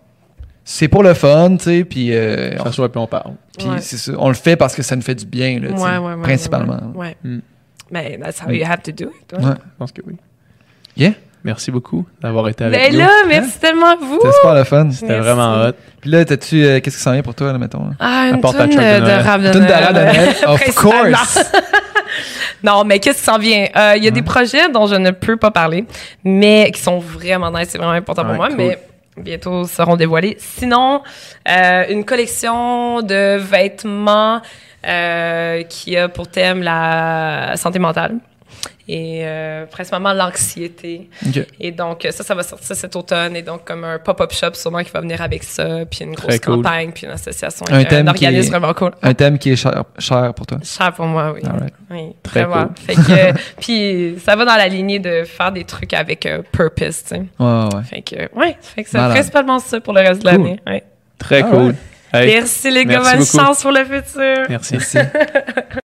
c'est pour le fun, tu sais, puis euh, On s'assoit puis on parle. puis Ouais. c'est ça, on le fait parce que ça nous fait du bien, là, tu sais, Ouais, ouais, ouais, principalement. Ouais. ouais. Mm. Mais that's how you have to do it. ouais. Ouais. Je pense que oui. Yeah, Merci beaucoup d'avoir été avec Ben nous. là, merci tellement à vous. c'était super le fun. C'était vraiment hot. Puis là, t'as-tu, euh, qu'est-ce qui s'en vient pour toi, là, mettons? là? Ah, une tonne choc de de, rap de Noël. rap de Noël, of course! [LAUGHS] Non, mais qu'est-ce qui s'en vient? Euh, Il y a des projets dont je ne peux pas parler, mais qui sont vraiment nice, c'est vraiment important pour moi, cool. mais bientôt seront dévoilés. Sinon, euh, une collection de vêtements euh, qui a pour thème la santé mentale et euh, principalement l'anxiété. Et donc, ça, ça va sortir cet automne. Et donc, comme un pop-up shop sûrement qui va venir avec ça, puis une grosse cool. campagne, puis une association, Un thème un qui est- vraiment cool. Un thème qui est cher, cher pour toi. Cher pour moi, oui. Oui, Très vraiment. cool. Fait que, [LAUGHS] puis ça va dans la lignée de faire des trucs avec euh, purpose, tu sais. Ouais. Fait que, ouais, fait que c'est principalement ça pour le reste de l'année. Ouais. Très Ah cool. ouais. Hey, Merci les gars, merci bonne beaucoup. chance pour le futur. merci. Merci. [LAUGHS] [LAUGHS]